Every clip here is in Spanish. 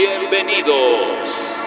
Bienvenidos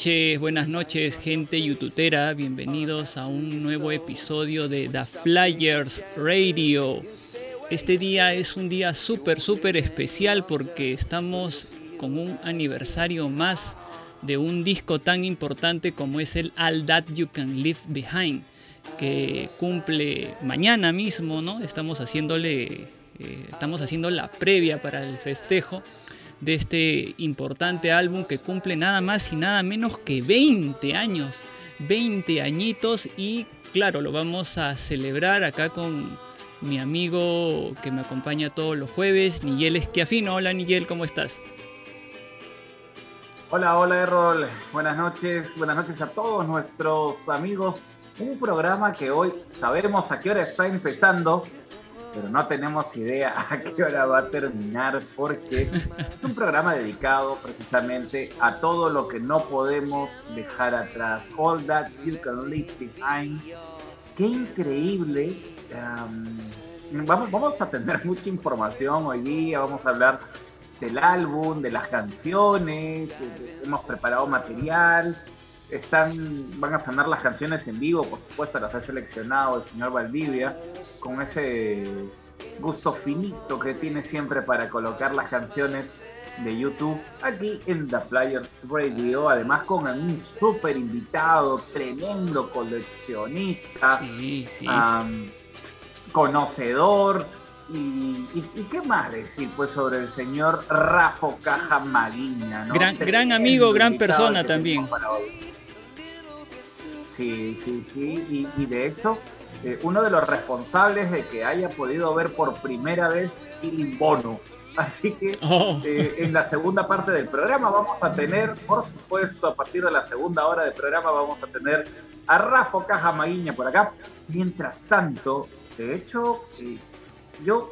noches, buenas noches gente youtubera, bienvenidos a un nuevo episodio de The Flyers Radio. Este día es un día súper, súper especial porque estamos con un aniversario más de un disco tan importante como es el All That You Can Leave Behind, que cumple mañana mismo, ¿no? Estamos haciéndole, eh, estamos haciendo la previa para el festejo de este importante álbum que cumple nada más y nada menos que 20 años, 20 añitos y claro, lo vamos a celebrar acá con mi amigo que me acompaña todos los jueves, Nigel Esquiafino. Hola Nigel, ¿cómo estás? Hola, hola Errol, buenas noches, buenas noches a todos nuestros amigos. Un programa que hoy sabemos a qué hora está empezando, pero no tenemos idea a qué hora va a terminar porque es un programa dedicado precisamente a todo lo que no podemos dejar atrás. All that you can leave behind. Qué increíble. vamos, vamos a tener mucha información hoy día, vamos a hablar del álbum, de las canciones, eh, hemos preparado material, están, van a sanar las canciones en vivo, por supuesto, las ha seleccionado el señor Valdivia, con ese gusto finito que tiene siempre para colocar las canciones de YouTube aquí en The Player Radio, además con un súper invitado, tremendo coleccionista, conocedor, y, qué más decir pues sobre el señor Rafa Caja Maguiña, Gran, gran amigo, gran persona también. Sí, sí, sí. Y, de hecho, eh, uno de los responsables de que haya podido ver por primera vez Killing Bono. Así que oh. eh, en la segunda parte del programa vamos a tener, por supuesto, a partir de la segunda hora del programa vamos a tener a Rafa Caja Maguiña por acá. Mientras tanto, de hecho, eh, yo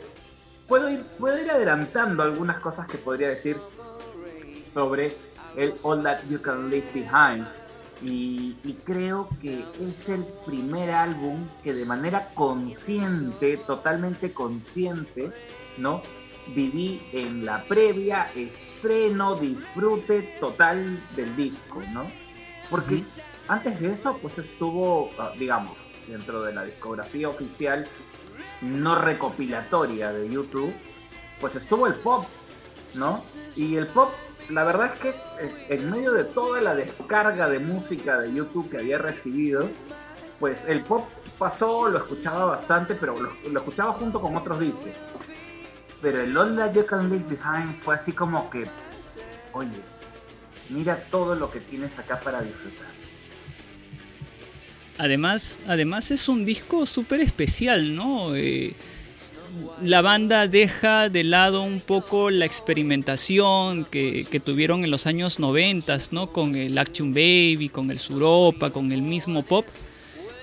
puedo ir, puedo ir adelantando algunas cosas que podría decir sobre el All That You Can Leave Behind. Y, creo que es el primer álbum que de manera consciente, totalmente consciente, ¿no? Viví en la previa, estreno, disfrute total del disco, ¿no? Porque antes de eso, pues estuvo, ah, digamos, dentro de la discografía oficial no recopilatoria de YouTube, pues estuvo el pop, ¿no? Y el pop, la verdad es que eh, en medio de toda la descarga de música de YouTube que había recibido, pues el pop pasó, lo escuchaba bastante, pero lo, escuchaba junto con otros discos. Pero el All That You Can Leave Behind fue así como que, oye, mira todo lo que tienes acá para disfrutar. Además, además es un disco súper especial, ¿no? Eh, la banda deja de lado un poco la experimentación que, tuvieron en los años 90, ¿no? Con el Action Baby, con el Suropa, con el mismo pop.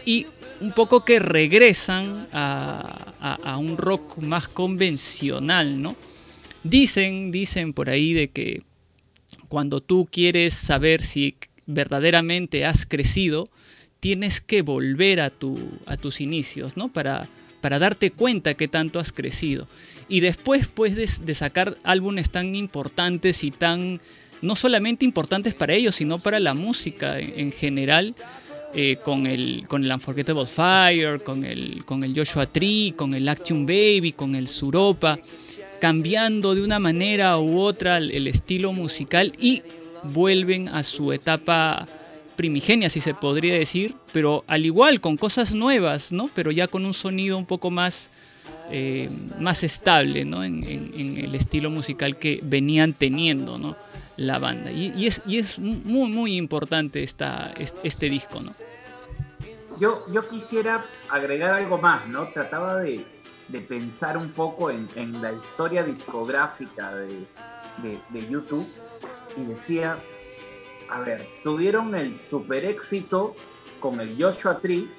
Y un poco que regresan a, un rock más convencional, ¿no? Dicen, dicen por ahí de que cuando tú quieres saber si verdaderamente has crecido, tienes que volver a, tu, a tus inicios, ¿no? Para, para darte cuenta que tanto has crecido. Y después, pues, de, sacar álbumes tan importantes y tan, no solamente importantes para ellos, sino para la música en, general, eh, con, el, con el Unforgettable Fire, con el, con el Joshua Tree, con el Action Baby, con el Suropa, cambiando de una manera u otra el estilo musical y vuelven a su etapa primigenia, si se podría decir, pero al igual, con cosas nuevas, ¿no? Pero ya con un sonido un poco más, eh, más estable, ¿no? En, el estilo musical que venían teniendo, ¿no? La banda. Y, es, muy, muy importante esta, este, disco, ¿no? Yo, yo quisiera agregar algo más, ¿no? Trataba de, pensar un poco en, la historia discográfica de, de YouTube y decía, a ver, tuvieron el super éxito con el Joshua Tree,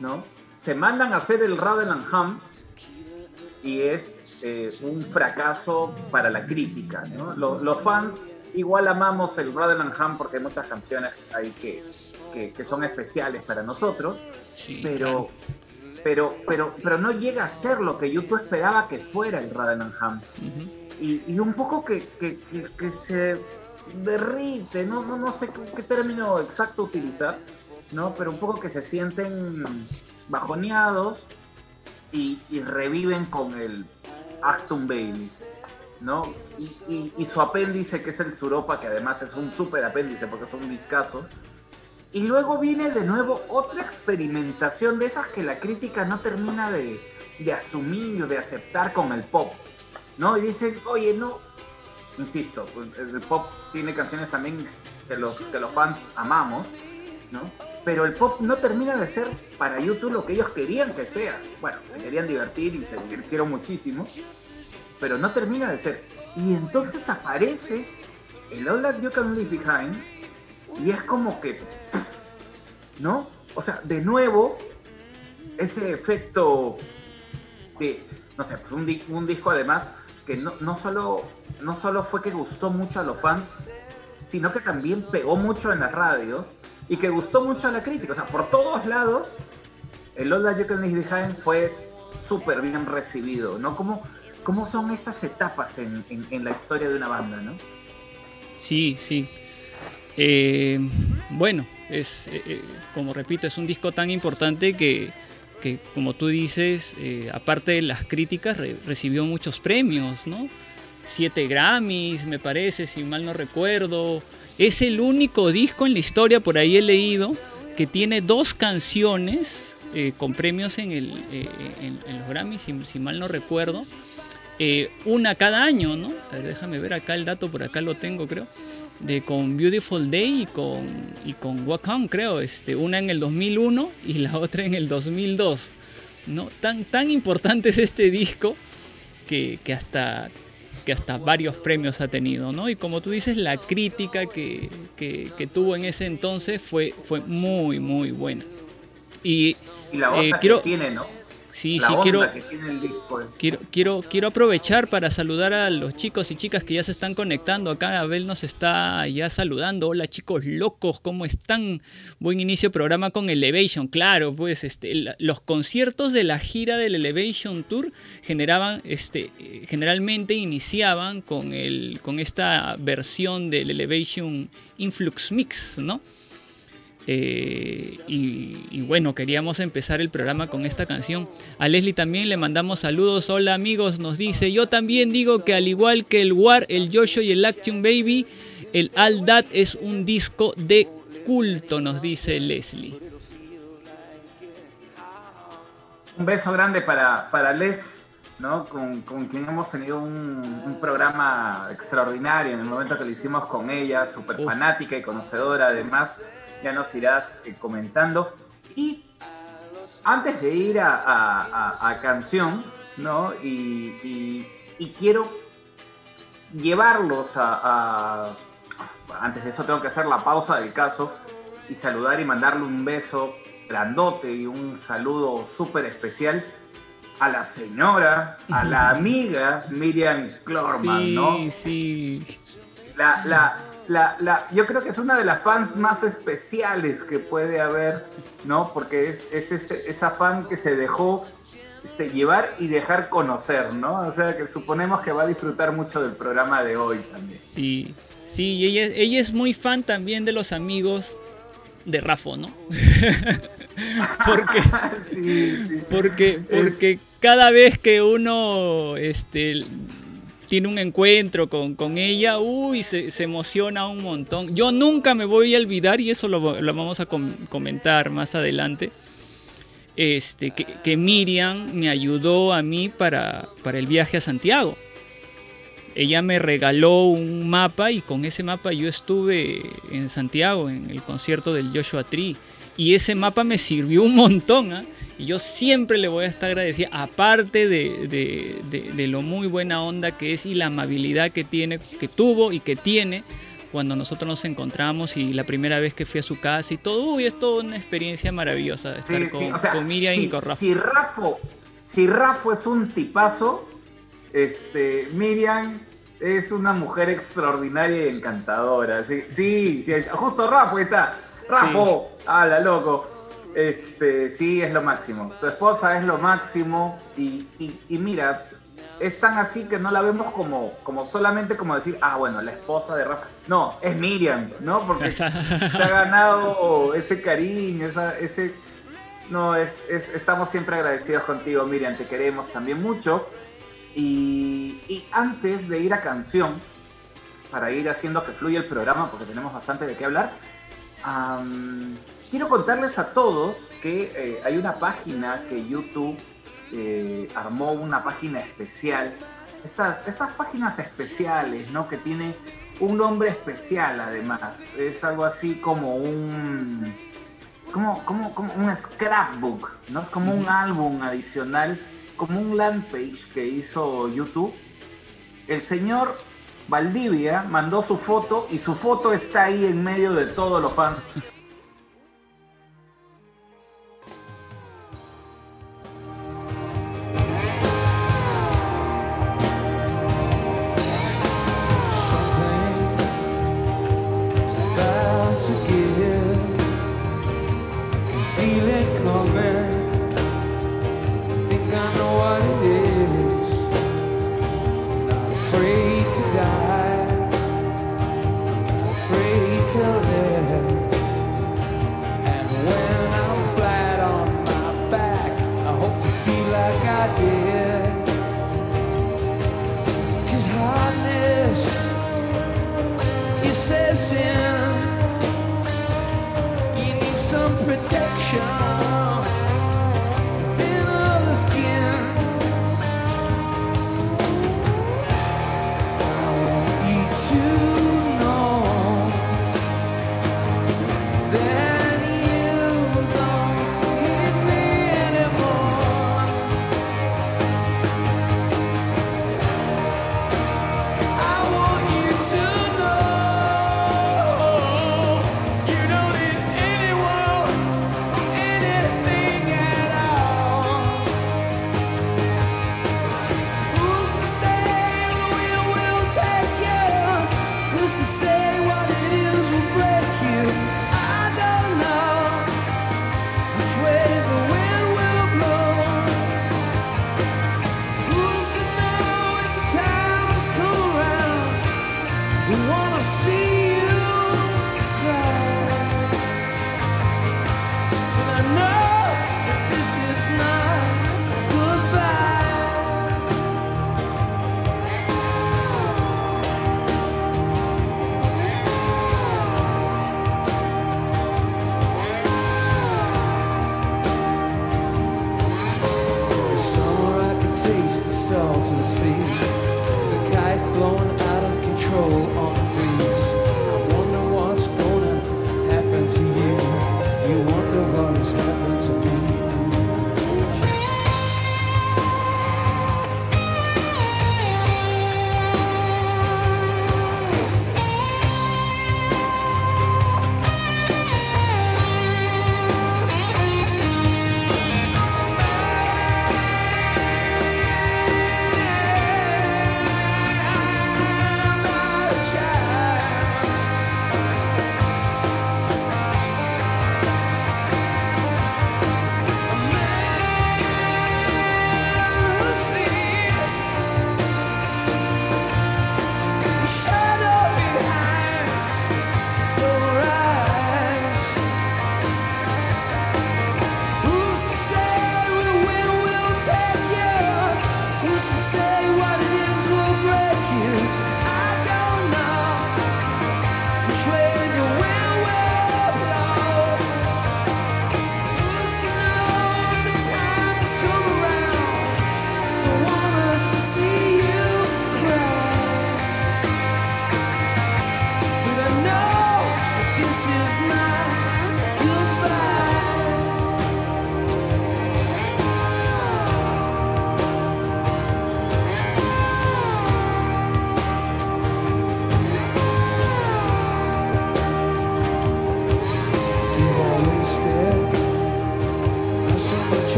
¿no? Se mandan a hacer el Ravenham y es eh, un fracaso para la crítica, ¿no? Los, fans igual amamos el Ravenham porque hay muchas canciones ahí que, que, son especiales para nosotros, pero, pero, pero, pero no llega a ser lo que YouTube esperaba que fuera el Ravenham. y, un poco que, se derrite, no, no, no sé qué, término exacto utilizar, ¿no? pero un poco que se sienten bajoneados y, reviven con el Acton Bailey. ¿no? Y, su apéndice, que es el Suropa, que además es un super apéndice porque es un discazo. Y luego viene de nuevo otra experimentación de esas que la crítica no termina de, de asumir, de aceptar con el pop. ¿no? Y dicen, oye, no, insisto, pues, el pop tiene canciones también que los, que los fans amamos, ¿no? Pero el pop no termina de ser para YouTube lo que ellos querían que sea. Bueno, se querían divertir y se divirtieron muchísimo, pero no termina de ser. Y entonces aparece el All That You Can Leave Behind y es como que, ¿no? O sea, de nuevo, ese efecto de, no sé, pues un, un disco además que no, no, solo, no solo fue que gustó mucho a los fans, sino que también pegó mucho en las radios y que gustó mucho a la crítica. O sea, por todos lados, el All That You Can Leave Behind fue súper bien recibido, ¿no? ¿Cómo, ¿Cómo son estas etapas en, en, la historia de una banda, no? Sí, sí. Eh, bueno, es, eh, eh, como repito, es un disco tan importante que que como tú dices, eh, aparte de las críticas, recibió muchos premios, ¿no? Siete Grammys, me parece, si mal no recuerdo. Es el único disco en la historia, por ahí he leído, que tiene dos canciones eh, con premios en, el, eh, en, los Grammys, si, mal no recuerdo. una cada año, ¿no? déjame ver acá el dato, por acá lo tengo, creo de con Beautiful Day y con, y con Walk On, creo, este, una en el 2001 y la otra en el 2002. ¿no? Tan, tan importante es este disco que, hasta, que hasta varios premios ha tenido. ¿no? Y como tú dices, la crítica que, tuvo en ese entonces fue, fue muy, muy buena. Y, la eh, quiero, que tiene, ¿no? Sí, sí, quiero, quiero, quiero, quiero aprovechar para saludar a los chicos y chicas que ya se están conectando. Acá Abel nos está ya saludando. Hola chicos locos, ¿cómo están? Buen inicio programa con Elevation. Claro, pues este, los conciertos de la gira del Elevation Tour generaban, este, generalmente iniciaban con, el, con esta versión del Elevation Influx Mix, ¿no? Eh, y, bueno, queríamos empezar el programa con esta canción. A Leslie también le mandamos saludos. Hola amigos, nos dice. Yo también digo que al igual que el War, el Joshua y el Action Baby, el All That es un disco de culto, nos dice Leslie. Un beso grande para, para Les, ¿no? Con, quien hemos tenido un, programa extraordinario en el momento que lo hicimos con ella, súper fanática y conocedora además ya nos irás eh, comentando. Y antes de ir a, canción, ¿no? Y, quiero llevarlos a, Antes de eso tengo que hacer la pausa del caso y saludar y mandarle un beso grandote y un saludo súper especial a la señora, a la amiga Miriam Klorman, ¿no? Sí, sí. La, la, la, yo creo que es una de las fans más especiales que puede haber, ¿no? Porque es, esa fan que se dejó este, llevar y dejar conocer, ¿no? O sea, que suponemos que va a disfrutar mucho del programa de hoy también. Sí, sí, ella, ella es muy fan también de los amigos de Rafa, ¿no? porque, porque, porque cada vez que uno este, tiene un encuentro con, ella, uy, se, emociona un montón. Yo nunca me voy a olvidar, y eso lo, vamos a comentar más adelante, este, que, Miriam me ayudó a mí para, para el viaje a Santiago. Ella me regaló un mapa y con ese mapa yo estuve en Santiago, en el concierto del Joshua Tree. Y ese mapa me sirvió un montón. ¿ah? Y yo siempre le voy a estar agradecida, aparte de, lo muy buena onda que es y la amabilidad que tiene, que tuvo y que tiene cuando nosotros nos encontramos y la primera vez que fui a su casa y todo, uy, es toda una experiencia maravillosa de estar con, Miriam y con Rafa. Si Rafa, si Rafa es un tipazo, este, Miriam es una mujer extraordinaria y encantadora. Sí, sí, justo Rafa está. Rafa, hala, loco. Este, sí, es lo máximo. Tu esposa es lo máximo y, mira, es tan así que no la vemos como, como solamente como decir, ah, bueno, la esposa de Rafa. No, es Miriam, ¿no? Porque se ha ganado ese cariño, ese... No, es, estamos siempre agradecidos contigo, Miriam, te queremos también mucho. Y, y antes de ir a canción, para ir haciendo que fluya el programa, porque tenemos bastante de qué hablar, quiero contarles a todos que eh, hay una página que YouTube eh, armó una página especial. Estas, estas páginas especiales, ¿no? Que tiene un nombre especial además. Es algo así como un. Como, como, como un scrapbook, ¿no? Es como un álbum adicional, como un land page que hizo YouTube. El señor Valdivia mandó su foto y su foto está ahí en medio de todos los fans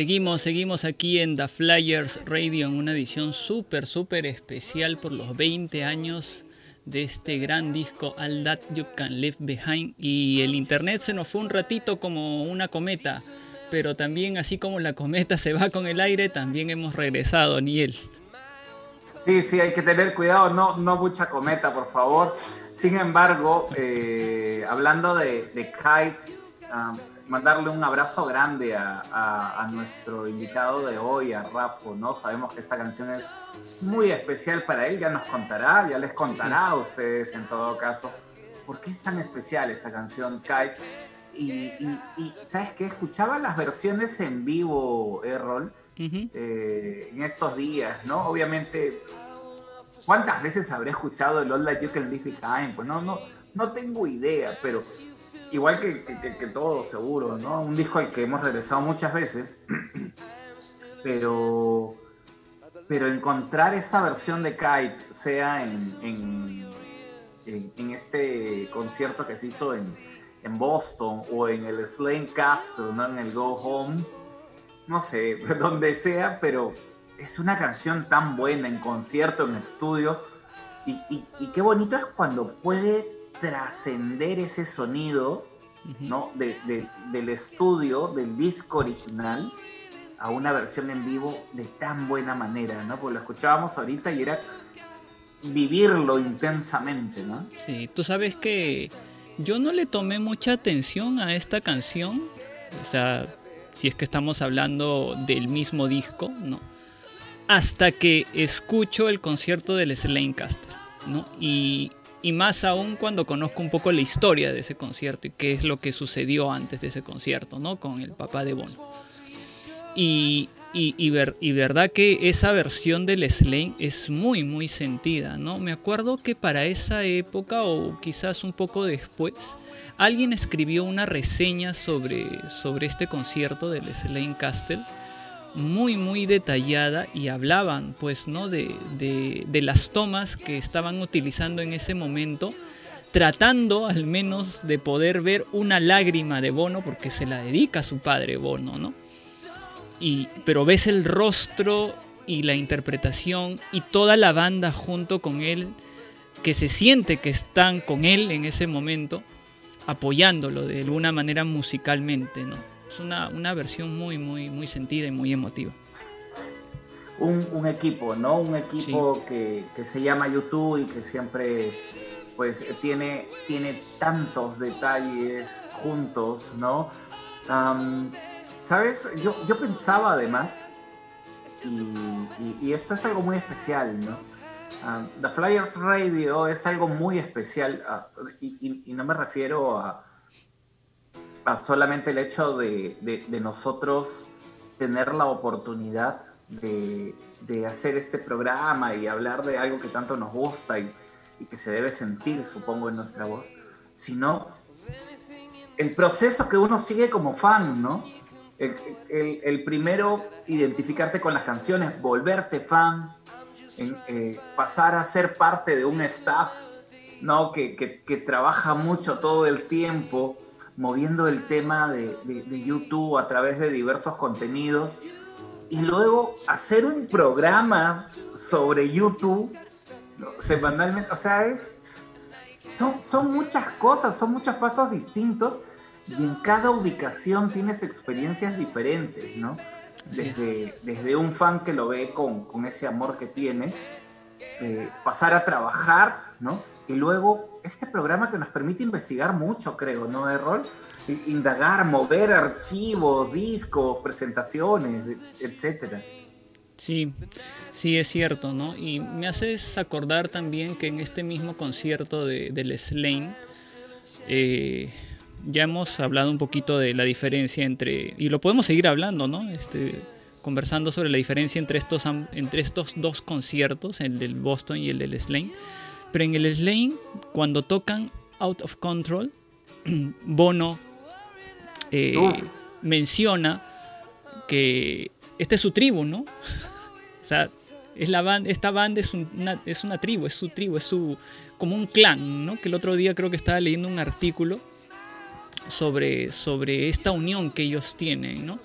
Seguimos, seguimos aquí en The Flyers Radio en una edición súper, súper especial por los 20 años de este gran disco All That You Can Leave Behind. Y el internet se nos fue un ratito como una cometa, pero también así como la cometa se va con el aire, también hemos regresado, Niel. Sí, sí, hay que tener cuidado, no, no mucha cometa, por favor. Sin embargo, eh, hablando de, de Kite, um, mandarle un abrazo grande a, nuestro invitado de hoy, a Rafa, ¿no? Sabemos que esta canción es muy especial para él, ya nos contará, ya les contará a ustedes en todo caso. ¿Por qué es tan especial esta canción, Kai? Y, ¿sabes qué? Escuchaba las versiones en vivo, Errol, eh, en estos días, ¿no? Obviamente, ¿cuántas veces habré escuchado el All That You Can Leave Behind? Pues no, no, no tengo idea, pero igual que, que, todo, seguro, ¿no? Un disco al que hemos regresado muchas veces, pero, pero encontrar esta versión de Kite, sea en, en, este concierto que se hizo en, en, Boston o en el Slane Castle, ¿no? En el Go Home, no sé, donde sea, pero es una canción tan buena en concierto, en estudio, y, y qué bonito es cuando puede trascender ese sonido ¿no? del estudio, del disco original, a una versión en vivo de tan buena manera, ¿no? Porque lo escuchábamos ahorita y era vivirlo intensamente, ¿no? Sí, tú sabes que yo no le tomé mucha atención a esta canción, o sea, si es que estamos hablando del mismo disco, ¿no? Hasta que escucho el concierto del Slanecaster, ¿no? Y y más aún cuando conozco un poco la historia de ese concierto y qué es lo que sucedió antes de ese concierto, ¿no? Con el papá de Bono. Y, y, ver, y verdad que esa versión del Slane es muy, muy sentida, ¿no? Me acuerdo que para esa época, o quizás un poco después, alguien escribió una reseña sobre, sobre este concierto del Slane Castle muy muy detallada y hablaban pues no de, de, las tomas que estaban utilizando en ese momento tratando al menos de poder ver una lágrima de Bono porque se la dedica a su padre Bono no y pero ves el rostro y la interpretación y toda la banda junto con él que se siente que están con él en ese momento apoyándolo de alguna manera musicalmente no es una, una versión muy, muy, muy sentida y muy emotiva. Un, un equipo, ¿no? Un equipo que, que, se llama YouTube y que siempre pues tiene, tiene tantos detalles juntos, ¿no? ¿Sabes? Yo, yo pensaba además, y, y, esto es algo muy especial, ¿no? The Flyers Radio es algo muy especial ah, y, y, no me refiero a, solamente el hecho de, nosotros tener la oportunidad de, hacer este programa y hablar de algo que tanto nos gusta y, que se debe sentir, supongo, en nuestra voz, sino el proceso que uno sigue como fan, ¿no? El, primero, identificarte con las canciones, volverte fan, eh, pasar a ser parte de un staff, ¿no? Que trabaja mucho todo el tiempo, moviendo el tema de, YouTube a través de diversos contenidos y luego hacer un programa sobre YouTube semanalmente, o sea, es, son, son muchas cosas, son muchos pasos distintos y en cada ubicación tienes experiencias diferentes, ¿no? Desde, desde un fan que lo ve con, con ese amor que tiene, eh, pasar a trabajar, ¿no? Y luego este programa que nos permite investigar mucho, creo, ¿no, Errol? Indagar, mover archivos, discos, presentaciones, etcétera. Sí, sí es cierto, ¿no? Y me haces acordar también que en este mismo concierto de, del Slane, eh, ya hemos hablado un poquito de la diferencia entre, y lo podemos seguir hablando, ¿no? Este, conversando sobre la diferencia entre estos, entre estos dos conciertos, el del Boston y el del Slane. Pero en el Slane, cuando tocan Out of Control, Bono eh, menciona que esta es su tribu, ¿no? o sea, es la banda, esta banda es una, es una tribu, es su tribu, es su como un clan, ¿no? Que el otro día creo que estaba leyendo un artículo sobre, sobre esta unión que ellos tienen, ¿no?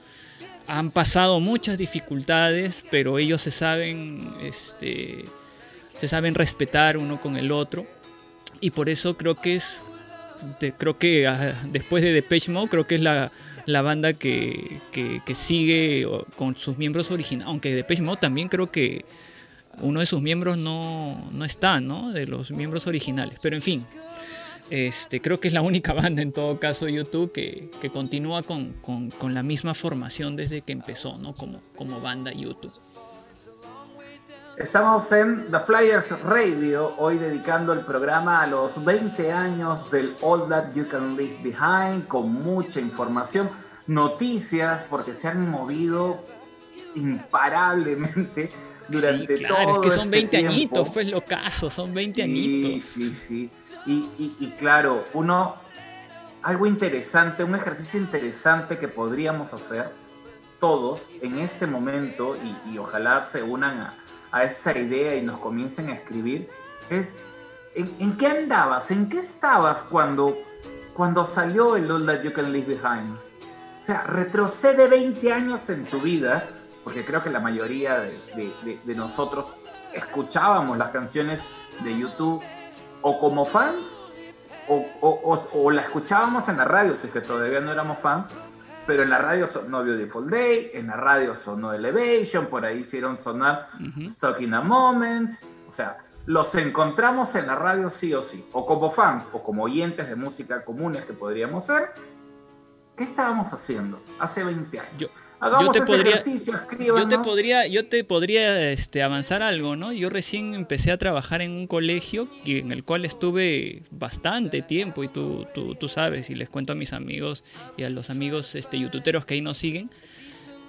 Han pasado muchas dificultades, pero ellos se saben, este, se saben respetar uno con el otro. Y por eso creo que es, creo que ah, después de Depeche Mode, creo que es la, la banda que, que, sigue con sus miembros originales. Aunque Depeche Mode también creo que uno de sus miembros no, no está, ¿no? De los miembros originales. Pero en fin, este, creo que es la única banda en todo caso YouTube que, que continúa con, con, con, la misma formación desde que empezó, ¿no? Como, como banda YouTube. Estamos en The Flyers Radio, hoy dedicando el programa a los 20 años del All That You Can Leave Behind, con mucha información, noticias, porque se han movido imparablemente durante sí, claro, todo es que son 20 este añitos, tiempo. pues lo caso, son 20 sí, añitos. Sí, sí, y, y, y claro, uno, algo interesante, un ejercicio interesante que podríamos hacer todos en este momento, y, y ojalá se unan a, a, esta idea y nos comiencen a escribir, es ¿en, qué andabas? ¿En qué estabas cuando, cuando salió el All That You Can Leave Behind? O sea, retrocede 20 años en tu vida porque creo que la mayoría de, nosotros escuchábamos las canciones de YouTube o como fans o, o, o, o, la escuchábamos en la radio, si es que todavía no éramos fans, pero en la radio sonó Beautiful Day, en la radio sonó Elevation, por ahí hicieron sonar uh -huh. Stuck in a Moment, o sea, los encontramos en la radio sí o sí, o como fans o como oyentes de música comunes que podríamos ser. ¿Qué estábamos haciendo hace 20 años? Yo Hagamos yo te ese podría, ejercicio, yo te podría, yo te podría este, avanzar algo, ¿no? Yo recién empecé a trabajar en un colegio en el cual estuve bastante tiempo y tú, tú, tú sabes y les cuento a mis amigos y a los amigos este, youtuberos que ahí nos siguen.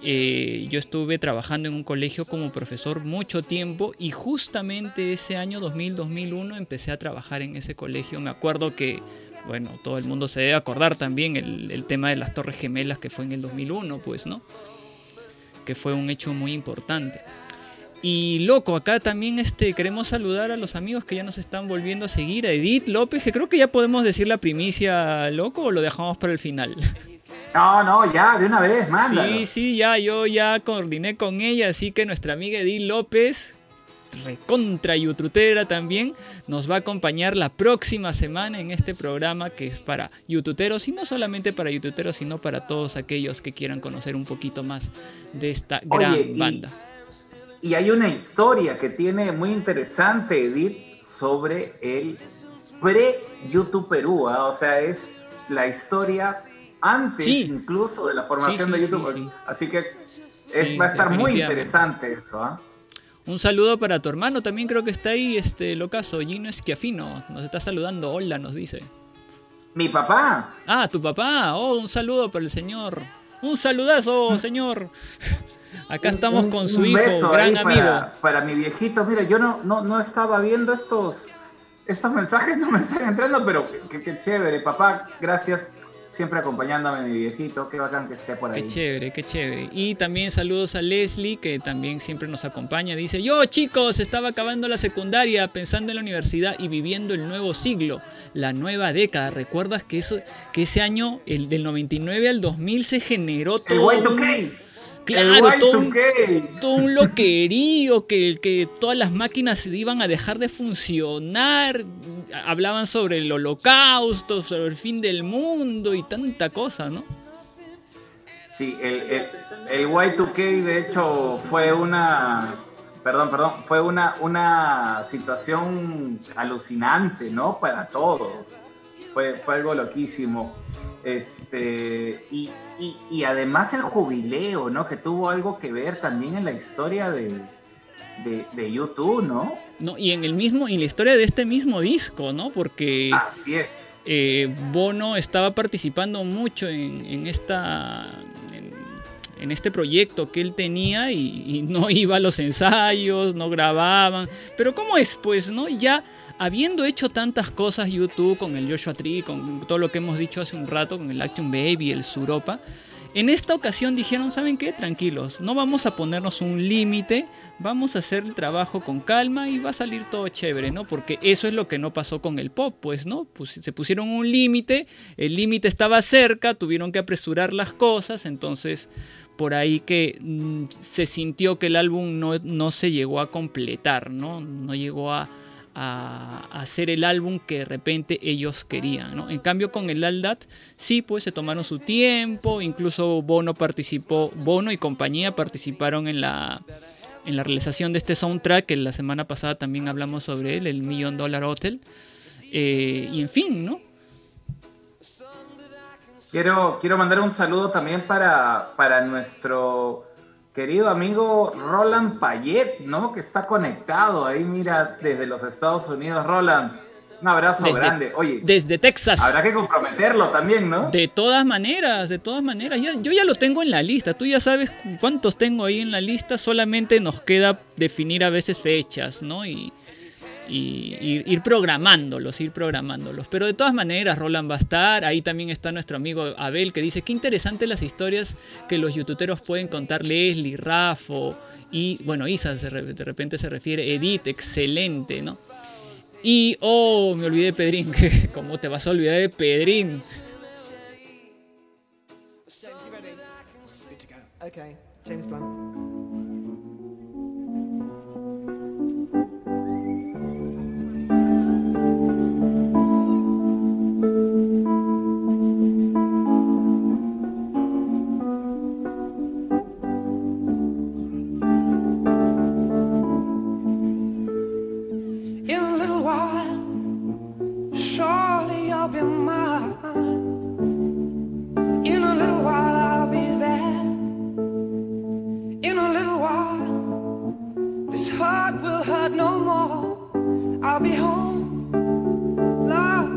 Eh, yo estuve trabajando en un colegio como profesor mucho tiempo y justamente ese año 2000-2001 empecé a trabajar en ese colegio. Me acuerdo que bueno, todo el mundo se debe acordar también el, el, tema de las Torres Gemelas que fue en el 2001, pues, ¿no? Que fue un hecho muy importante. Y loco, acá también este, queremos saludar a los amigos que ya nos están volviendo a seguir, a Edith López, que creo que ya podemos decir la primicia, loco, o lo dejamos para el final. No, no, ya, de una vez, manda. Sí, sí, ya, yo ya coordiné con ella, así que nuestra amiga Edith López, recontra youtubera también, nos va a acompañar la próxima semana en este programa que es para youtuberos y no solamente para youtuberos, sino para todos aquellos que quieran conocer un poquito más de esta gran Oye, y, banda. Y hay una historia que tiene muy interesante, Edith, sobre el pre-YouTube Perú, ¿eh? o sea, es la historia antes sí. incluso de la formación sí, sí, de YouTube. Así que es, va a estar muy interesante eso. ¿eh? Un saludo para tu hermano, también creo que está ahí, este locazo, Gino Esquiafino. Nos está saludando, hola, nos dice. Mi papá. Ah, tu papá. Oh, un saludo para el señor. Un saludazo, señor. Acá estamos un, con su un hijo, gran para, amigo. Para mi viejito, mira, yo no, no, no estaba viendo estos, estos mensajes, no me están entrando, pero qué, qué chévere, papá, gracias siempre acompañándome mi viejito, qué bacán que esté por ahí. Qué chévere, qué chévere. Y también saludos a Leslie, que también siempre nos acompaña. Dice, yo chicos, estaba acabando la secundaria, pensando en la universidad y viviendo el nuevo siglo, la nueva década. ¿Recuerdas que, eso, que ese año, el del 99 al 2000, se generó todo... El Y2K. Claro, todo un, todo un, loquerío, que, que todas las máquinas iban a dejar de funcionar, hablaban sobre el holocausto, sobre el fin del mundo y tanta cosa, ¿no? Sí, el, el, el Y2K de hecho fue una, perdón, perdón, fue una, una situación alucinante, ¿no? Para todos. Fue, fue algo loquísimo. Este, y, y, y, además el jubileo, ¿no? Que tuvo algo que ver también en la historia de, de, de, YouTube, ¿no? No, y en el mismo, en la historia de este mismo disco, ¿no? Porque eh, Bono estaba participando mucho en, en esta. En, en este proyecto que él tenía y, no iba a los ensayos, no grababan. Pero ¿cómo es? Pues, ¿no? Ya habiendo hecho tantas cosas YouTube con el Joshua Tree, con todo lo que hemos dicho hace un rato, con el Action Baby, el Suropa, en esta ocasión dijeron, ¿saben qué? Tranquilos, no vamos a ponernos un límite, vamos a hacer el trabajo con calma y va a salir todo chévere, ¿no? Porque eso es lo que no pasó con el pop, pues, ¿no? Pues se pusieron un límite, el límite estaba cerca, tuvieron que apresurar las cosas, entonces por ahí que mm, se sintió que el álbum no, no se llegó a completar, ¿no? No llegó a a, hacer el álbum que de repente ellos querían. ¿no? En cambio con el Aldat sí, pues se tomaron su tiempo, incluso Bono participó, Bono y compañía participaron en la, en la realización de este soundtrack, que la semana pasada también hablamos sobre él, el Million Dollar Hotel. Eh, y en fin, ¿no? Quiero, quiero mandar un saludo también para, para nuestro querido amigo Roland Payet, ¿no? Que está conectado ahí, mira, desde los Estados Unidos. Roland, un abrazo grande. Oye, desde Texas. Habrá que comprometerlo también, ¿no? De todas maneras, de todas maneras. yo ya lo tengo en la lista. Tú ya sabes cuántos tengo ahí en la lista. Solamente nos queda definir a veces fechas, ¿no? Y, y ir, programándolos, ir programándolos. Pero de todas maneras, Roland va a estar. Ahí también está nuestro amigo Abel que dice, qué interesante las historias que los youtuberos pueden contar Leslie, Rafo y, bueno, Isa de repente se refiere, Edith, excelente, ¿no? Y, oh, me olvidé de Pedrín, ¿cómo te vas a olvidar de Pedrín? James. I'll be home, love,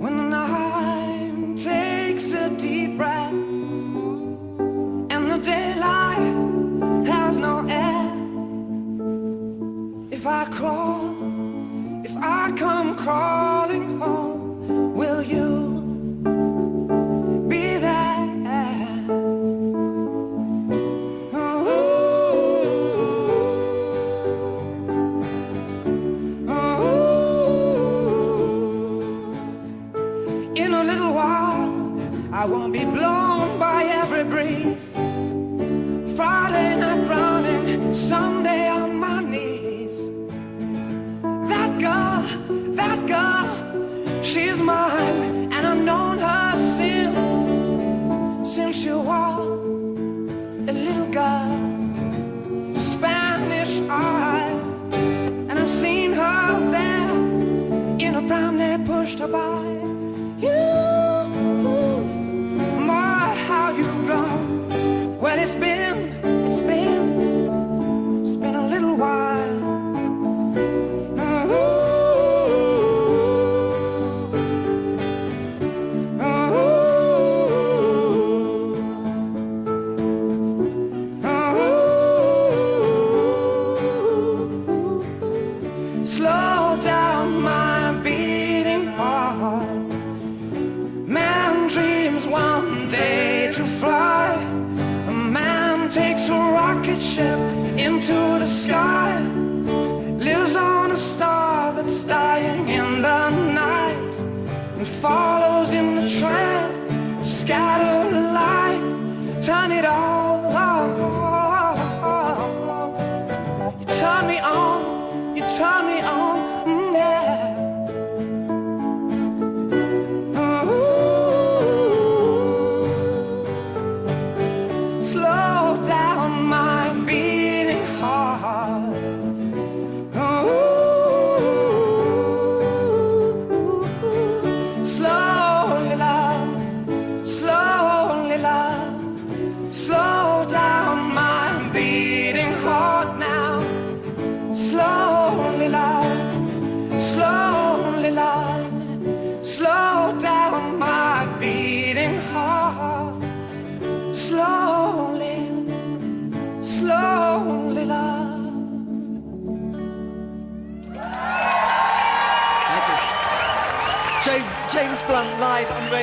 when the night takes a deep breath and the daylight has no air. If I crawl, if I come crawling home. pushed by you. My, how you've grown. Well, it's been.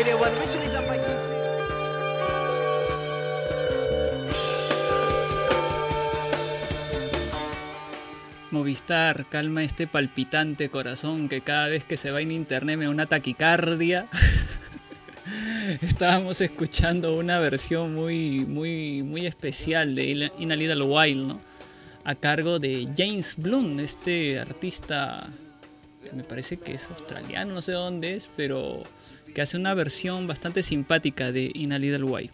Radio 1, originally done by Movistar, calma este palpitante corazón que cada vez que se va en internet me da una taquicardia. Estábamos escuchando una versión muy, muy, muy especial de In a Little While, ¿no? A cargo de James Blunt, este artista me parece que es australiano, no sé dónde es, pero que hace una versión bastante simpática de In a Little While.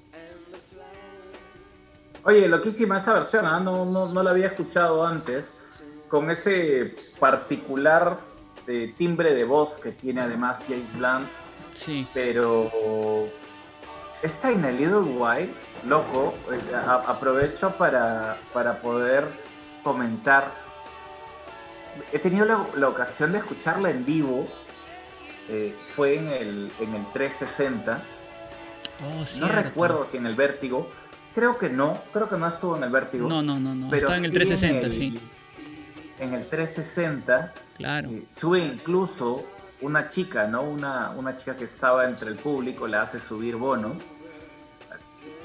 Oye, loquísima esa versión, ¿ah? no, no, no la había escuchado antes con ese particular eh, timbre de voz que tiene además James Blunt. Sí. Pero esta In a Little While, loco, eh, aprovecho para, para, poder comentar. He tenido la, ocasión de escucharla en vivo. Eh, fue en el, en el 360. no recuerdo si en el Vértigo. Creo que no, creo que no estuvo en el Vértigo. No, no, no, no. Pero Está en el 360, sí en el 360 claro. Eh, sube incluso una chica, ¿no? Una, una chica que estaba entre el público, la hace subir Bono.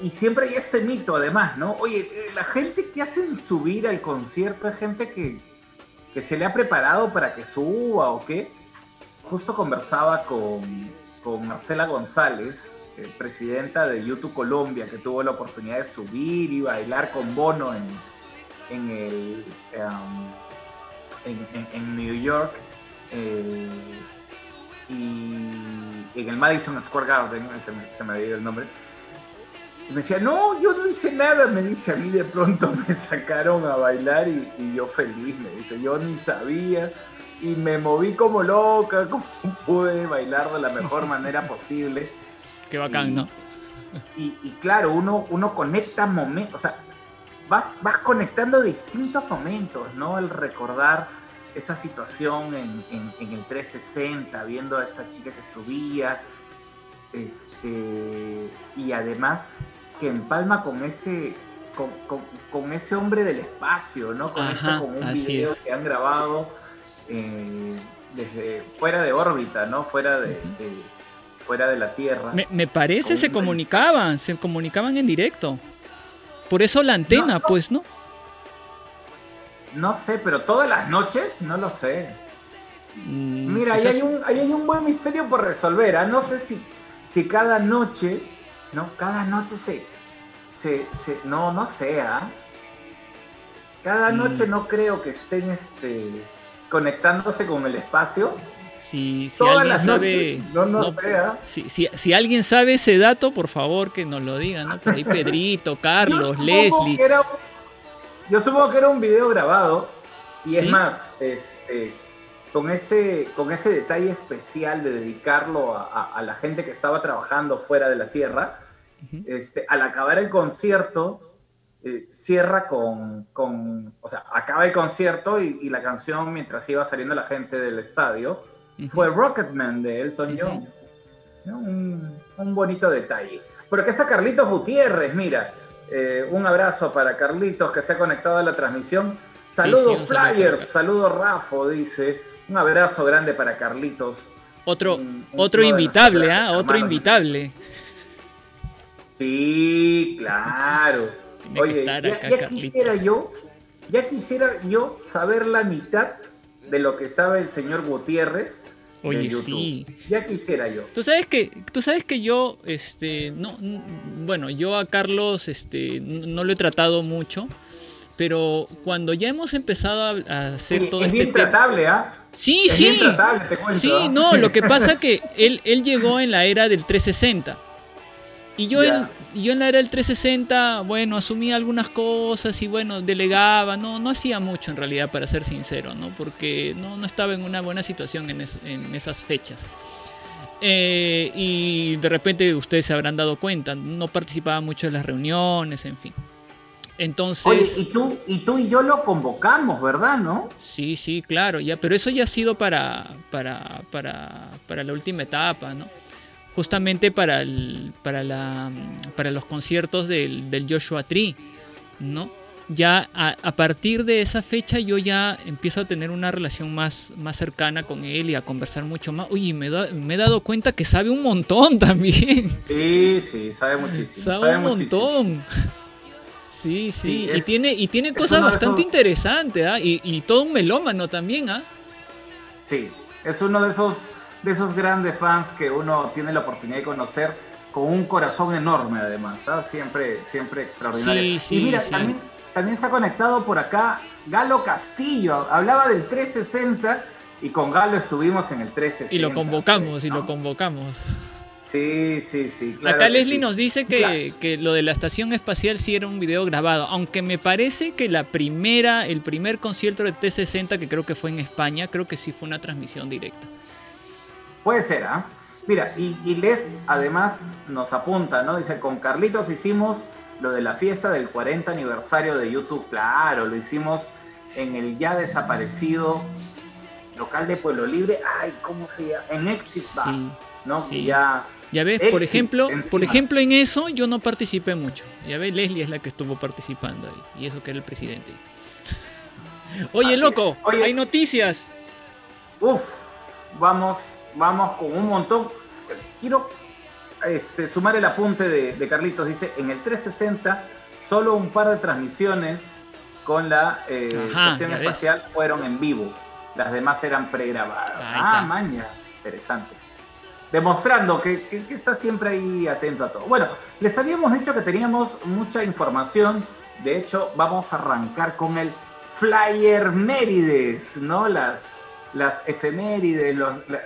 Y siempre hay este mito, además, ¿no? Oye, eh, la gente que hacen subir al concierto es gente que, que se le ha preparado para que suba o qué. Justo conversaba con, con Marcela González, eh, presidenta de YouTube Colombia, que tuvo la oportunidad de subir y bailar con Bono en, en el, um, en, New York eh, y en el Madison Square Garden, se, me había ido el nombre. Y me decía, no, yo no hice nada, me dice, a mí de pronto me sacaron a bailar y, yo feliz, me dice, yo ni sabía y me moví como loca, como pude bailar de la mejor manera posible. Qué bacán, ¿no? Y, claro, uno, uno conecta momentos, o sea, vas, vas conectando distintos momentos, ¿no? El recordar esa situación en, el 360, viendo a esta chica que subía, este, y además que empalma con ese, con, ese hombre del espacio, ¿no? Con, un video que han grabado eh, desde fuera de órbita, ¿no? Fuera de, fuera de la Tierra. Me, parece se comunicaban, se comunicaban en directo. Por eso la antena, pues, ¿no? No sé, pero todas las noches, no lo sé. Mm, Mira, ahí hay, un, hay, un, buen misterio por resolver. ¿ah? No sé si, si cada noche, ¿no? Cada noche se. se, no, no sé, ¿ah? Cada mm. noche no creo que estén este, conectándose con el espacio. Si, si alguien sabe, no, no, sé, ¿ah? si, si, alguien sabe ese dato, por favor que nos lo diga, ¿no? Por ahí Pedrito, Carlos, Leslie yo supongo que era un video grabado y es más, este, con, ese, con ese detalle especial de dedicarlo a, la gente que estaba trabajando fuera de la Tierra, este, al acabar el concierto, eh, cierra con, con, o sea, acaba el concierto y, la canción mientras iba saliendo la gente del estadio fue Rocketman de Elton John. Un, un bonito detalle. Pero que está Carlitos Gutiérrez, mira. Eh, un abrazo para Carlitos que se ha conectado a la transmisión. Saludos Flyers, saludos Rafo, dice. Un abrazo grande para Carlitos. Otro, otro invitable, ¿ah? Otro invitable. Sí, claro. Oye, ya, quisiera yo, ya quisiera yo saber la mitad de lo que sabe el señor Gutiérrez Oye, sí. Ya quisiera yo. Tú sabes que, tú sabes que yo, este, no, bueno, yo a Carlos, este, no lo he tratado mucho, pero cuando ya hemos empezado a, hacer todo es este bien tratable, ¿ah? Sí, sí. sí, ¿ah? no, lo que pasa que él, él llegó en la era del 360. Y yo, en, yo en la era del 360, bueno, asumía algunas cosas y bueno, delegaba, no, no hacía mucho en realidad, para ser sincero, ¿no? Porque no, no estaba en una buena situación en, en esas fechas. Eh, y de repente ustedes se habrán dado cuenta, no participaba mucho en las reuniones, en fin. Entonces. Oye, y tú, y tú y yo lo convocamos, ¿verdad? ¿No? Sí, sí, claro, ya, pero eso ya ha sido para, para, para, para la última etapa, ¿no? Justamente para, el, para, la, para los conciertos del, Joshua Tree, ¿no? ya a, partir de esa fecha yo ya empiezo a tener una relación más, más cercana con él y a conversar mucho más. Oye, me, me he dado cuenta que sabe un montón también. Sí, sí, sabe muchísimo. Sabe, un montón. Sí, sí, y, tiene, y tiene cosas bastante interesantes, ¿ah? y, todo un melómano también, ¿ah? Sí, es uno de esos, de esos grandes fans que uno tiene la oportunidad de conocer con un corazón enorme además, ¿ah? siempre, siempre extraordinario. Sí, sí, y mira, También, también se ha conectado por acá Galo Castillo, hablaba del 360 y con Galo estuvimos en el 360. Y lo convocamos, y lo convocamos. Sí, sí, sí. Acá Leslie nos dice que, lo de la estación espacial sí era un video grabado, aunque me parece que la primera, el primer concierto de T60, que creo que fue en España, creo que sí fue una transmisión directa. Puede ser, ¿ah? Mira, y, y, Les además nos apunta, ¿no? Dice, con Carlitos hicimos lo de la fiesta del 40 aniversario de YouTube, claro, lo hicimos en el ya desaparecido local de Pueblo Libre, ay, ¿cómo se llama? En Exit ¿no? Sí. Ya ya ves, por ejemplo, por ejemplo, en eso yo no participé mucho. Ya ves, Leslie es la que estuvo participando ahí. Y eso que era el presidente. Oye, loco, hay noticias. Uf, vamos, vamos con un montón. Quiero este, sumar el apunte de, Carlitos. Dice, en el 360, solo un par de transmisiones con la eh, estación espacial fueron en vivo. Las demás eran pregrabadas. Ah, maña. Interesante demostrando que, está siempre ahí atento a todo. Bueno, les habíamos dicho que teníamos mucha información. De hecho, vamos a arrancar con el Flyer Mérides, ¿no? Las, las efemérides,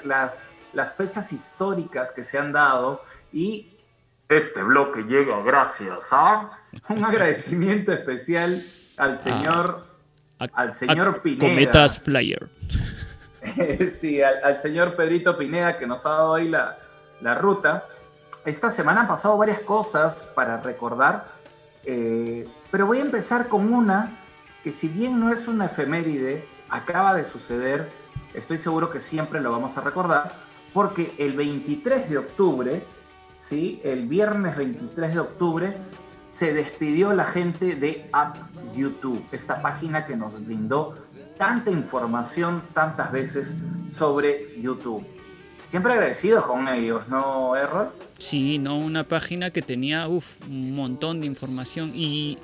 las, las fechas históricas que se han dado. Y este bloque llega gracias a un agradecimiento especial al señor, al señor Pineda. Cometas Flyer. sí, al, señor Pedrito Pineda que nos ha dado ahí la, ruta. Esta semana han pasado varias cosas para recordar, eh, pero voy a empezar con una que si bien no es una efeméride, acaba de suceder, estoy seguro que siempre lo vamos a recordar, porque el 23 de octubre, ¿sí? el viernes 23 de octubre, se despidió la gente de App YouTube, esta página que nos brindó tanta información tantas veces sobre YouTube. Siempre agradecidos con ellos, ¿no, Errol? Sí, no, una página que tenía un montón de información y,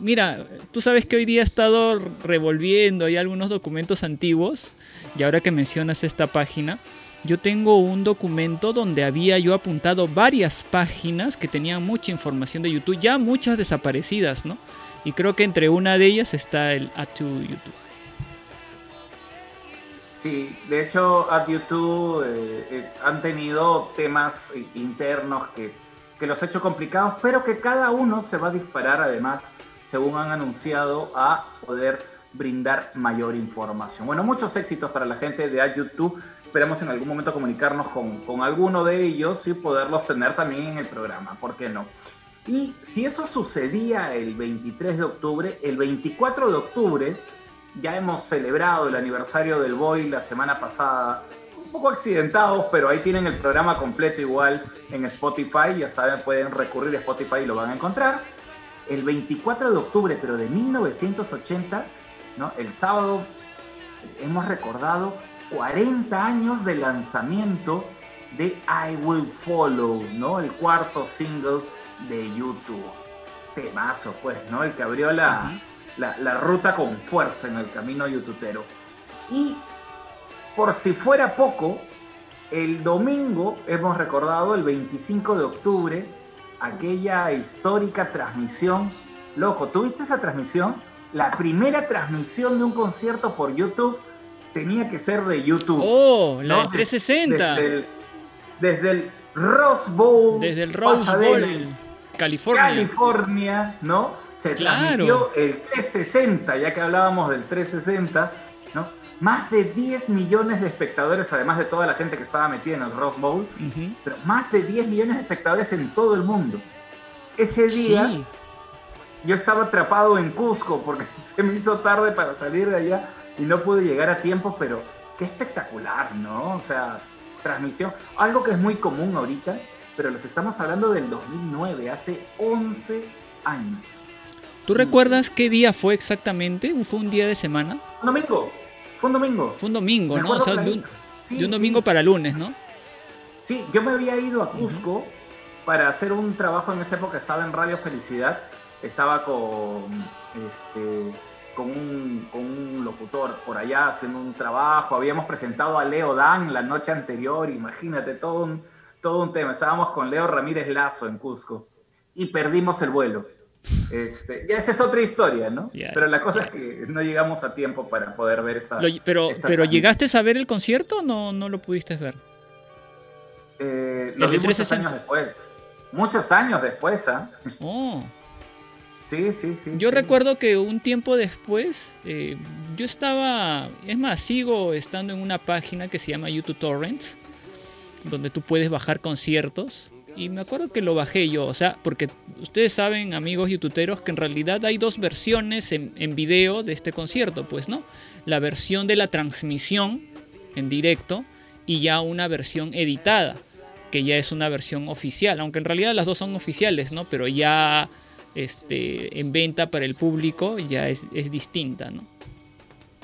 mira, tú sabes que hoy día he estado revolviendo ahí algunos documentos antiguos y ahora que mencionas esta página, yo tengo un documento donde había yo apuntado varias páginas que tenían mucha información de YouTube, ya muchas desaparecidas, ¿no? Y creo que entre una de ellas está el a YouTube. Sí, de hecho, a YouTube eh, eh, han tenido temas internos que, que los ha hecho complicados, pero que cada uno se va a disparar además, según han anunciado, a poder brindar mayor información. Bueno, muchos éxitos para la gente de YouTube. Esperamos en algún momento comunicarnos con, con alguno de ellos y poderlos tener también en el programa, ¿por qué no? Y si eso sucedía el 23 de octubre, el 24 de octubre ya hemos celebrado el aniversario del Boy la semana pasada. Un poco accidentados, pero ahí tienen el programa completo igual en Spotify. Ya saben, pueden recurrir a Spotify y lo van a encontrar. El 24 de octubre, pero de 1980, ¿no? el sábado, hemos recordado 40 años de lanzamiento de I Will Follow, ¿no? El cuarto single de YouTube. Temazo, pues, ¿no? El que abrió la, la, ruta con fuerza en el camino youtubero. Y por si fuera poco, el domingo hemos recordado el 25 de octubre aquella histórica transmisión. Loco, ¿tuviste esa transmisión? La primera transmisión de un concierto por YouTube tenía que ser de YouTube. Oh, la 360. Desde el, Rose Bowl. Desde el Rose Bowl, California. California, ¿no? se transmitió el 360, ya que hablábamos del 360, ¿no? Más de 10 millones de espectadores, además de toda la gente que estaba metida en el Rose Bowl, pero más de 10 millones de espectadores en todo el mundo. Ese día yo estaba atrapado en Cusco porque se me hizo tarde para salir de allá y no pude llegar a tiempo, pero qué espectacular, ¿no? O sea, transmisión, algo que es muy común ahorita, pero los estamos hablando del 2009, hace 11 años. ¿Tú recuerdas qué día fue exactamente? ¿Fue un día de semana? Domingo. Fue un domingo. Fue un domingo, ¿no? O sea, de un, domingo para lunes, ¿no? Sí, yo me había ido a Cusco para hacer un trabajo en esa época, estaba en Radio Felicidad, estaba con, este, con, un, con un locutor por allá haciendo un trabajo, habíamos presentado a Leo Dan la noche anterior, imagínate, todo un, todo un tema, estábamos con Leo Ramírez Lazo en Cusco y perdimos el vuelo. Este, ya esa es otra historia, ¿no? pero la cosa es que no llegamos a tiempo para poder ver esa. pero, pero ¿llegaste a ver el concierto o no, no lo pudiste ver? Eh, lo vi muchos años después. Muchos años después, ¿ah? Oh. Sí, sí, sí. Yo recuerdo que un tiempo después, eh, yo estaba, es más, sigo estando en una página que se llama YouTube Torrents, donde tú puedes bajar conciertos y me acuerdo que lo bajé yo, o sea, porque ustedes saben, amigos youtuberos, que en realidad hay dos versiones en, en, video de este concierto, pues, ¿no? La versión de la transmisión en directo y ya una versión editada, que ya es una versión oficial, aunque en realidad las dos son oficiales, ¿no? Pero ya este, en venta para el público ya es, es distinta, ¿no?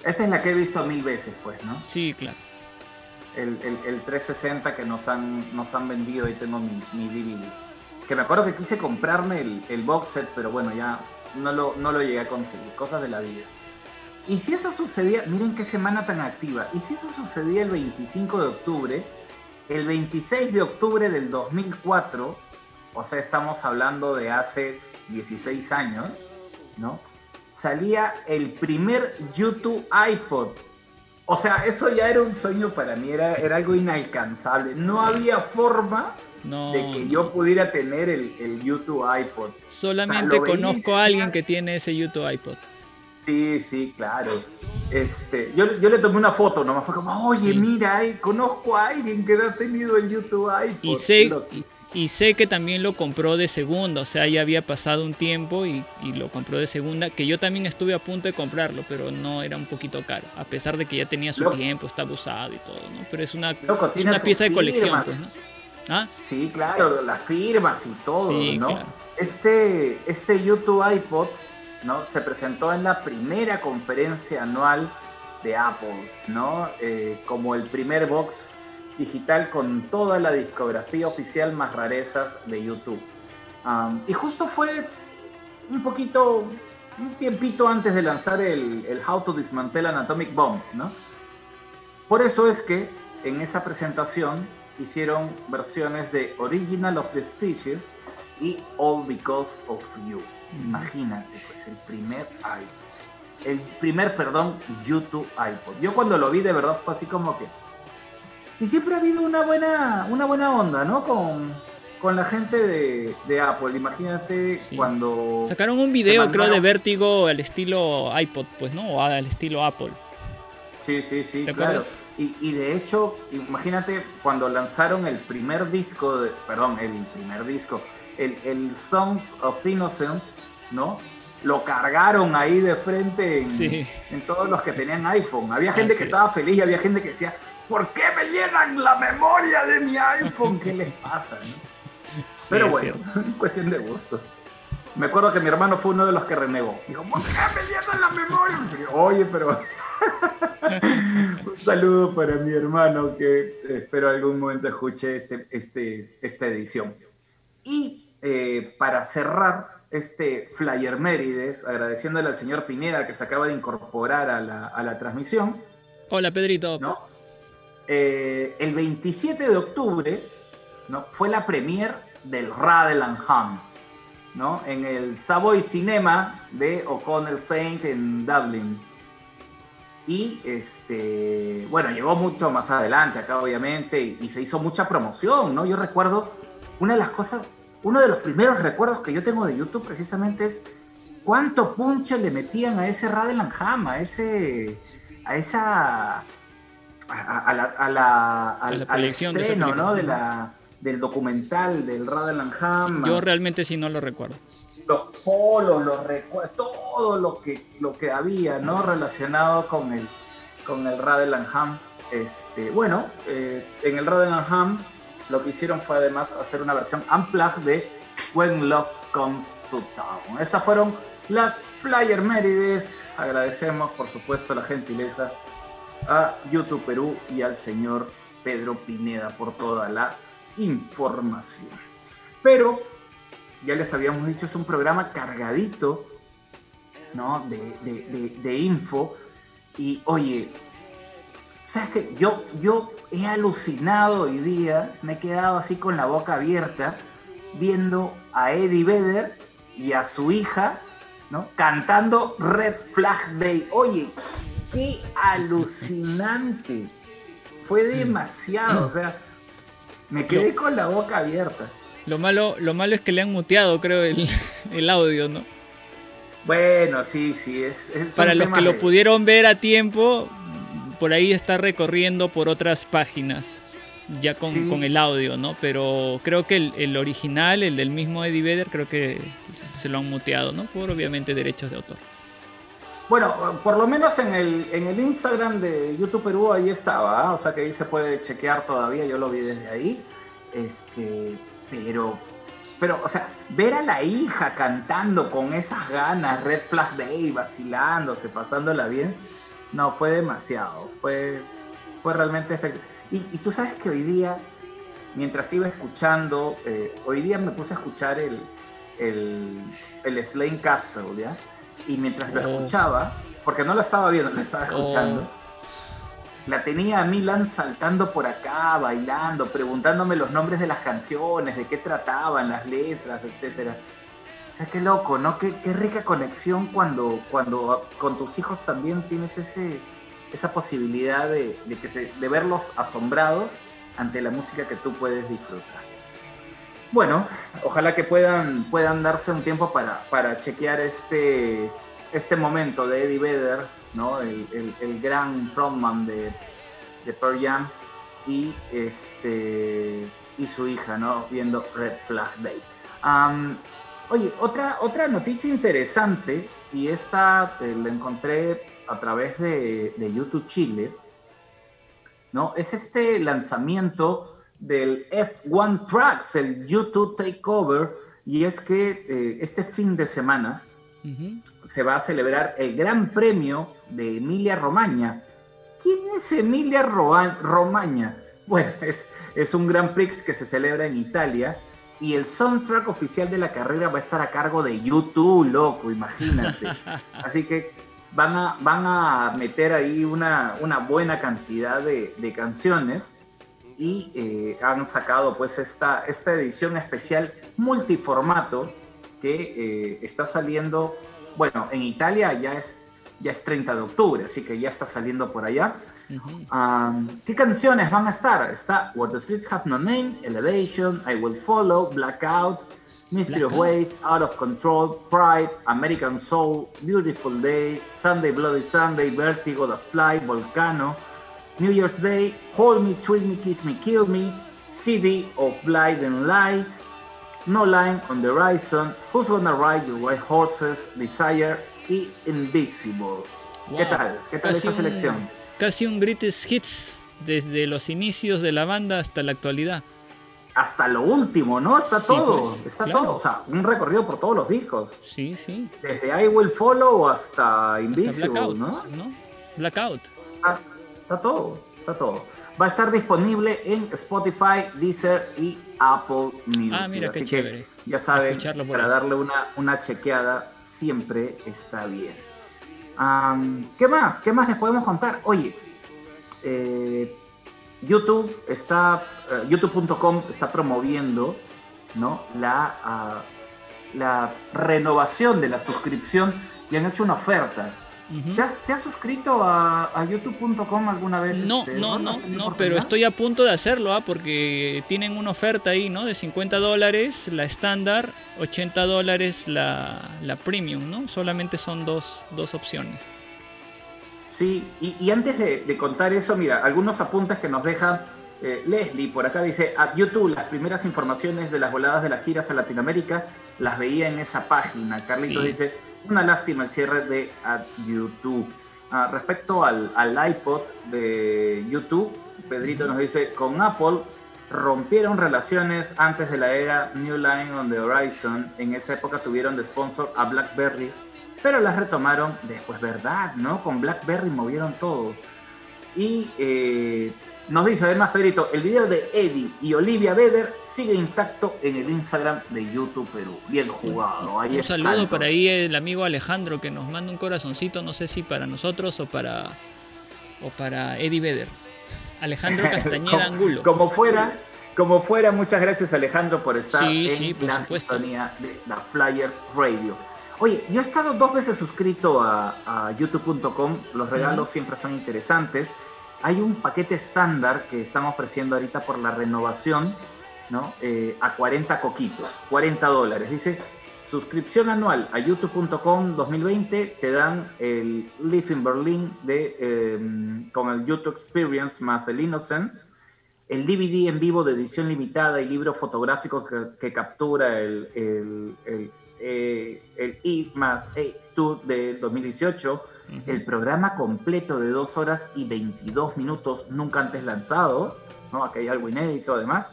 Esa es la que he visto mil veces, pues, ¿no? Sí, claro el, el, 360 que nos han, nos han vendido y tengo mi, mi DVD. Que me acuerdo que quise comprarme el, el, box set, pero bueno, ya no lo, no lo llegué a conseguir. Cosas de la vida. Y si eso sucedía, miren qué semana tan activa. Y si eso sucedía el 25 de octubre, el 26 de octubre del 2004, o sea, estamos hablando de hace 16 años, ¿no? Salía el primer YouTube iPod o sea, eso ya era un sueño para mí, era, era algo inalcanzable. No había forma de que yo pudiera tener el, YouTube iPod. Solamente conozco a alguien que tiene ese YouTube iPod. Sí, sí, claro. Este, yo, yo le tomé una foto nomás, fue como, oye, mira, eh, conozco a alguien que ha tenido el YouTube iPod. Y sé, y, sé que también lo compró de segunda, o sea, ya había pasado un tiempo y, lo compró de segunda, que yo también estuve a punto de comprarlo, pero no era un poquito caro, a pesar de que ya tenía su tiempo, está abusado y todo, ¿no? Pero es una, una pieza de colección, pues, ¿no? ¿Ah? Sí, claro, las firmas y todo, ¿no? Este, este YouTube iPod ¿no? Se presentó en la primera conferencia anual de Apple, ¿no? Eh, como el primer box digital con toda la discografía oficial más rarezas de YouTube. y justo fue un poquito, un tiempito antes de lanzar el, el How to Dismantle an Atomic Bomb, ¿no? Por eso es que en esa presentación hicieron versiones de Original of the Species y All Because of You. Imagínate, pues el primer iPod. El primer, perdón, YouTube iPod. Yo cuando lo vi de verdad fue así como que... Y siempre ha habido una buena, una buena onda, ¿no? Con, con la gente de, Apple. Imagínate cuando... Sacaron un video, creo, de vértigo al estilo iPod, pues, ¿no? O al estilo Apple. Sí, sí, sí, claro. Y, y, de hecho, imagínate cuando lanzaron el primer disco, de, perdón, el primer disco, el, el Songs of Innocence, ¿no? Lo cargaron ahí de frente en, todos los que tenían iPhone. Había gente que estaba feliz y había gente que decía, ¿por qué me llenan la memoria de mi iPhone? ¿Qué les pasa? Pero bueno, cuestión de gustos. Me acuerdo que mi hermano fue uno de los que renegó. Dijo, ¿por qué me llenan la memoria? Oye, pero... Un saludo para mi hermano que espero algún momento escuche este, este, esta edición. Y eh, para cerrar este Flyer Mérides, agradeciéndole al señor Pineda que se acaba de incorporar a la, transmisión. Hola Pedrito. Eh, el 27 de octubre ¿no? fue la premier del Radelanham, ¿no? en el Savoy Cinema de O'Connell Saint en Dublin. Y este, bueno, llegó mucho más adelante acá, obviamente, y, se hizo mucha promoción, ¿no? Yo recuerdo una de las cosas uno de los primeros recuerdos que yo tengo de YouTube precisamente es cuánto punche le metían a ese Radelanham, a ese, a esa, a, la, a la, al, estreno, ¿no? De la, del documental del Radelanham. Yo realmente sí no lo recuerdo. Los polos, los recuerdos, todo lo que, lo que había, ¿no? Relacionado con el, con el Radelanham. Este, bueno, eh, en el Radelanham lo que hicieron fue además hacer una versión unplugged de When Love Comes to Town. Estas fueron las Flyer Mérides. Agradecemos, por supuesto, la gentileza a YouTube Perú y al señor Pedro Pineda por toda la información. Pero, ya les habíamos dicho, es un programa cargadito ¿no? de, info. Y oye, ¿sabes qué? Yo, yo he alucinado hoy día, me he quedado así con la boca abierta, viendo a Eddie Vedder y a su hija, ¿no? Cantando Red Flag Day. Oye, qué alucinante. Fue demasiado, o sea, me quedé con la boca abierta. Lo malo, lo malo es que le han muteado, creo, el, el audio, ¿no? Bueno, sí, sí, es... Para los que lo pudieron ver a tiempo, por ahí está recorriendo por otras páginas, ya con, con el audio, ¿no? Pero creo que el, el, original, el del mismo Eddie Vedder, creo que se lo han muteado, ¿no? Por obviamente derechos de autor. Bueno, por lo menos en el, en el Instagram de YouTube Perú ahí estaba, ¿ah? o sea que ahí se puede chequear todavía, yo lo vi desde ahí. Este, pero pero, o sea, ver a la hija cantando con esas ganas, Red Flag Day, vacilándose, pasándola bien, no, fue demasiado. Fue, fue realmente y, y, tú sabes que hoy día, mientras iba escuchando, eh, hoy día me puse a escuchar el, el, el Slane Castle, ¿ya? Y mientras lo oh. escuchaba, porque no lo estaba viendo, lo estaba escuchando. Oh la tenía a Milan saltando por acá, bailando, preguntándome los nombres de las canciones, de qué trataban, las letras, etc. O sea, qué loco, ¿no? Qué, rica conexión cuando, cuando con tus hijos también tienes ese, esa posibilidad de, que se, de verlos asombrados ante la música que tú puedes disfrutar. Bueno, ojalá que puedan, puedan darse un tiempo para, para chequear este, este momento de Eddie Vedder ¿no? El, gran frontman de, de Pearl Jam y, este, y su hija, ¿no? Viendo Red Flag Day. oye, otra, otra noticia interesante, y esta la encontré a través de, YouTube Chile, ¿no? Es este lanzamiento del F1 Tracks, el YouTube Takeover, y es que eh, este fin de semana, se va a celebrar el Gran Premio de Emilia Romagna. ¿Quién es Emilia Romagna? Bueno, es, es un Gran Prix que se celebra en Italia y el soundtrack oficial de la carrera va a estar a cargo de YouTube, loco, imagínate. Así que van a, van a meter ahí una, una buena cantidad de, canciones y eh, han sacado pues esta, esta edición especial multiformato que eh, está saliendo, bueno, en Italia ya es, ya es 30 de octubre, así que ya está saliendo por allá. ¿Qué canciones van a estar? Está What the Streets Have No Name, Elevation, I Will Follow, Blackout, Mystery of Ways, Out of Control, Pride, American Soul, Beautiful Day, Sunday Bloody Sunday, Vertigo, The Fly, Volcano, New Year's Day, Hold Me, Treat Me, Kiss Me, Kill Me, City of Blind and Lies, no Line on the Horizon, Who's Gonna Ride Your White Horses, Desire y Invisible. ¿Qué tal? ¿Qué tal esa selección? casi un greatest hits desde los inicios de la banda hasta la actualidad. Hasta lo último, ¿no? Está todo, pues, está todo. O sea, un recorrido por todos los discos. Sí, sí. Desde I Will Follow hasta Invisible, ¿no? Blackout. Está, está todo, está todo. Va a estar disponible en Spotify, Deezer y Apple Music. Ah, mira, qué chévere. ya saben, para darle una, una chequeada siempre está bien. ¿Qué más? ¿Qué más les podemos contar? Oye, eh, YouTube está, eh, youtube.com está promoviendo ¿no? la, ah, la renovación de la suscripción y han hecho una oferta ¿Te, has, suscrito a, youtube.com alguna vez? No, este, no, no, no, pero estoy a punto de hacerlo, ¿ah? porque tienen una oferta ahí, ¿no? De 50 dólares la estándar, 80 dólares la, premium, ¿no? Solamente son dos, opciones. Sí, y, antes de, contar eso, mira, algunos apuntes que nos deja eh, Leslie por acá dice, a YouTube las primeras informaciones de las voladas de las giras a Latinoamérica las veía en esa página. Carlitos dice, una lástima el cierre de YouTube. Ah, respecto al, iPod de YouTube, Pedrito nos dice, con Apple rompieron relaciones antes de la era New Line on the Horizon. En esa época tuvieron de sponsor a BlackBerry pero las retomaron después, ¿verdad? ¿No? Con BlackBerry movieron todo. Y eh, nos dice además Pedrito, el video de Eddie y Olivia Beder sigue intacto en el Instagram de YouTube Perú. Bien jugado. Ahí un saludo para ahí el amigo Alejandro que nos manda un corazoncito, no sé si para nosotros o para, o para Eddie Beder. Alejandro Castañeda Angulo. Como fuera, como fuera, muchas gracias Alejandro por estar en la sintonía de la Flyers Radio. Oye, yo he estado dos veces suscrito a, youtube.com, los regalos siempre son interesantes. Hay un paquete estándar que estamos ofreciendo ahorita por la renovación, ¿no? Eh, a 40 coquitos, 40 dólares. Dice, suscripción anual a youtube.com 2020, te dan el Live in Berlin de, em, con el YouTube Experience más el Innocence, el DVD en vivo de edición limitada y libro fotográfico que, captura el, el, el, eh, el más E Tour de 2018, el programa completo de 2 horas y 22 minutos nunca antes lanzado, ¿no? Aquí hay algo inédito además.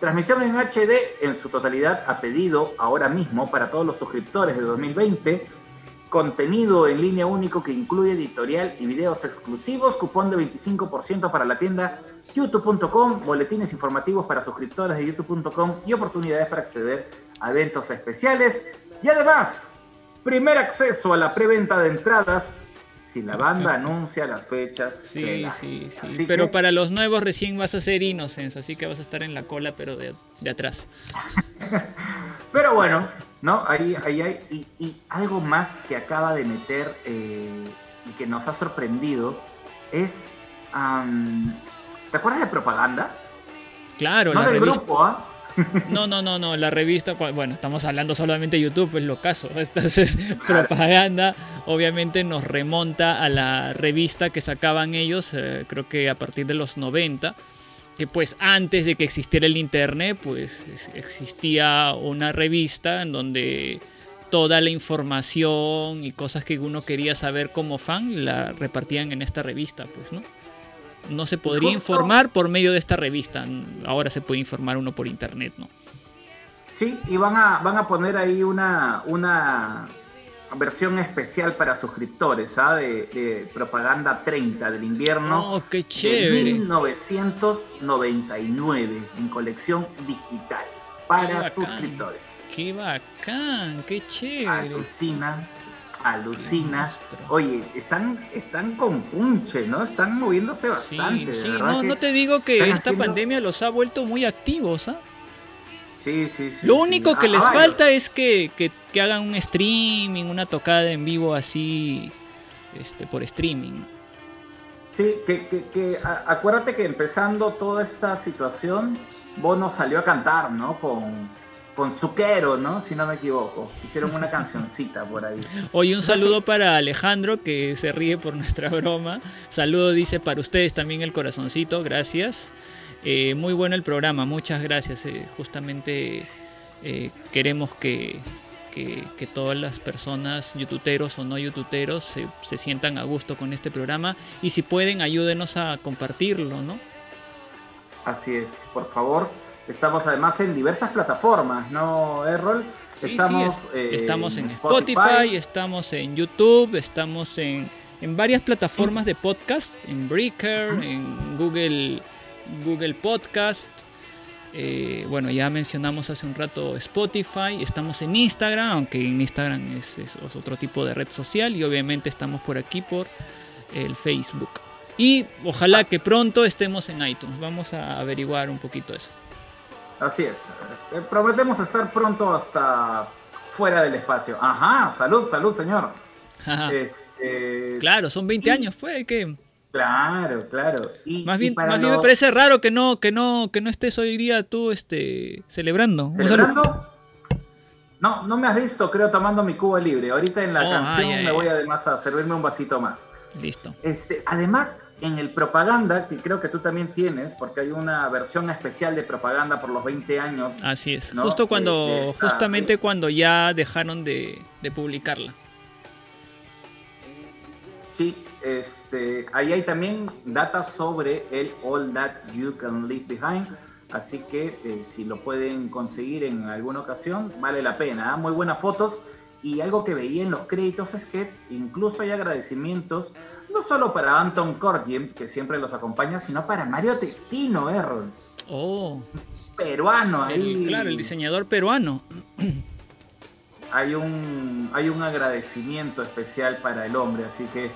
Transmisión en HD en su totalidad a pedido ahora mismo para todos los suscriptores de 2020. Contenido en línea único que incluye editorial y videos exclusivos, cupón de 25% para la tienda youtube.com, boletines informativos para suscriptores de youtube.com y oportunidades para acceder a eventos especiales. Y además, primer acceso a la preventa de entradas si la banda anuncia las fechas. Sí, sí, sí. pero para los nuevos recién vas a ser Innocence, así que vas a estar en la cola, pero de, atrás. pero bueno, ¿no? Ahí, ahí hay. Y, algo más que acaba de meter eh, y que nos ha sorprendido es. ¿Te acuerdas de propaganda? Claro, no la del grupo, ¿ah? No, no, no, no, la revista, bueno, estamos hablando solamente de YouTube, es lo caso. Entonces, propaganda obviamente nos remonta a la revista que sacaban ellos, eh, creo que a partir de los 90, que pues antes de que existiera el internet, pues existía una revista en donde toda la información y cosas que uno quería saber como fan la repartían en esta revista, pues, ¿no? No se podría informar por medio de esta revista. Ahora se puede informar uno por internet, ¿no? Sí, y van a, van a poner ahí una, una versión especial para suscriptores, ¿ah? De, propaganda 30 del invierno. Oh, qué chévere. De 1999 en colección digital para suscriptores. Qué bacán, qué chévere alucina. Oye, están, están con punche, ¿no? Están moviéndose bastante. Sí, no, no te digo que esta pandemia los ha vuelto muy activos, ¿ah? Sí, sí, sí. Lo único que les falta es que, hagan un streaming, una tocada en vivo así, este, por streaming. Sí, que, que, acuérdate que empezando toda esta situación, Bono salió a cantar, ¿no? Con, con Zuquero, ¿no? Si no me equivoco. Hicieron una cancioncita por ahí. Hoy un saludo para Alejandro que se ríe por nuestra broma. Saludo dice para ustedes también el corazoncito, gracias. Eh, muy bueno el programa, muchas gracias. Eh, justamente eh, queremos que, que, todas las personas, youtuberos o no youtuberos, se, se sientan a gusto con este programa y si pueden ayúdenos a compartirlo, ¿no? Así es, por favor Estamos además en diversas plataformas, ¿no, Errol? estamos, eh, estamos en Spotify. estamos en YouTube, estamos en, varias plataformas de podcast, en Breaker, en Google, Google Podcast. Eh, bueno, ya mencionamos hace un rato Spotify, estamos en Instagram, aunque en Instagram es, es, otro tipo de red social y obviamente estamos por aquí por el Facebook. Y ojalá que pronto estemos en iTunes, vamos a averiguar un poquito eso. Así es. Este, prometemos estar pronto hasta fuera del espacio. Ajá, salud, salud, señor. Este, claro, son 20 años, fue que. Claro, claro. Y, más bien, más bien me parece raro que no, que no, que no estés hoy día tú este, celebrando. ¿Celebrando? No, no me has visto, creo, tomando mi cuba libre. Ahorita en la oh, canción me voy además a servirme un vasito más. Listo. Este, además, en el propaganda, que creo que tú también tienes, porque hay una versión especial de propaganda por los 20 años. Así es. Justo cuando, justamente cuando ya dejaron de, publicarla. Sí, este, ahí hay también datos sobre el All That You Can Leave Behind. Así que eh, si lo pueden conseguir en alguna ocasión, vale la pena. ¿ah? Muy buenas fotos y algo que veía en los créditos es que incluso hay agradecimientos no solo para Anton Corbijn, que siempre los acompaña, sino para Mario Testino, Errol. Oh. Peruano ahí. claro, el diseñador peruano. Hay un, hay un agradecimiento especial para el hombre, así que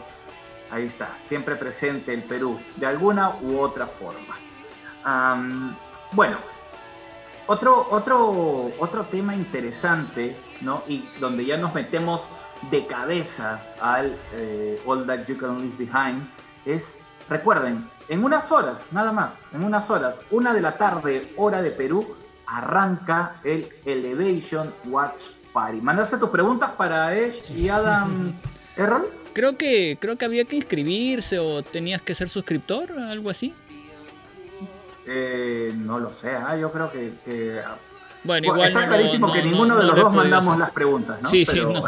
ahí está, siempre presente el Perú, de alguna u otra forma. bueno, otro, otro, otro tema interesante, ¿no? Y donde ya nos metemos de cabeza al eh, All That You Can Leave Behind, es, recuerden, en unas horas, nada más, en unas horas, una de la tarde, hora de Perú, arranca el Elevation Watch Party. ¿Mandaste tus preguntas para Ash y Adam Errol? Creo que, creo que había que inscribirse o tenías que ser suscriptor, algo así. Eh, no lo sé, ¿ah? yo creo que, Bueno, igual está clarísimo que ninguno de los dos mandamos las preguntas, ¿no? Sí, sí, no.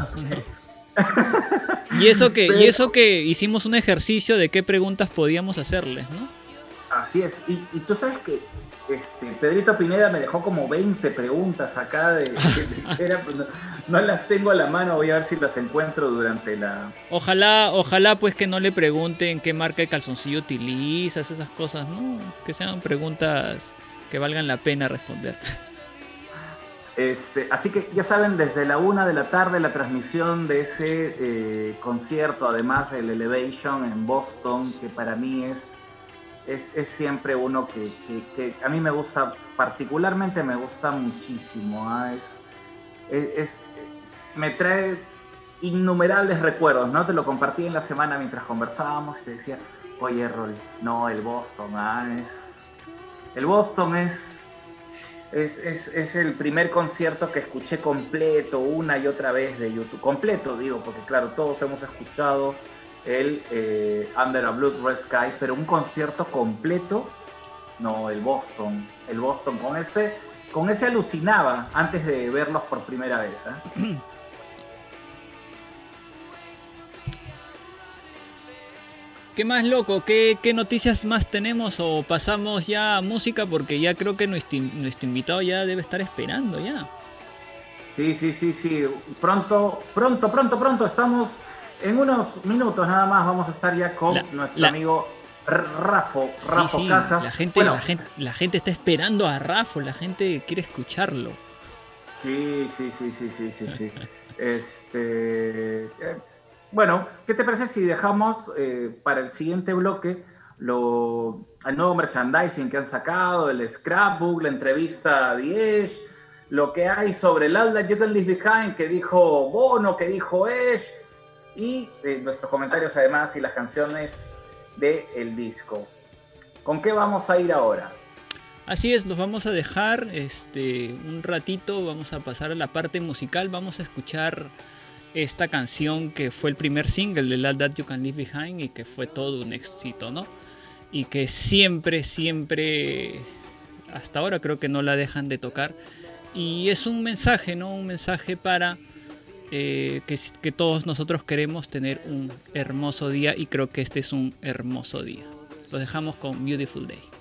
y eso que y eso que hicimos un ejercicio de qué preguntas podíamos hacerles, ¿no? Así es. Y, tú sabes que este, Pedrito Pineda me dejó como 20 preguntas acá de, pues, no, las tengo a la mano, voy a ver si las encuentro durante la. Ojalá, ojalá pues que no le pregunten qué marca de calzoncillo utilizas, esas cosas, ¿no? Que sean preguntas que valgan la pena responder. Este, así que ya saben, desde la una de la tarde la transmisión de ese eh, concierto, además del Elevation en Boston, que para mí es, es, siempre uno que, a mí me gusta, particularmente me gusta muchísimo. ¿ah? Es, es, me trae innumerables recuerdos, ¿no? Te lo compartí en la semana mientras conversábamos y te decía, oye, Rol, no, el Boston, ¿ah? es, el Boston es es, el primer concierto que escuché completo una y otra vez de YouTube. Completo, digo, porque claro, todos hemos escuchado el eh, Under a Blood Red Sky, pero un concierto completo, no, el Boston. El Boston, con ese, con ese alucinaba antes de verlos por primera vez. ¿eh? ¿Qué más loco? ¿Qué, noticias más tenemos? O pasamos ya a música porque ya creo que nuestro, invitado ya debe estar esperando ya. Sí, sí, sí, sí. Pronto, pronto, pronto, pronto. Estamos en unos minutos nada más. Vamos a estar ya con nuestro amigo Rafo, Rafo Caja. La gente, la, gente, la gente está esperando a Rafo, la gente quiere escucharlo. Sí, sí, sí, sí, sí, sí, sí. este. Bueno, ¿qué te parece si dejamos eh, para el siguiente bloque lo, el nuevo merchandising que han sacado, el scrapbook, la entrevista a Diez, lo que hay sobre el Alda You Behind que dijo Bono, que dijo Esh, y eh, nuestros comentarios además y las canciones del el disco. ¿Con qué vamos a ir ahora? Así es, nos vamos a dejar este, un ratito, vamos a pasar a la parte musical, vamos a escuchar esta canción que fue el primer single de All That You Can Leave Behind y que fue todo un éxito, ¿no? Y que siempre, siempre, hasta ahora creo que no la dejan de tocar. Y es un mensaje, ¿no? Un mensaje para eh, que, que todos nosotros queremos tener un hermoso día y creo que este es un hermoso día. Lo dejamos con Beautiful Day.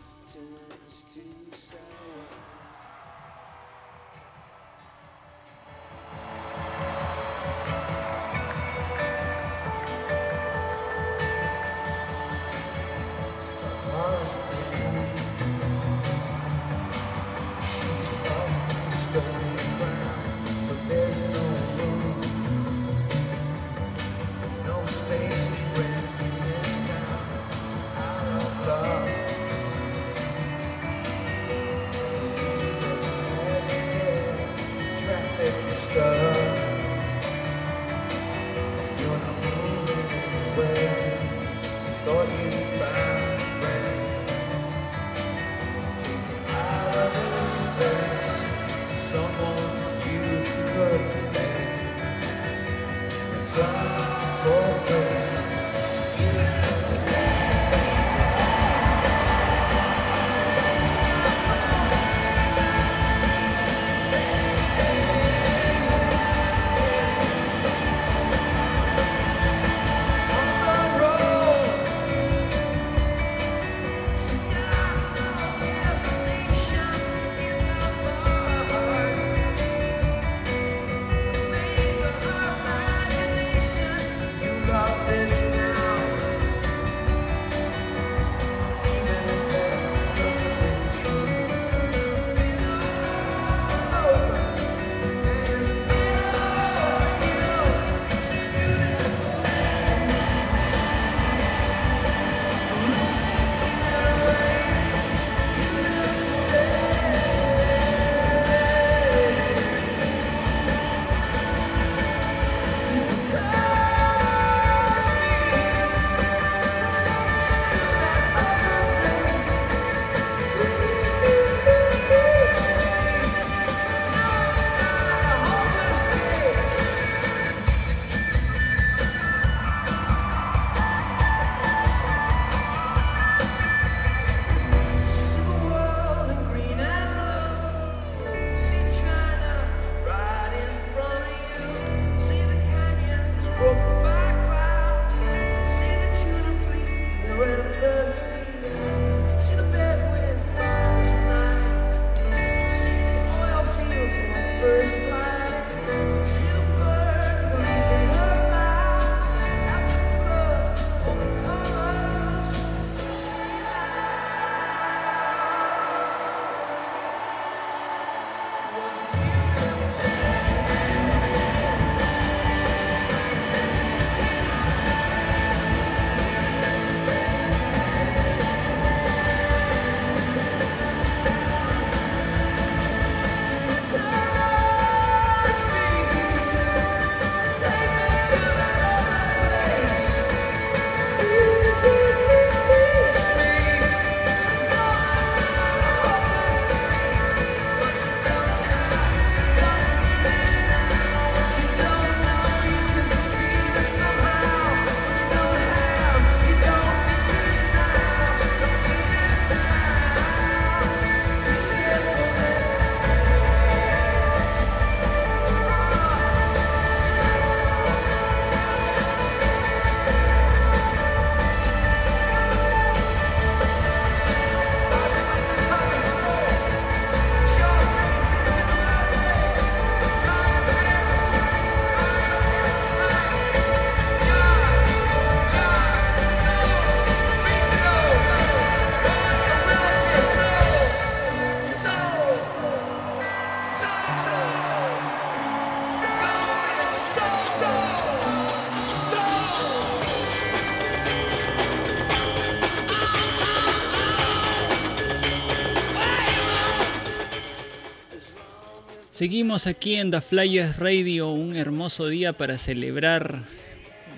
Seguimos aquí en The Flyers Radio, un hermoso día para celebrar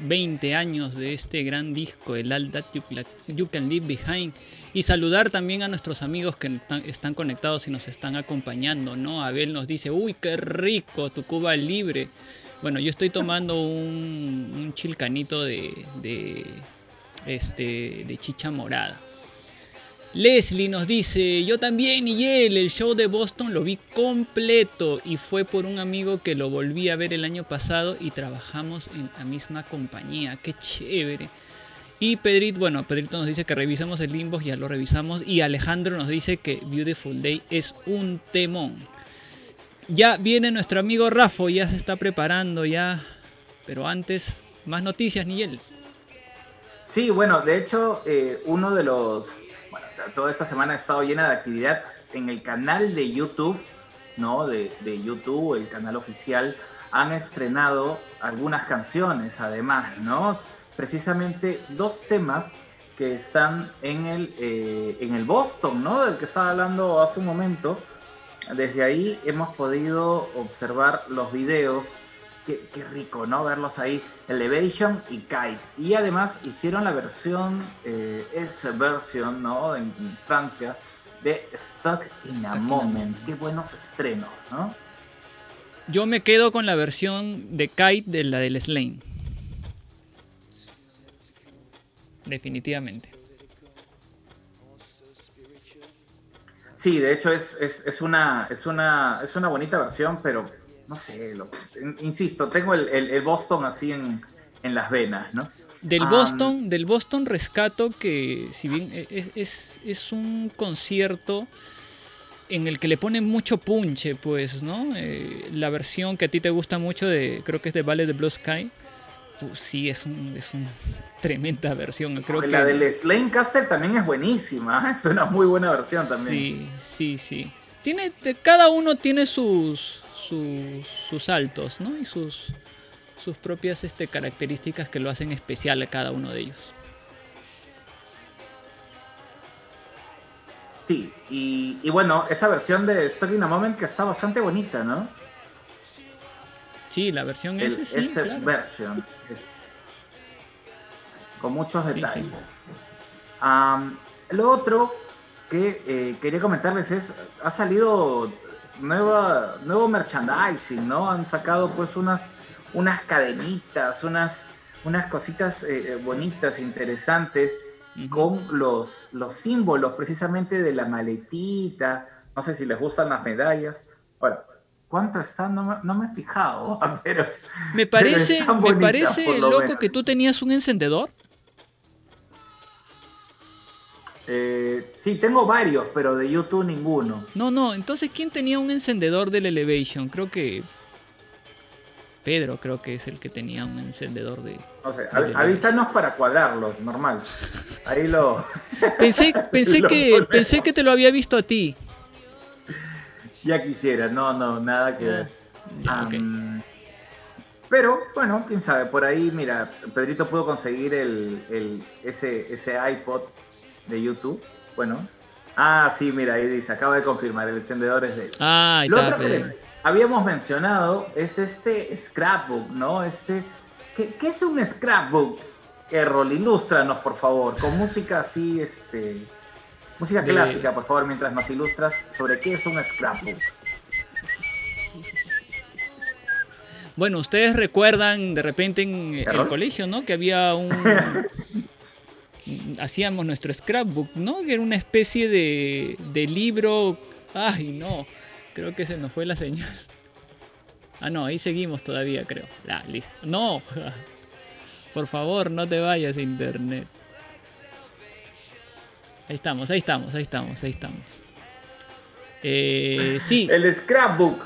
20 años de este gran disco, el All That You Can Leave Behind. Y saludar también a nuestros amigos que están conectados y nos están acompañando, ¿no? Abel nos dice, uy, qué rico, tu Cuba libre. Bueno, yo estoy tomando un, chilcanito de, de, este, de chicha morada. Leslie nos dice, yo también y él, el show de Boston lo vi completo y fue por un amigo que lo volví a ver el año pasado y trabajamos en la misma compañía, qué chévere. Y Pedrito, bueno, Pedrito nos dice que revisamos el inbox, ya lo revisamos. Y Alejandro nos dice que Beautiful Day es un temón. Ya viene nuestro amigo Rafo, ya se está preparando ya. Pero antes, más noticias, Nigel. Sí, bueno, de hecho, eh, uno de los toda esta semana ha estado llena de actividad en el canal de YouTube, ¿no? De, YouTube, el canal oficial, han estrenado algunas canciones, además, ¿no? Precisamente dos temas que están en el, eh, en el Boston, ¿no? Del que estaba hablando hace un momento. Desde ahí hemos podido observar los videos qué, rico, ¿no? Verlos ahí, Elevation y Kite. Y además hicieron la versión, eh, esa versión, ¿no? En, Francia, de Stuck in a Moment. Qué buenos estrenos, ¿no? Yo me quedo con la versión de Kite de la del Slane. Definitivamente. Sí, de hecho es, es, una, es, una, es una bonita versión, pero no sé, lo, insisto, tengo el, Boston así en, las venas, ¿no? Del Boston, del Boston rescato que si bien e, es, es, un concierto en el que le ponen mucho punche, pues, ¿no? Eh, la versión que a ti te gusta mucho de, creo que es de Valley de Blue Sky, pues, sí, es, un, es una tremenda versión. Creo que la del Slane Castle también es buenísima, es una muy buena versión también. Sí, sí, sí. Tiene, cada uno tiene sus, sus, saltos, ¿no? Y sus, sus propias este, características que lo hacen especial a cada uno de ellos. Sí, y, bueno, esa versión de Story in a Moment que está bastante bonita, ¿no? Sí, la versión es sí, esa versión. con muchos detalles. lo otro que eh, quería comentarles es, ha salido nueva, nuevo merchandising, ¿no? Han sacado pues unas, unas cadenitas, unas, unas cositas eh, eh, bonitas, interesantes, con los, los símbolos precisamente de la maletita. No sé si les gustan las medallas. Ahora, ¿cuánto están? No me, he fijado, pero... Me parece, me parece loco que tú tenías un encendedor. Eh, sí, tengo varios, pero de YouTube ninguno. No, no, entonces ¿quién tenía un encendedor del Elevation? Creo que Pedro creo que es el que tenía un encendedor de... No sé, avísanos para cuadrarlo, normal. Ahí lo... Pensé, pensé, que, pensé que te lo había visto a ti. Ya quisiera, no, no, nada que ver. Ah, pero bueno, quién sabe, por ahí, mira, Pedrito pudo conseguir el, ese, ese iPod de YouTube. Bueno. Ah, sí, mira, ahí dice, acaba de confirmar, el encendedor es de él. Ah, Lo otro que habíamos mencionado es este scrapbook, ¿no? Este, ¿qué, es un scrapbook? Errol, ilústranos, por favor, con música así, este... Música clásica, por favor, mientras nos ilustras sobre qué es un scrapbook. Bueno, ustedes recuerdan de repente en el colegio, ¿no? Que había un, hacíamos nuestro scrapbook, ¿no? Que era una especie de, de libro. Ay, no, creo que se nos fue la señal. Ah, no, ahí seguimos todavía, creo. La, listo. No, por favor, no te vayas internet. Ahí estamos, ahí estamos, ahí estamos, ahí estamos. Eh, sí. El scrapbook.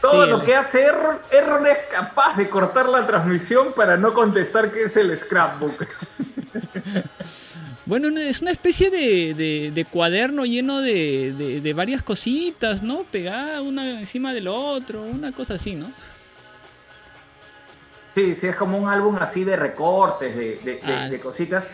Todo lo que hace Errol es capaz de cortar la transmisión para no contestar qué es el scrapbook. Bueno, es una especie de, cuaderno lleno de, varias cositas, ¿no? Pegada una encima del otro, una cosa así, ¿no? Sí, sí, es como un álbum así de recortes, de, ah. cositas.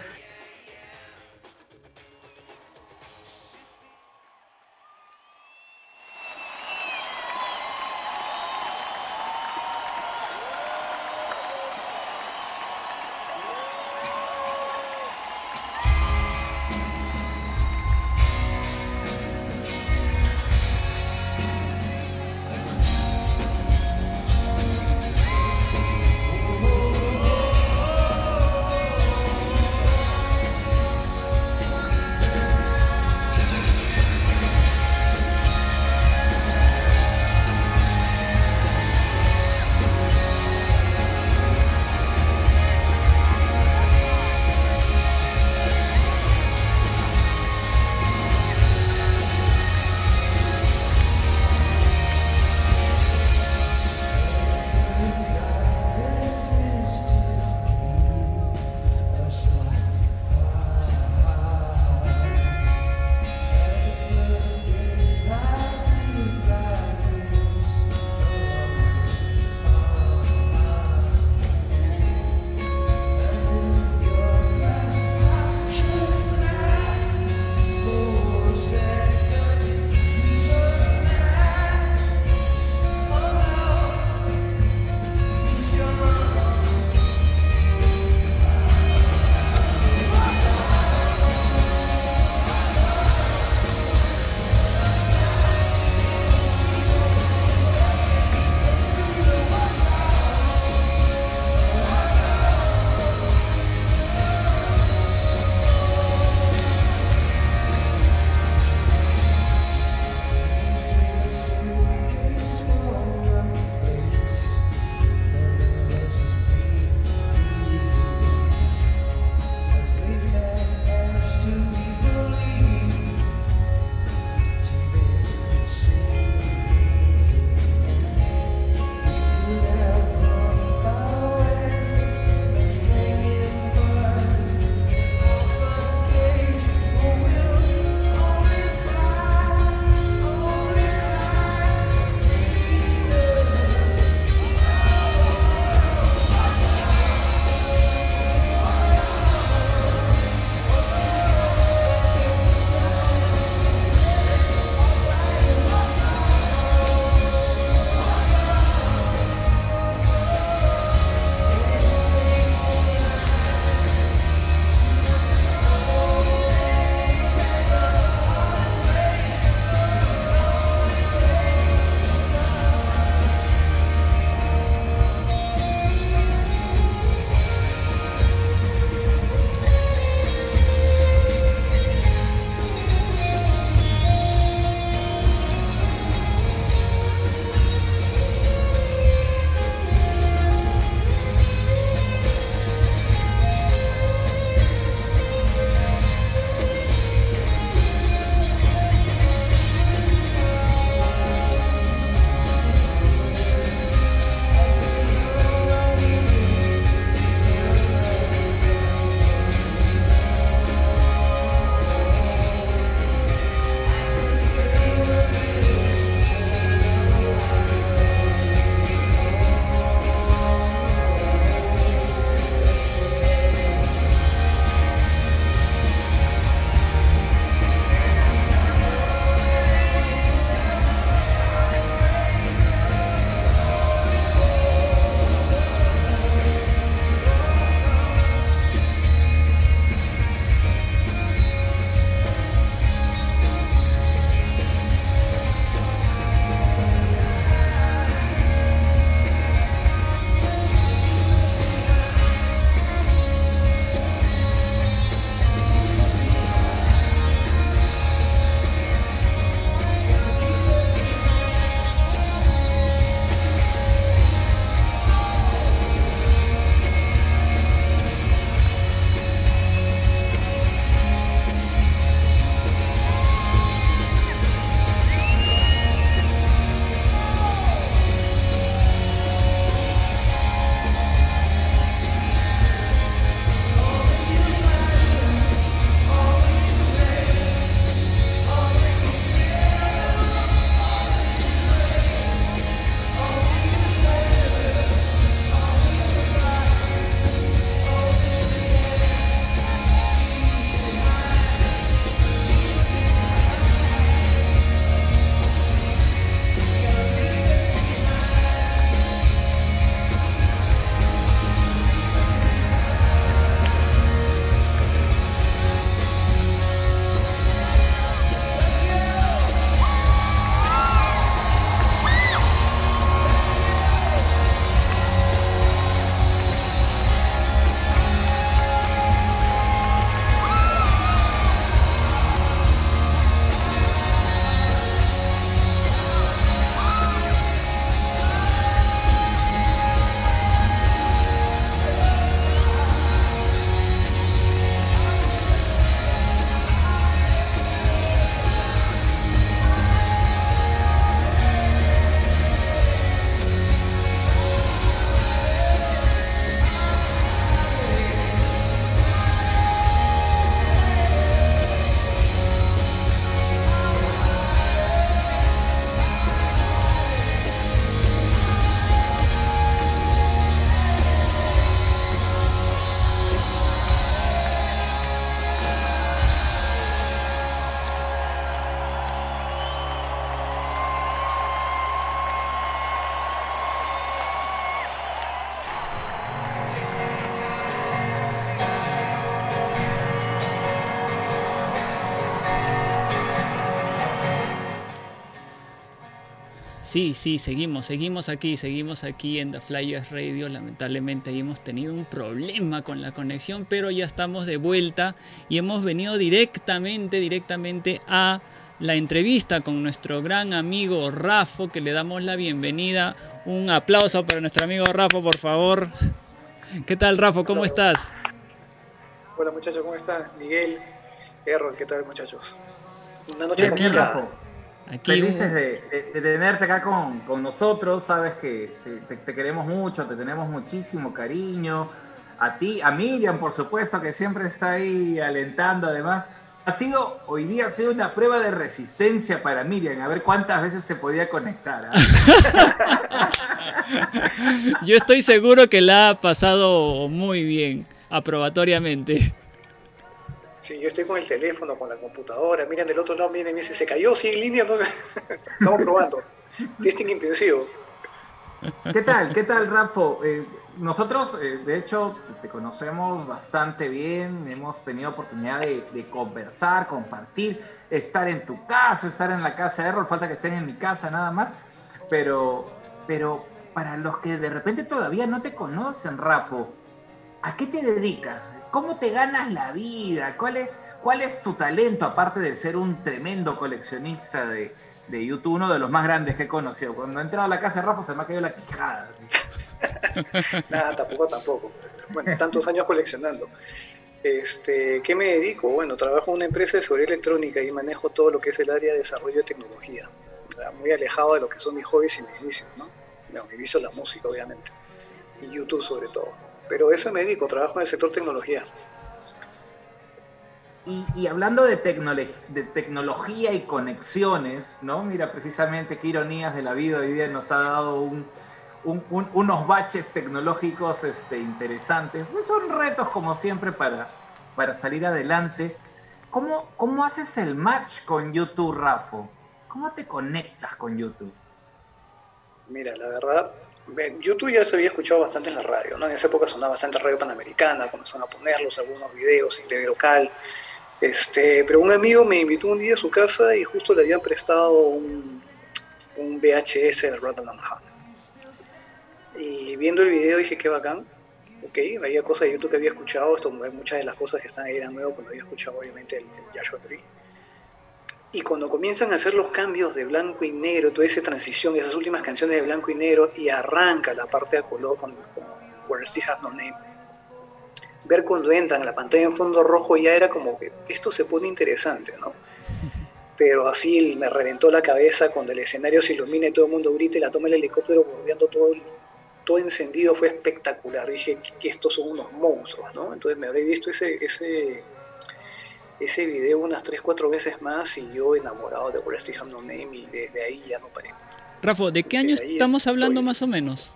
Sí, sí, seguimos, seguimos aquí, seguimos aquí en The Flyers Radio. Lamentablemente ahí hemos tenido un problema con la conexión, pero ya estamos de vuelta y hemos venido directamente, directamente a la entrevista con nuestro gran amigo Rafo, que le damos la bienvenida. Un aplauso para nuestro amigo Rafo, por favor. ¿Qué tal, Rafo? ¿Cómo estás? Hola, muchachos, ¿cómo están? Miguel, Errol, ¿qué tal, muchachos? Una noche Rafo. Aquí Felices de, tenerte acá con, nosotros, sabes que te, queremos mucho, te tenemos muchísimo cariño. A ti, a Miriam, por supuesto, que siempre está ahí alentando además. Ha sido, hoy día ha sido una prueba de resistencia para Miriam, a ver cuántas veces se podía conectar. ¿ah? Yo estoy seguro que la ha pasado muy bien, aprobatoriamente. Sí, yo estoy con el teléfono, con la computadora, miren del otro lado, miren, me dice, se cayó sin línea, no, estamos probando. Testing intensivo. ¿Qué tal? ¿Qué tal, Rafo? Eh, nosotros, eh, de hecho, te conocemos bastante bien, hemos tenido oportunidad de, conversar, compartir, estar en tu casa, estar en la casa de Errol, falta que estén en mi casa nada más, pero, pero para los que de repente todavía no te conocen, Rafo, ¿a qué te dedicas? ¿Cómo te ganas la vida? ¿Cuál es, cuál es tu talento, aparte de ser un tremendo coleccionista de, YouTube, uno de los más grandes que he conocido? Cuando he entrado a la casa de Rafa se me ha caído la quijada. Nada, tampoco, tampoco. Bueno, tantos años coleccionando. Este, ¿Qué me dedico? Bueno, trabajo en una empresa de seguridad electrónica y manejo todo lo que es el área de desarrollo de tecnología. Muy alejado de lo que son mis hobbies y mis vicios, ¿no? Mi vicio es la música, obviamente. Y YouTube sobre todo. Pero eso me dedico, trabajo en el sector tecnología. Y, hablando de, de, tecnología y conexiones, ¿no? Mira, precisamente qué ironías de la vida hoy día nos ha dado unos baches tecnológicos este, interesantes. Pues son retos, como siempre, para, para salir adelante. ¿Cómo, ¿Cómo haces el match con YouTube, Rafo? ¿Cómo te conectas con YouTube? Mira, la verdad, YouTube ya se había escuchado bastante en la radio, ¿no? En esa época sonaba bastante radio panamericana, comenzaron a ponerlos, algunos videos, inglés local. Este, pero un amigo me invitó un día a su casa y justo le habían prestado un, VHS de Rotterdam Y viendo el video dije, qué bacán. Ok, había cosas de YouTube que había escuchado, esto, muchas de las cosas que están ahí eran nuevas, cuando había escuchado obviamente el, el Joshua Tree y cuando comienzan a hacer los cambios de blanco y negro, toda esa transición, esas últimas canciones de blanco y negro, y arranca la parte de color con, Where She Has No Name, ver cuando entran a la pantalla en fondo rojo ya era como que esto se pone interesante, ¿no? Pero así me reventó la cabeza cuando el escenario se ilumina y todo el mundo grita y la toma el helicóptero bordeando todo, todo encendido, fue espectacular. Dije que estos son unos monstruos, ¿no? Entonces me había visto ese, ese ese video unas 3, 4 veces más y yo enamorado de Where Have No Name y desde ahí ya no paré. Rafa, ¿de qué año estamos hablando más o menos?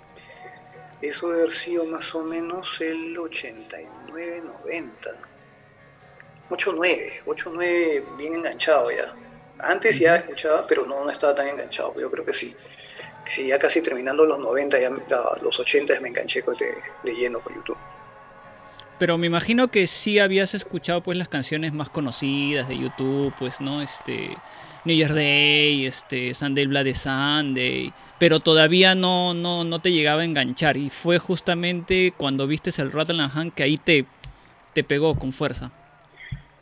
Eso debe haber sido más o menos el 89, 90. 89, 89 bien enganchado ya. Antes ya escuchaba, pero no, no estaba tan enganchado, yo creo que sí. Sí, ya casi terminando los 90, ya, los 80 me enganché de, de lleno con YouTube. Pero me imagino que sí habías escuchado pues las canciones más conocidas de YouTube, pues, ¿no? Este New Day, este Sunday Bloody Sunday, pero todavía no, no, no te llegaba a enganchar. Y fue justamente cuando viste el Rattle and que ahí te, te pegó con fuerza.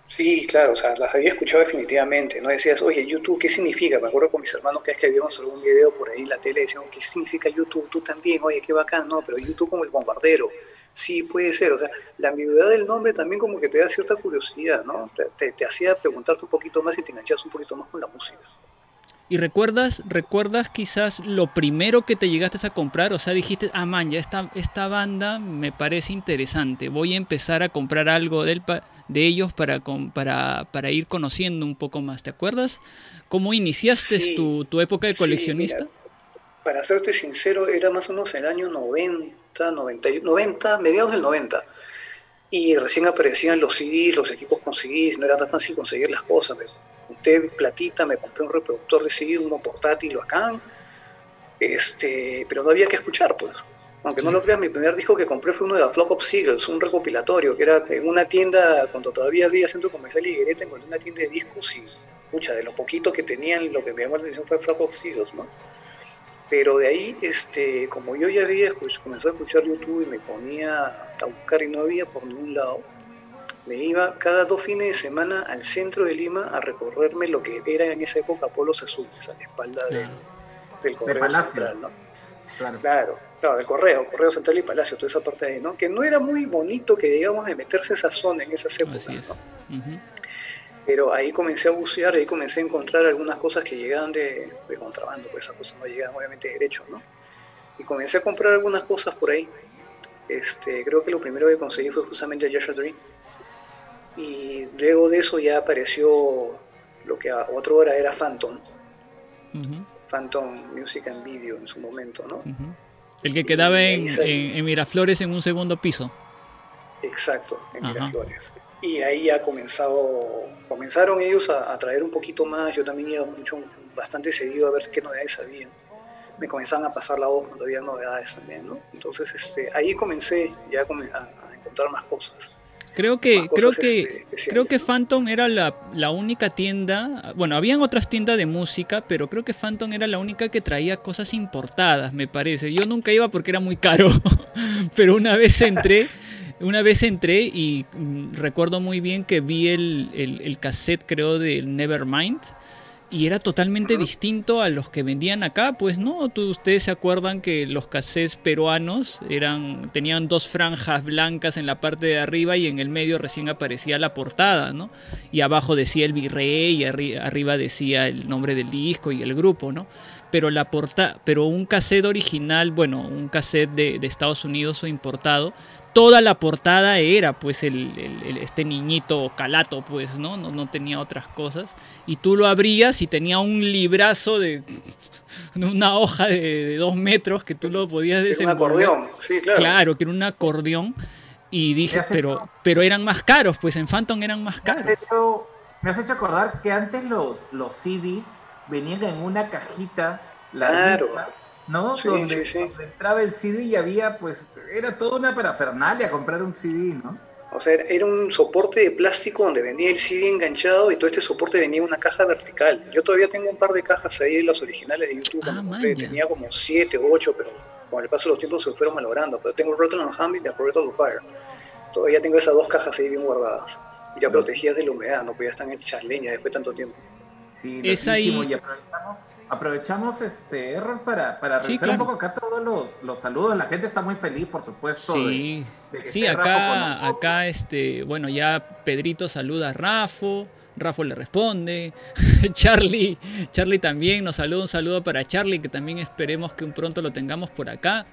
Sí, claro, o sea, las había escuchado definitivamente, ¿no? Decías, oye, YouTube, ¿qué significa? Me acuerdo con mis hermanos que es que vimos algún video por ahí en la tele, decían, ¿qué significa YouTube? Tú también, oye, qué bacán, no, pero YouTube como el bombardero sí puede ser. O sea, la ambigüedad del nombre también como que te da cierta curiosidad, ¿no? Te, te, hacía preguntarte un poquito más y te enganchabas un poquito más con la música. ¿Y recuerdas, recuerdas quizás lo primero que te llegaste a comprar? O sea, dijiste, ah, man, ya esta, esta banda me parece interesante. Voy a empezar a comprar algo de, de ellos para, para, para, ir conociendo un poco más. ¿Te acuerdas? ¿Cómo iniciaste tu, tu, época de coleccionista? Para serte sincero, era más o menos el año 90 90, 90, mediados del 90. Y recién aparecían los CDs, los equipos con CDs, no era tan fácil conseguir las cosas. Me junté platita, me compré un reproductor de CD, uno portátil acá, este, pero no había que escuchar, pues. Aunque no lo creas, mi primer disco que compré fue uno de la Flock of Seagulls, un recopilatorio, que era en una tienda, cuando todavía había centro comercial y Higuereta, encontré una tienda de discos y, pucha, de lo poquito que tenían, lo que me llamó la atención fue Flock of Seagulls, ¿no? Pero de ahí, este, como yo ya había comenzado a escuchar YouTube y me ponía a buscar y no había por ningún lado, me iba cada dos fines de semana al centro de Lima a recorrerme lo que era en esa época Polos Azules, a la espalda del, Correo Central, ¿no? Claro. claro. del Correo, Correo Central y Palacio, toda esa parte de ahí, ¿no? Que no era muy bonito que digamos de meterse esa zona en esas épocas, ¿no? Pero ahí comencé a bucear, ahí comencé a encontrar algunas cosas que llegaban de, contrabando, pues esas cosas no llegaban obviamente de derecho, ¿no? Y comencé a comprar algunas cosas por ahí. Este, creo que lo primero que conseguí fue justamente Joshua Dream. Y luego de eso ya apareció lo que a otra hora era Phantom. Phantom Music and Video en su momento, ¿no? El que quedaba en, Miraflores en un segundo piso. Exacto, en Miraflores. Y ahí ya comenzado, comenzaron ellos a, traer un poquito más, yo también iba mucho, bastante seguido a ver qué novedades había. Me comenzaban a pasar la voz cuando había novedades también, ¿no? Entonces este, ahí comencé ya a, encontrar más cosas. Creo que, creo que, este, creo que Phantom era la, la, única tienda, bueno, habían otras tiendas de música, pero creo que Phantom era la única que traía cosas importadas, me parece. Yo nunca iba porque era muy caro, pero una vez entré una vez entré y mm, recuerdo muy bien que vi el, el, cassette, creo, del Nevermind. Y era totalmente distinto a los que vendían acá, pues no, ¿Tú, ustedes se acuerdan que los cassettes peruanos eran, tenían dos franjas blancas en la parte de arriba y en el medio recién aparecía la portada, ¿no? Y abajo decía el virrey y arriba decía el nombre del disco y el grupo, ¿no? Pero, la porta pero un cassette original, bueno, un cassette de, de Estados Unidos o importado, toda la portada era pues el, este niñito calato, pues, ¿no? ¿no? tenía otras cosas. Y tú lo abrías y tenía un librazo de una hoja de, dos metros que tú lo podías desenvolver. un acordeón, sí, claro. Claro, que era un acordeón. Y dije, pero, pero eran más caros, pues en Phantom eran más caros. Me has hecho, me has hecho acordar que antes los, los CDs venían en una cajita Claro. ¿No? donde, entraba el CD y había, pues, era toda una parafernalia comprar un CD, ¿no? O sea, era un soporte de plástico donde venía el CD enganchado y todo este soporte venía en una caja vertical. Yo todavía tengo un par de cajas ahí, las originales de YouTube, ah, tenía como 7 o 8, pero con el paso de los tiempos se fueron malogrando. Pero tengo el and Hand y el Rotten Fire. Todavía tengo esas dos cajas ahí bien guardadas. Ya protegidas de la humedad, no podía estar hechas leña después de tanto tiempo. Sí, es ahí. Y aprovechamos, aprovechamos este error para, para revisar un poco acá todos los, los, saludos. La gente está muy feliz, por supuesto. Sí, sí acá, acá este, bueno, ya Pedrito saluda a Rafo. Rafo le responde. Charlie, Charlie también nos saluda. Un saludo para Charlie, que también esperemos que un pronto lo tengamos por acá.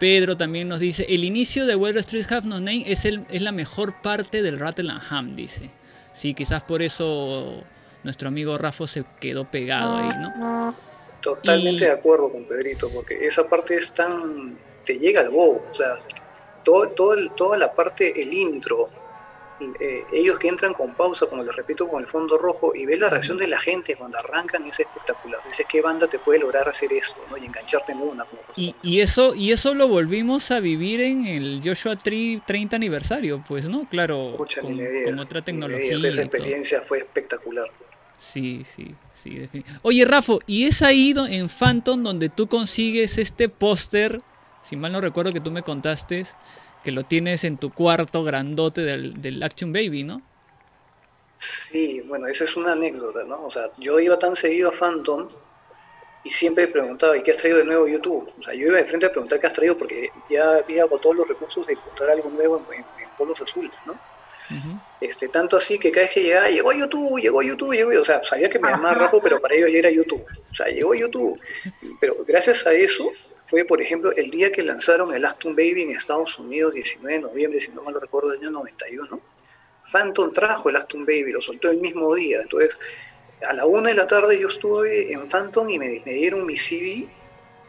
Pedro también nos dice: El inicio de Where Street Have No Name es, el, es la mejor parte del Rattle and Ham, dice. Sí, quizás por eso nuestro amigo Rafa se quedó pegado ahí, ¿no? Totalmente de acuerdo con Pedrito, porque esa parte es tan. te llega al bobo, o sea, todo, todo toda la parte, el intro, eh, ellos que entran con pausa, como les repito, con el fondo rojo, y ves la reacción de la gente cuando arrancan, es espectacular. Dices, ¿qué banda te puede lograr hacer esto? ¿no? Y engancharte en una. y, eso, y eso lo volvimos a vivir en el Joshua Tree 30 aniversario, pues, ¿no? Claro, con, otra tecnología. Esa experiencia fue espectacular. Sí, sí, sí. Oye, Rafa, ¿y es ahí en Phantom donde tú consigues este póster? Si mal no recuerdo que tú me contaste, que lo tienes en tu cuarto grandote del, Action Baby, ¿no? Sí, bueno, esa es una anécdota, ¿no? O sea, yo iba tan seguido a Phantom y siempre preguntaba, ¿y qué has traído de nuevo YouTube? O sea, yo iba de frente a preguntar qué has traído porque ya había todos los recursos de encontrar algo nuevo en, en polos azules, ¿no? Este, tanto así que cada vez que llegaba, llegó a YouTube, llegó a YouTube, llegó, o sea, sabía que me llamaba Rafa, pero para ellos ya era YouTube. O sea, llegó a YouTube. Pero gracias a eso fue, por ejemplo, el día que lanzaron el Acton Baby en Estados Unidos, 19 de noviembre, si no mal recuerdo, del año 91. Phantom trajo el Acton Baby, lo soltó el mismo día. Entonces, a la una de la tarde yo estuve en Phantom y me, dieron mi CD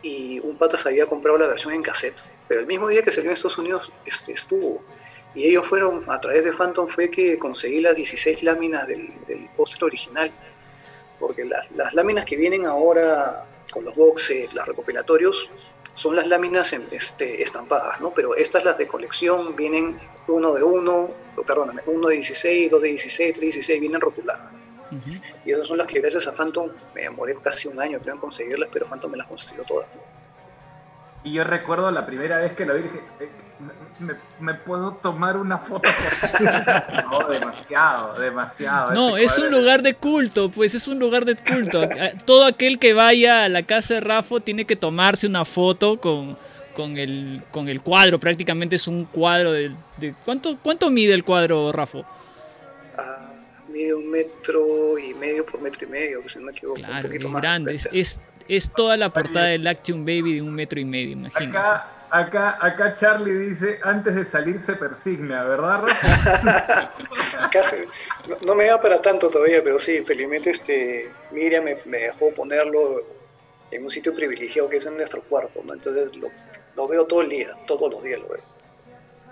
y un pata se había comprado la versión en cassette. Pero el mismo día que salió en Estados Unidos este, estuvo. Y ellos fueron, a través de Phantom fue que conseguí las 16 láminas del, del póster original, porque las láminas que vienen ahora con los boxes, los recopilatorios, son las láminas este, estampadas, ¿no? Pero estas, las de colección, vienen uno de uno, perdóname, uno de 16, dos de 16, tres de 16, vienen rotuladas. Y esas son las que gracias a Phantom me demoré casi un año creo en conseguirlas, pero Phantom me las consiguió todas. Y yo recuerdo la primera vez que lo vi, dije, eh, ¿me, puedo tomar una foto? no, demasiado, demasiado. No, es un lugar de culto, pues es un lugar de culto. Todo aquel que vaya a la casa de Rafa tiene que tomarse una foto con, con, el, con el cuadro. Prácticamente es un cuadro de... ¿cuánto, ¿Cuánto mide el cuadro, Rafa? Ah, mide un metro y medio por metro y medio, si no me equivoco. Claro, un poquito es grande. Es, es toda la portada del Action Baby de un metro y medio, imagínense. Acá, acá, acá Charlie dice, antes de salir se persigna, ¿verdad, Rafa? no, me da para tanto todavía, pero sí, felizmente este, Miriam me, dejó ponerlo en un sitio privilegiado que es en nuestro cuarto, ¿no? Entonces lo, veo todo el día, todos los días lo veo.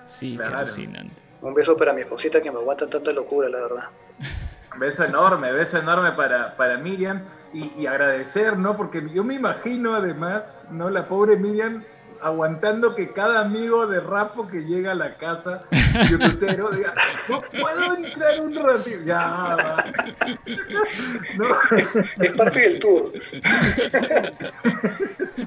Sí, claro. Un beso para mi esposita que me aguanta tanta locura, la verdad. Beso enorme, beso enorme para, para Miriam y, agradecer, ¿no? Porque yo me imagino además, ¿no? La pobre Miriam aguantando que cada amigo de Rafa que llega a la casa youtubero diga, no puedo entrar un ratito. Ya, va. Es parte del tour.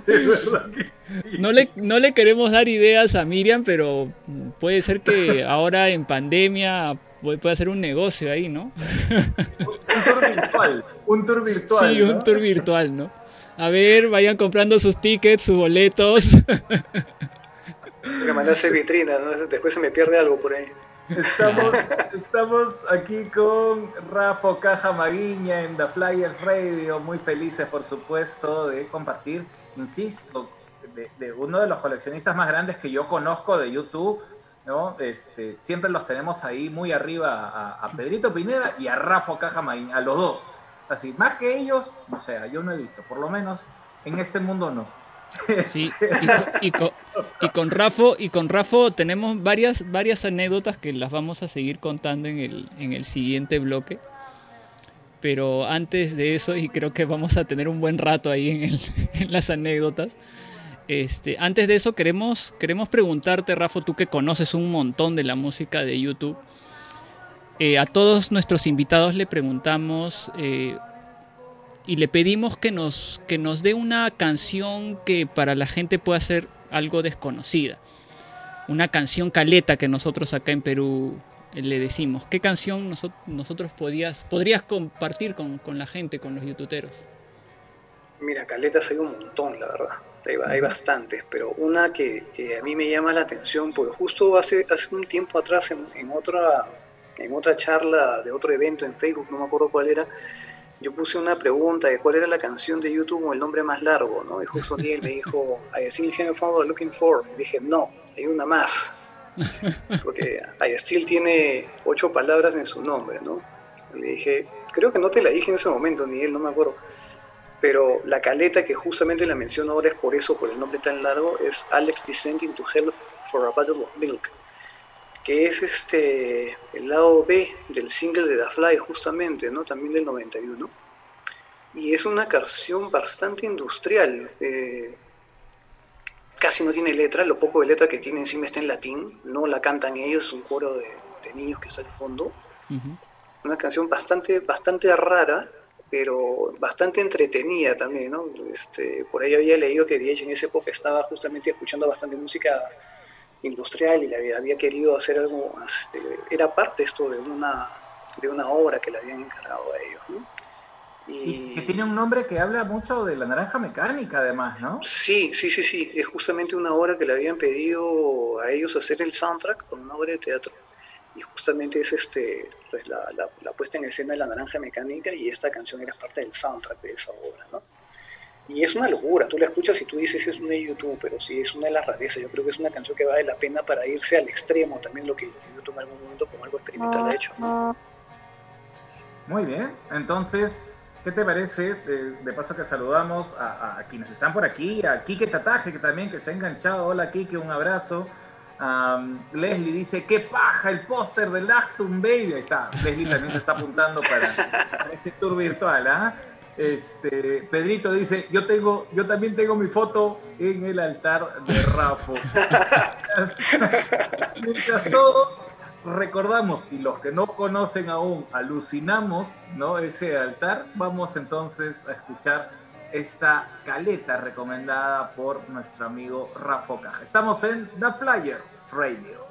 no, le, no le queremos dar ideas a Miriam, pero puede ser que ahora en pandemia puede hacer un negocio ahí, ¿no? un tour virtual. Un tour virtual. Sí, un tour virtual, ¿no? A ver, vayan comprando sus tickets, sus boletos. Que mandarse vitrina, ¿no? después se me pierde algo por ahí. Estamos, estamos aquí con Rafa Caja Maguiña en The Flyers Radio, muy felices por supuesto de compartir, insisto, de, uno de los coleccionistas más grandes que yo conozco de YouTube, ¿no? Este, siempre los tenemos ahí muy arriba a, Pedrito Pineda y a Rafa Caja Maguiña, a los dos. Así, más que ellos, o sea, yo no he visto, por lo menos en este mundo no. Sí, y, con, y, con, Rafo, y con Rafo tenemos varias, varias anécdotas que las vamos a seguir contando en el, en el siguiente bloque. Pero antes de eso, y creo que vamos a tener un buen rato ahí en, el, en las anécdotas. Este, antes de eso queremos, queremos preguntarte, Rafa, tú que conoces un montón de la música de YouTube. Eh, a todos nuestros invitados le preguntamos eh, y le pedimos que nos, que nos dé una canción que para la gente pueda ser algo desconocida. Una canción caleta que nosotros acá en Perú eh, le decimos. ¿Qué canción nosotros podías, podrías compartir con, la gente, con los youtuberos? Mira, caletas hay un montón, la verdad. Hay, bastantes, pero una que, a mí me llama la atención, porque justo hace, hace un tiempo atrás en otra en otra charla de otro evento en Facebook, no me acuerdo cuál era, yo puse una pregunta de cuál era la canción de YouTube con el nombre más largo, ¿no? Y justo él me dijo, I still haven't found looking for. Y dije, no, hay una más. Porque I still tiene ocho palabras en su nombre, ¿no? Le dije, creo que no te la dije en ese momento, él, no me acuerdo. Pero la caleta que justamente la menciono ahora es por eso, por el nombre tan largo, es Alex Descending to Hell for a Bottle of Milk que es este el lado B del single de The Fly justamente, ¿no? También del 91. Y es una canción bastante industrial. Eh, casi no tiene letra, lo poco de letra que tiene encima está en latín, no la cantan ellos, es un coro de, niños que está al fondo. Una canción bastante, bastante rara, pero bastante entretenida también, ¿no? Este, por ahí había leído que Diez en esa época estaba justamente escuchando bastante música industrial y le había, querido hacer algo, era parte esto de una, de una obra que le habían encargado a ellos. ¿no? Y, que tiene un nombre que habla mucho de la naranja mecánica además, ¿no? Sí, sí, sí, sí, es justamente una obra que le habían pedido a ellos hacer el soundtrack con una obra de teatro. Y justamente es este, pues la, la, la puesta en escena de la naranja mecánica y esta canción era parte del soundtrack de esa obra, ¿no? Y es una locura, tú la escuchas y tú dices es una de YouTube, pero sí es una de las rarezas. Yo creo que es una canción que vale la pena para irse al extremo, también lo que YouTube en algún momento como algo experimental ha hecho. Muy bien, entonces, ¿qué te parece? De, paso que saludamos a, quienes están por aquí, a Kike Tataje, que también que se ha enganchado. Hola Kike, un abrazo. Leslie dice, qué paja el póster de Actum Baby. Ahí está, Leslie también se está apuntando para, ese tour virtual, ¿ah? Este, Pedrito dice, yo tengo, yo también tengo mi foto en el altar de Rafa. mientras, todos, recordamos y los que no conocen aún, alucinamos, ¿no? Ese altar, vamos entonces a escuchar esta caleta recomendada por nuestro amigo Rafa Caja. Estamos en The Flyers Radio.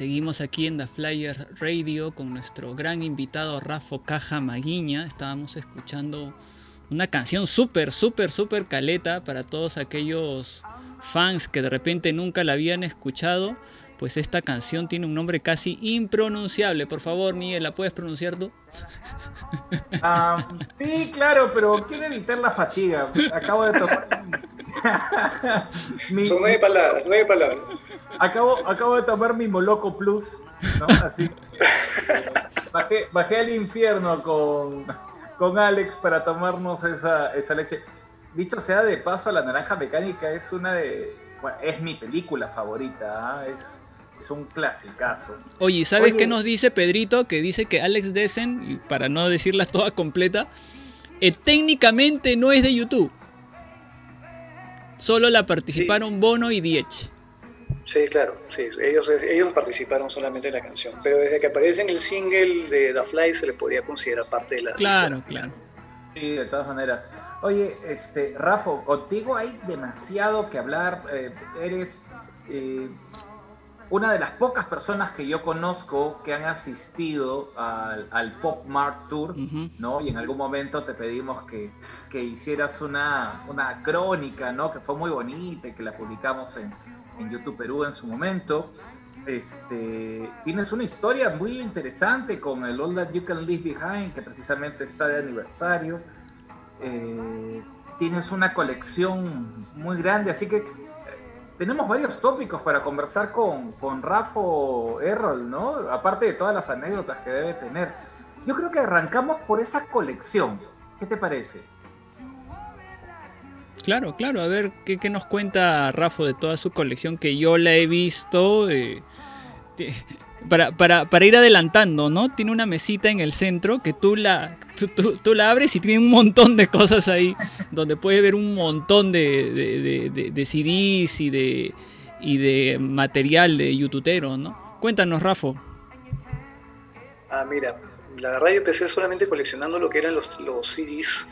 Seguimos aquí en The Flyer Radio con nuestro gran invitado Rafo Caja Maguiña. Estábamos escuchando una canción súper, súper, súper caleta para todos aquellos fans que de repente nunca la habían escuchado. Pues esta canción tiene un nombre casi impronunciable. Por favor, Miguel, ¿la puedes pronunciar tú? Sí, claro, pero quiero evitar la fatiga. Acabo de tocar. Son nueve palabras, nueve palabras acabo, acabo de tomar mi Moloco Plus, ¿no? Así. Bajé, bajé al infierno con, con Alex para tomarnos esa, esa leche. Dicho sea de paso, La Naranja Mecánica es una de. Bueno, es mi película favorita, ¿ah? es, es un clasicazo. Oye, ¿sabes qué nos dice Pedrito? Que dice que Alex Dessen, para no decirla toda completa, eh, técnicamente no es de YouTube. Solo la participaron Bono y Diech. Sí, claro, sí, ellos, ellos participaron solamente en la canción, pero desde que aparece en el single de The Fly se le podía considerar parte de la... Claro, claro. Sí, de todas maneras. Oye, este, Rafa, contigo hay demasiado que hablar, eh, eres... Eh, una de las pocas personas que yo conozco que han asistido al, Pop Mart Tour, ¿no? Y en algún momento te pedimos que, que hicieras una, una, crónica, ¿no? Que fue muy bonita y que la publicamos en, en YouTube Perú en su momento. Este, tienes una historia muy interesante con el All That You Can Leave Behind, que precisamente está de aniversario. Eh, tienes una colección muy grande, así que eh, tenemos varios tópicos para conversar con, con Rafa Errol, ¿no? Aparte de todas las anécdotas que debe tener. Yo creo que arrancamos por esa colección. ¿Qué te parece? Claro, claro, a ver qué, nos cuenta Rafa de toda su colección que yo la he visto. Eh, para, para, para, ir adelantando, ¿no? Tiene una mesita en el centro que tú la, tú, la abres y tiene un montón de cosas ahí, donde puedes ver un montón de, de, CDs y de, y de material de youtubero, ¿no? Cuéntanos, Rafa. Ah, mira, la verdad yo empecé solamente coleccionando lo que eran los, los CDs.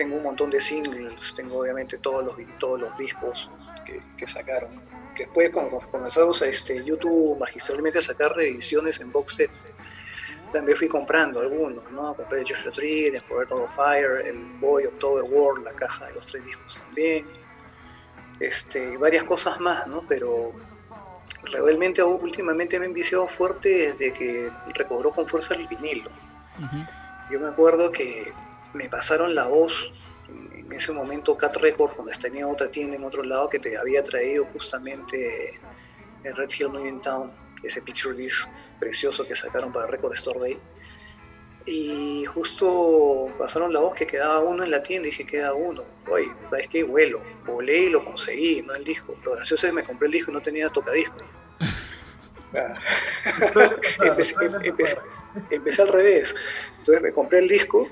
Tengo un montón de singles, tengo obviamente todos los, todos los discos que, que sacaron que después cuando comenzamos a este, YouTube magistralmente a sacar reediciones en box set, también fui comprando algunos, ¿no? Compré Joshua Tree, después of Fire, el Boy October World, la caja de los tres discos también, este, varias cosas más, ¿no? Pero realmente últimamente me he enviciado fuerte desde que recobró con fuerza el vinilo. Yo me acuerdo que me pasaron la voz en ese momento Cat Records, cuando tenía otra tienda en otro lado, que te había traído justamente el Red Hill New Town, ese picture disc precioso que sacaron para Record Store Day. Y justo pasaron la voz que quedaba uno en la tienda y dije, queda uno. Oye, ¿sabes qué? Vuelo. Volé y lo conseguí, no el disco. Lo gracioso es que me compré el disco y no tenía tocadisco. empecé, empecé al revés. Entonces me compré el disco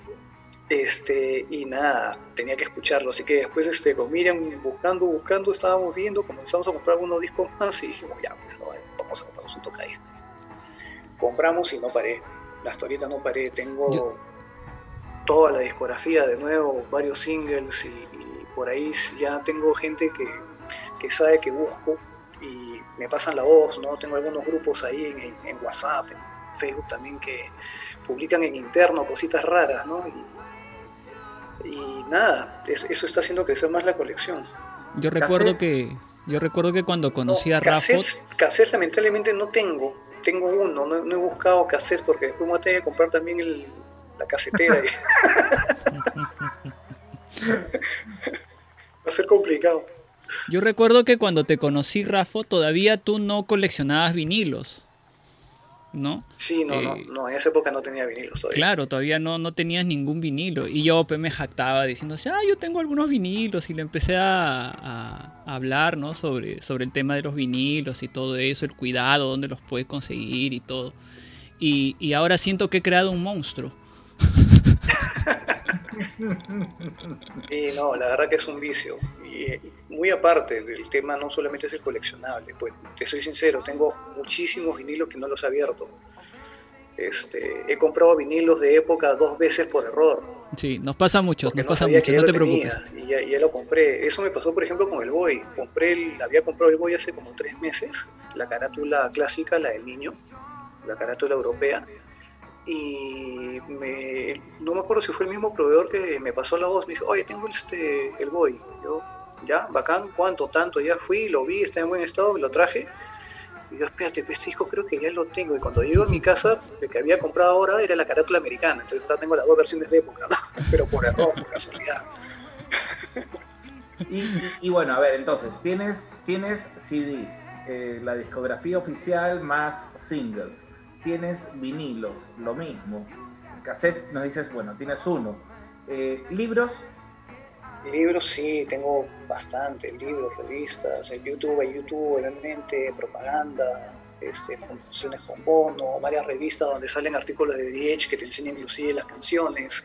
este, y nada, tenía que escucharlo. Así que después este, con Miriam buscando, buscando, estábamos viendo, comenzamos a comprar algunos discos más y dijimos, ya, pues, vamos a comprar un tocadiscos. Compramos y no paré. La historieta no paré. Tengo toda la discografía de nuevo, varios singles y, por ahí ya tengo gente que, que, sabe que busco y me pasan la voz, ¿no? Tengo algunos grupos ahí en, en, WhatsApp, en Facebook también que publican en interno cositas raras, ¿no? y nada, eso está haciendo crecer más la colección. Yo recuerdo que yo recuerdo que cuando conocí a Rafa... Cassettes, lamentablemente no tengo, tengo uno, no, he buscado cassettes porque después voy a tener que comprar también el, la casetera. Va a ser complicado. Yo recuerdo que cuando te conocí, Rafa, todavía tú no coleccionabas vinilos. ¿No? Sí, no, no, eh, no, en esa época no tenía vinilos todavía. Claro, todavía no, no tenías ningún vinilo. Y yo pues, me jactaba diciendo, ah, yo tengo algunos vinilos. Y le empecé a, hablar, ¿no? Sobre, sobre el tema de los vinilos y todo eso, el cuidado, dónde los puedes conseguir y todo. Y, y ahora siento que he creado un monstruo. Y no, la verdad que es un vicio. Y muy aparte del tema, no solamente es el coleccionable, pues te soy sincero, tengo muchísimos vinilos que no los he abierto. Este, he comprado vinilos de época dos veces por error. Sí, nos pasa mucho, nos pasa mucho, no te preocupes. Y ya, lo compré. Eso me pasó, por ejemplo, con el Boy. Compré el, había comprado el Boy hace como tres meses, la carátula clásica, la del niño, la carátula europea y me, no me acuerdo si fue el mismo proveedor que me pasó la voz, me dijo, oye, tengo este, el Boy. Yo, ya, bacán, ¿cuánto? Tanto, ya fui, lo vi, está en buen estado, lo traje. Y yo, espérate, este disco creo que ya lo tengo. Y cuando llego a mi casa, el que había comprado ahora era la carátula americana. Entonces ahora tengo las dos versiones de época, pero por error, por casualidad. Y, bueno, a ver, entonces, tienes, tienes CDs, eh, la discografía oficial más singles tienes vinilos, lo mismo. Cassettes nos dices, bueno, tienes uno. Eh, ¿Libros? Libros sí, tengo bastante, libros, revistas, en YouTube, en YouTube, obviamente, propaganda, este, funciones con bono, varias revistas donde salen artículos de DH que te enseñan inclusive las canciones.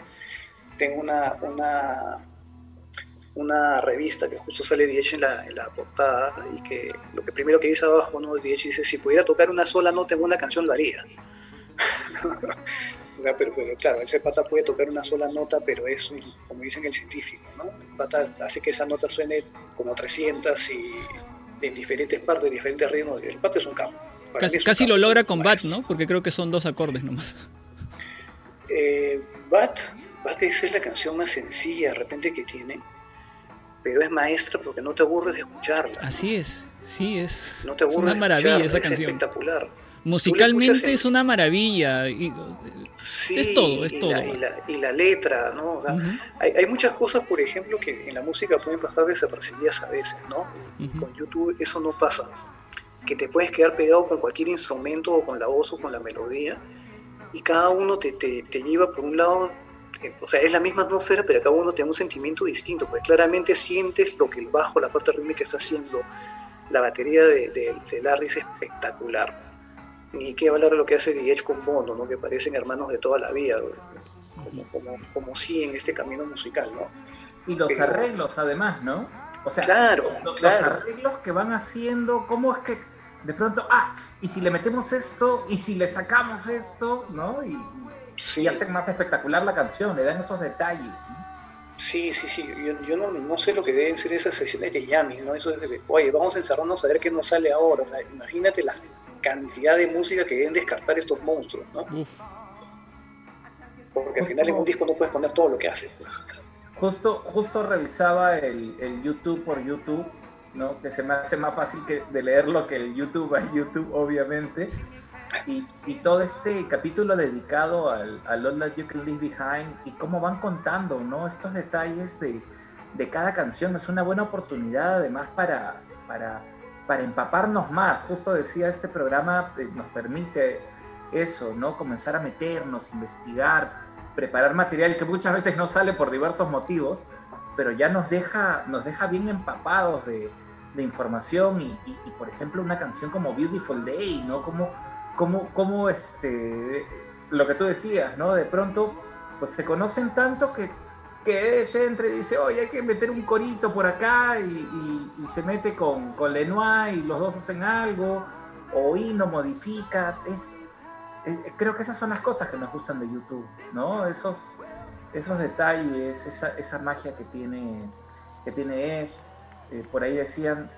Tengo una, una, una revista que justo sale DH en la, en la portada y que lo que primero que dice abajo, ¿no? DH dice, si pudiera tocar una sola nota en una canción lo haría. pero, claro, ese pata puede tocar una sola nota, pero es, como dicen el científico, ¿no? El pata hace que esa nota suene como 300 y, en diferentes partes, diferentes ritmos. El pato es un campo. Casi, lo logra con Bat, ¿no? Porque creo que son dos acordes nomás. Eh, Bat, Bat es la canción más sencilla de repente que tiene, pero es maestra porque no te aburres de escucharla. Así es, sí es. No te aburres es una maravilla esa canción. Es espectacular. Musicalmente es una maravilla. Y, sí, es todo, es y todo. La, y, la, letra, ¿no? hay, hay, muchas cosas, por ejemplo, que en la música pueden pasar desapercibidas a veces, ¿no? Con YouTube eso no pasa. Que te puedes quedar pegado con cualquier instrumento o con la voz o con la melodía y cada uno te, te, te lleva por un lado eh, o sea, es la misma atmósfera, pero cada uno tiene un sentimiento distinto, pues claramente sientes lo que el bajo, la parte rítmica está haciendo, la batería de, de, de Larry es espectacular ni qué hablar de lo que hace Diech con Bono, ¿no? que parecen hermanos de toda la vida, como, como, como sí en este camino musical. ¿no? Y los arreglos además, ¿no? O sea, claro, los, claro. arreglos que van haciendo, cómo es que de pronto, ah, y si le metemos esto, y si le sacamos esto, ¿no? Y, sí. hacen más espectacular la canción, le dan esos detalles. ¿no? Sí, sí, sí. Yo, yo no, no, sé lo que deben ser esas sesiones de jamming, ¿no? Eso es de, oye, vamos a encerrarnos a ver qué nos sale ahora. O sea, imagínate la cantidad de música que deben descartar estos monstruos, ¿no? Porque al final en un disco no puedes poner todo lo que hace. Justo, justo revisaba el, el, YouTube por YouTube, ¿no? Que se me hace más fácil que de leerlo que el YouTube a YouTube, obviamente. Y, y, todo este capítulo dedicado al, al All That You Can Leave Behind y cómo van contando, ¿no? Estos detalles de, de cada canción. Es una buena oportunidad además para, para para empaparnos más. Justo decía, este programa eh, nos permite eso, ¿no? Comenzar a meternos, investigar, preparar material que muchas veces no sale por diversos motivos, pero ya nos deja, nos deja bien empapados de, de información y, y, y, por ejemplo, una canción como Beautiful Day, ¿no? Como, como, como este, lo que tú decías, ¿no? De pronto, pues se conocen tanto que que ella entre y dice, oye, hay que meter un corito por acá y, se mete con, con, Lenoir y los dos hacen algo, o Hino modifica, es, creo que esas son las cosas que nos gustan de YouTube, ¿no? Esos, esos detalles, esa, esa magia que tiene, que tiene Ash, eh, por ahí decían,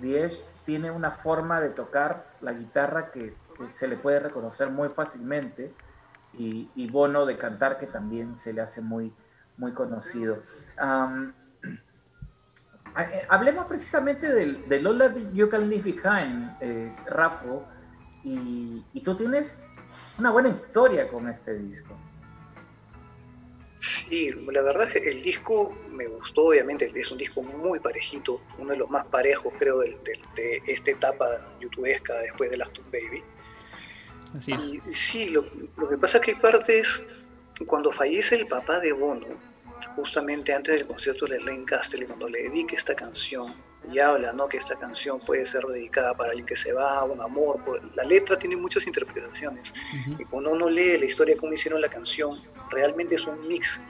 Ash tiene una forma de tocar la guitarra que se le puede reconocer muy fácilmente, y, y Bono de cantar que también se le hace muy muy conocido. Um, hablemos precisamente del, del All That You Can Leave Behind, eh, Rafo, y, y, tú tienes una buena historia con este disco. Sí, la verdad es que el disco me gustó, obviamente, es un disco muy parejito, uno de los más parejos, creo, de, de, de esta etapa youtubesca después de Last Tune Baby. Así es. Y sí, lo, lo que pasa es que hay partes, cuando fallece el papá de Bono, justamente antes del concierto de Len Castle, cuando le dedique esta canción, y habla ¿no? que esta canción puede ser dedicada para alguien que se va, un amor, la letra tiene muchas interpretaciones, uh -huh. y cuando uno lee la historia cómo hicieron la canción, realmente es un mix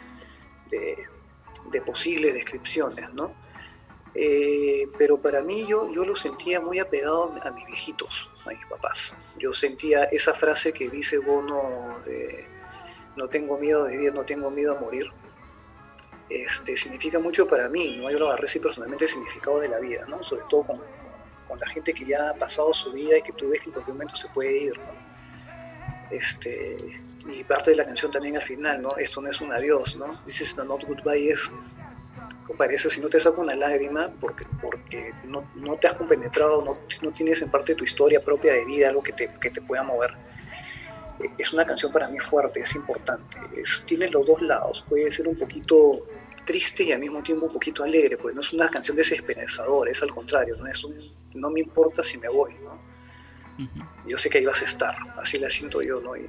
de, de posibles descripciones, ¿no? Eh, pero para mí yo, yo lo sentía muy apegado a mis viejitos, a mis papás. Yo sentía esa frase que dice Bono de no tengo miedo de vivir, no tengo miedo a morir, este, significa mucho para mí, ¿no? Yo lo agarré así personalmente el significado de la vida, ¿no? Sobre todo con, con, la gente que ya ha pasado su vida y que tú ves que en cualquier momento se puede ir, ¿no? Este, y parte de la canción también al final, ¿no? Esto no es un adiós, ¿no? Dices not goodbye es, parece si no te saca una lágrima porque, porque no, no te has compenetrado, no, no tienes en parte tu historia propia de vida, algo que te, que te pueda mover es una canción para mí fuerte, es importante. Es, tiene los dos lados, puede ser un poquito triste y al mismo tiempo un poquito alegre, pues no es una canción desesperanzadora, es al contrario, no, es un, no me importa si me voy, ¿no? Uh -huh. Yo sé que ahí vas a estar, así la siento yo, ¿no? Y,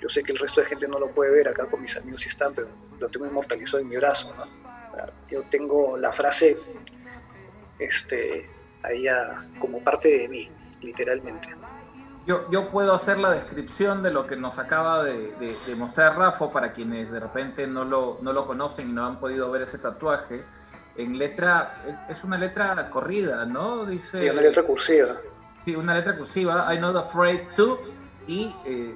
yo sé que el resto de gente no lo puede ver, acá con mis amigos sí están, pero lo tengo inmortalizado en mi brazo, ¿no? Yo tengo la frase este, ahí a, como parte de mí, literalmente. Yo, yo, puedo hacer la descripción de lo que nos acaba de, de, de, mostrar Rafa para quienes de repente no lo, no lo conocen y no han podido ver ese tatuaje. En letra, es, una letra corrida, ¿no? Dice. Sí, una letra cursiva. Sí, una letra cursiva. I'm not afraid to. Y eh,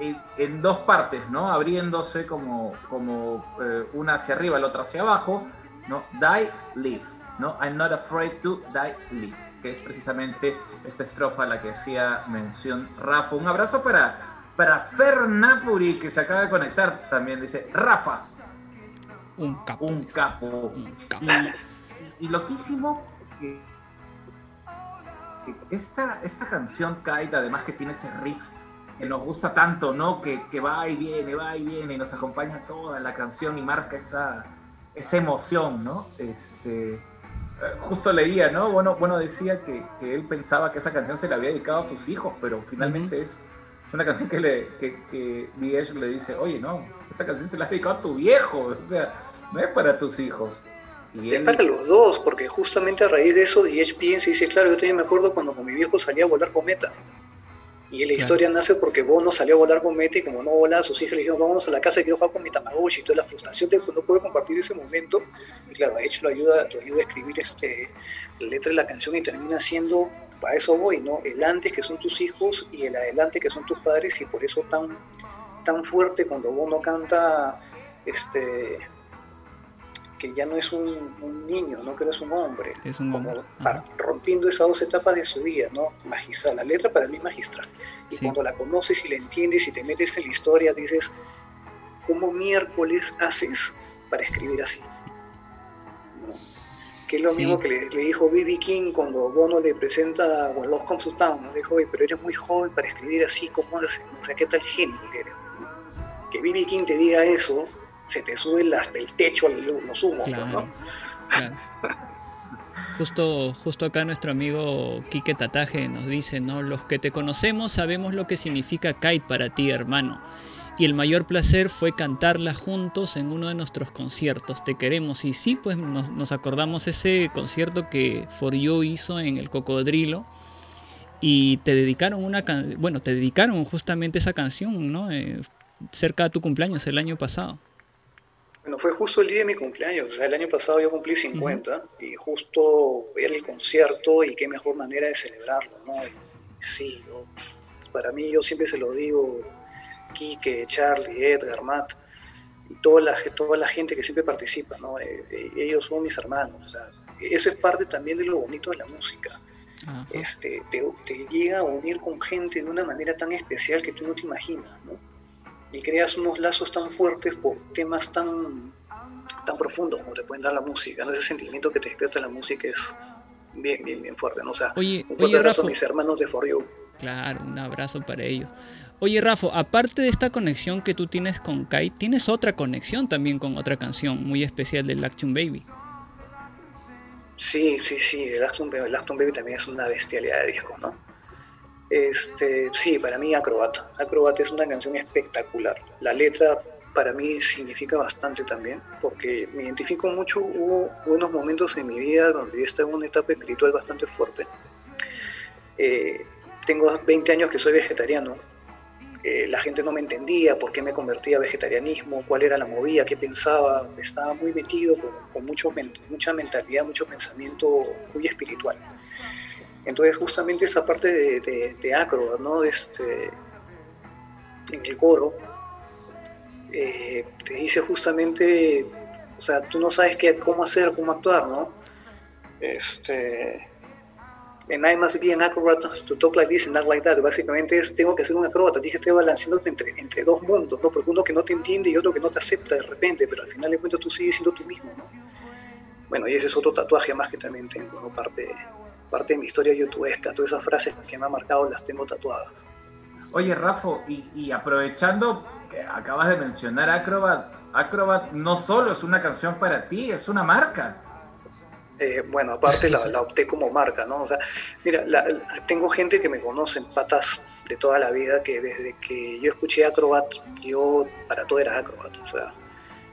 en, en, dos partes, ¿no? Abriéndose como, como eh, una hacia arriba, la otra hacia abajo, ¿no? Die, live, ¿no? I'm not afraid to die, live. Que es precisamente esta estrofa a la que hacía mención Rafa. Un abrazo para, para Fer Napuri, que se acaba de conectar también. Dice, Rafa. Un capo. Un capo. Y, loquísimo que, esta, esta canción, Kite, además que tiene ese riff que nos gusta tanto, ¿no? Que, que, va y viene, va y viene, y nos acompaña toda la canción y marca esa, esa emoción, ¿no? Este, justo leía, ¿no? Bueno, bueno decía que, que, él pensaba que esa canción se la había dedicado a sus hijos, pero finalmente es, una canción que le que, que le dice, oye, no, esa canción se la has dedicado a tu viejo, o sea, no es para tus hijos. Y es para los dos, porque justamente a raíz de eso, Diez piensa y dice, claro, yo también me acuerdo cuando con mi viejo salía a volar cometa. Y la historia nace porque Bono salió a volar con Meta y como no volaba, sus hijos le dijeron, vámonos a la casa y quiero jugar con mi Tamagotchi. Toda la frustración de no poder compartir ese momento. Y claro, de hecho lo ayuda, lo ayuda a escribir este, la letra de la canción y termina siendo, para eso voy, ¿no? El antes que son tus hijos y el adelante que son tus padres y por eso tan, tan fuerte cuando Bono canta este que ya no es un, niño, ¿no? que no es un hombre, es un como rompiendo esas dos etapas de su vida, ¿no? magistral, la letra para mí es magistral, y cuando la conoces y la entiendes y te metes en la historia, dices, ¿cómo miércoles haces para escribir así? Que es lo mismo que le, dijo B.B. King cuando Bono le presenta When Love Comes to Town, le dijo, pero eres muy joven para escribir así, ¿cómo haces? O sea, ¿qué tal genio que eres? Que B.B. King te diga eso, se te sube hasta el techo los humos, ¿no? Justo, justo acá nuestro amigo Quique Tataje nos dice, ¿no? Los que te conocemos sabemos lo que significa Kite para ti, hermano. Y el mayor placer fue cantarla juntos en uno de nuestros conciertos. Te queremos. Y sí, pues nos, nos acordamos ese concierto que For You hizo en el Cocodrilo. Y te dedicaron una bueno, te dedicaron justamente esa canción, ¿no? Eh, cerca de tu cumpleaños el año pasado. Bueno, fue justo el día de mi cumpleaños. O sea, el año pasado yo cumplí 50 y justo ver el concierto y qué mejor manera de celebrarlo, ¿no? sí, para mí yo siempre se lo digo, Quique, Charlie, Edgar, Matt y toda la, toda la gente que siempre participa, ¿no? Eh, eh, ellos son mis hermanos. O sea, eso es parte también de lo bonito de la música. Este, te, te llega a unir con gente de una manera tan especial que tú no te imaginas, ¿no? Y creas unos lazos tan fuertes por temas tan, tan profundos como te pueden dar la música. Ese sentimiento que te despierta la música es bien, bien, bien fuerte. ¿no? O sea, oye, un fuerte abrazo a mis hermanos de For You. Claro, un abrazo para ellos. Oye, Rafa, aparte de esta conexión que tú tienes con Kai, tienes otra conexión también con otra canción muy especial del Action Baby. Sí, sí, sí, el Action, Baby también es una bestialidad de disco, ¿no? Este, sí, para mí Acrobat. Acrobat es una canción espectacular. La letra para mí significa bastante también, porque me identifico mucho. Hubo buenos momentos en mi vida donde yo estaba en una etapa espiritual bastante fuerte. Eh, tengo 20 años que soy vegetariano. Eh, la gente no me entendía por qué me convertía a vegetarianismo, cuál era la movida, qué pensaba. Estaba muy metido con, con mucho, mucha mentalidad, mucho pensamiento muy espiritual. Entonces justamente esa parte de, de, acro, ¿no? Este, en el coro, eh, te dice justamente, o sea, tú no sabes qué, cómo hacer, cómo actuar, ¿no? Este, en I must be an acrobat to talk like this and not like that. Básicamente es, tengo que ser un acróbata, tienes que estar balanceándote entre, entre dos mundos, ¿no? Porque uno que no te entiende y otro que no te acepta de repente, pero al final de cuentas tú sigues siendo tú mismo, ¿no? Bueno, y ese es otro tatuaje más que también tengo, ¿no? Parte, parte de mi historia youtubesca, todas esas frases que me han marcado las tengo tatuadas. Oye, Rafa, y, aprovechando que acabas de mencionar Acrobat, Acrobat no solo es una canción para ti, es una marca. Eh, bueno, aparte la, opté como marca, ¿no? O sea, mira, tengo gente que me conoce, patas de toda la vida, que desde que yo escuché Acrobat, yo para todo era Acrobat, o sea,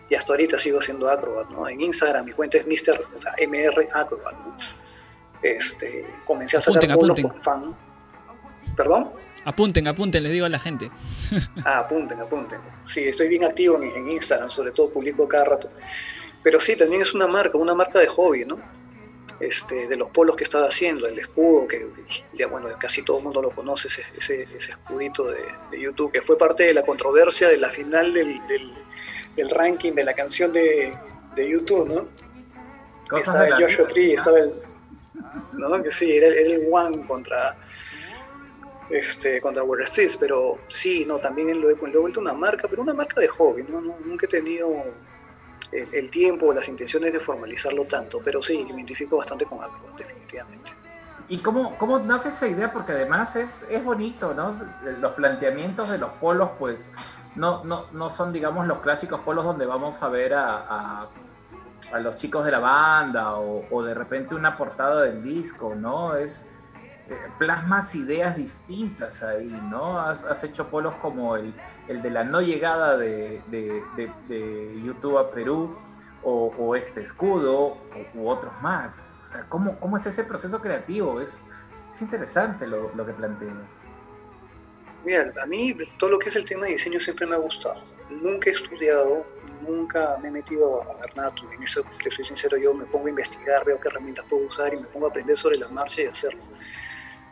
y hasta ahorita sigo siendo Acrobat, ¿no? En Instagram mi cuenta es Mr. O sea, MR Acrobat, ¿no? Este, comencé a sacar apunten, por fan. ¿Perdón? Apunten, apunten, les digo a la gente. ah, apunten, apunten. Sí, estoy bien activo en, Instagram, sobre todo publico cada rato. Pero sí, también es una marca, una marca de hobby, ¿no? Este, de los polos que estaba haciendo, el escudo, que ya bueno, casi todo el mundo lo conoce, ese, ese, escudito de, YouTube, que fue parte de la controversia de la final del, del, ranking de la canción de, de YouTube, ¿no? estaba el Joshua Tree, estaba el, ¿no? Que sí, era, el one contra este, contra Wall Street, pero sí, no, también lo he, vuelto una marca, pero una marca de hobby, nunca he tenido el, tiempo o las intenciones de formalizarlo tanto, pero sí, me identifico bastante con algo, definitivamente. ¿Y cómo, cómo nace esa idea? Porque además es, es bonito, ¿no? Los planteamientos de los polos, pues, no, no, no son, digamos, los clásicos polos donde vamos a ver a, los chicos de la banda o, o, de repente una portada del disco, ¿no? Es eh, plasmas ideas distintas ahí, ¿no? Has, has hecho polos como el, el, de la no llegada de, de, de, YouTube a Perú o, o este escudo u otros más. O sea, ¿cómo, ¿cómo, es ese proceso creativo? Es, es interesante lo, lo, que planteas. Mira, a mí todo lo que es el tema de diseño siempre me ha gustado. Nunca he estudiado, nunca me he metido a ver nada. En eso, te soy sincero, yo me pongo a investigar, veo qué herramientas puedo usar y me pongo a aprender sobre la marcha y hacerlo.